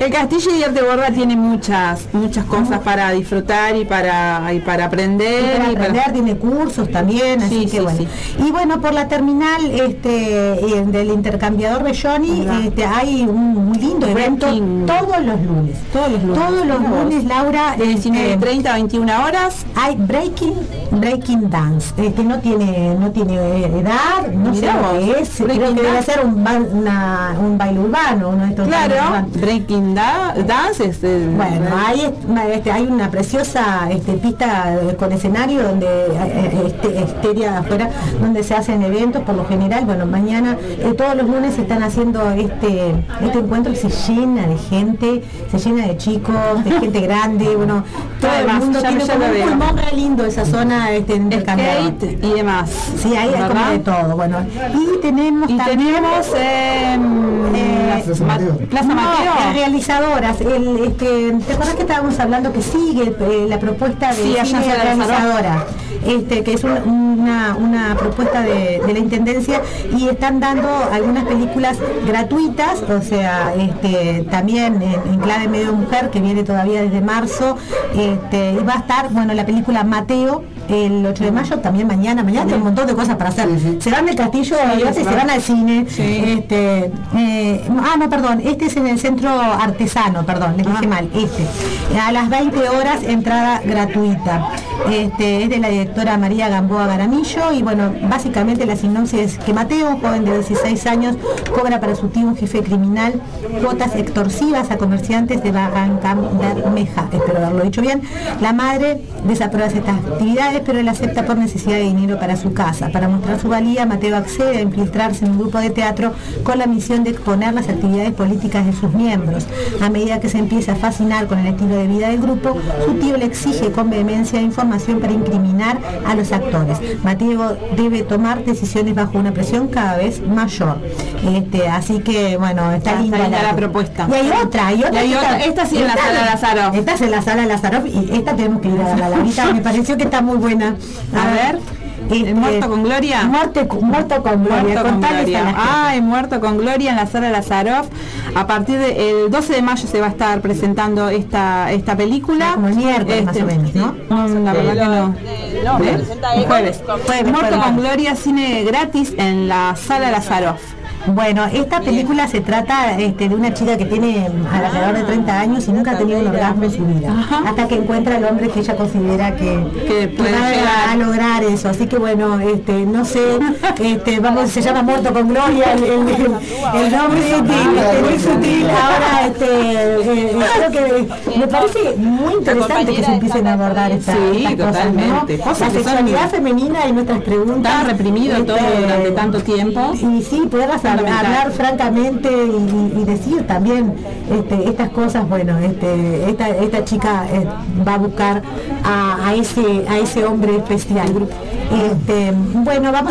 el castillo de Iriarte Borda tiene muchas, muchas cosas para disfrutar y para, y para aprender. Y para aprender, tiene cursos también, así que bueno. Y bueno, por la terminal este del intercambiador Belloni este, hay un lindo evento todos los lunes. Todos los lunes. Todos los lunes, Laura. De este, 19.30 a 21 horas. Hay breaking, breaking dance, que no tiene, no tiene edad, no es, debe ser un, baile urbano, uno Claro, breaking da dance Bueno, hay, este, hay una preciosa este, pista con escenario donde eh, eh, este, esteria afuera, donde se hacen eventos por lo general, bueno, mañana, eh, todos los lunes se están haciendo este, este encuentro y se llena de gente, se llena de chicos, de gente grande, bueno, todo el Además, mundo ya- tiene como un veo. pulmón re lindo esa zona este, el. Skate y demás. Sí, ahí hay como de todo, bueno. Y tenemos Y también tenemos em, eh, Plaza Ma- Mateo. Plaza no, Mateo. las realizadoras. El, este, ¿Te acuerdas que estábamos hablando que sigue eh, la propuesta de Sí, allá cine realizadora? Este, que es un- una, una propuesta de, de la Intendencia y están dando algunas películas gratuitas, o sea, este, también en, en clave medio mujer, que viene todavía desde marzo, este, y va a estar, bueno, la película Mateo, el 8 de mayo, también mañana, mañana hay un montón de cosas para hacer. Se van del castillo se van al cine. Este, eh, ah, no, perdón, este es en el centro artesano, perdón, les dije mal, este. A las 20 horas, entrada gratuita. Este, es de la directora María Gamboa Garamillo y bueno, básicamente la sinopsis es que Mateo, joven de 16 años, cobra para su tío un jefe criminal cuotas extorsivas a comerciantes de Barrancam Bermeja, espero haberlo dicho bien. La madre desaprueba estas actividades, pero él acepta por necesidad de dinero para su casa. Para mostrar su valía, Mateo accede a infiltrarse en un grupo de teatro con la misión de exponer las actividades políticas de sus miembros. A medida que se empieza a fascinar con el estilo de vida del grupo, su tío le exige con vehemencia información para incriminar a los actores. Mateo debe tomar decisiones bajo una presión cada vez mayor. Este, así que, bueno, está, Está linda, linda la propuesta. Y hay otra, hay otra. Hay. Esta sí en la sala Lázaro. Esta es en la sala Lázaro y esta tenemos que ir a. La Laurita me pareció que está muy buena. A ver. Este, ¿Muerto con Gloria? Muerte, muerto con Gloria. Muerto con Gloria. Ay, Muerto con Gloria en la sala Lazarov. A partir del 12 de mayo se va a estar presentando esta esta película. Como el miércoles más o menos, ¿no? la verdad que no. No, ¿Eh? él. Jueves. Jueves, Muerto con Gloria, cine gratis en la sala Lazarov. Bueno, esta película se trata este, de una chica que tiene alrededor de 30 años y nunca ha tenido un orgasmo en su vida. Hasta que encuentra al hombre que ella considera que, que puede va a- llegar. a lograr eso. Así que bueno, este, no sé, este, vamos, se llama Muerto con Gloria, el, el- el nombre sutil, muy sutil. Ahora, este, eh, creo que me parece muy interesante que se empiecen a abordar Sí, estas cosas, ¿no? totalmente. Cosas La que son- sexualidad femenina y nuestras preguntas. Tan reprimido todo durante tanto tiempo. Y sí, hab- Fundamental. Hablar francamente y, decir también este, estas cosas, bueno, este, esta, esta chica eh, va a buscar a, a ese, a ese hombre especial. Este, bueno, vamos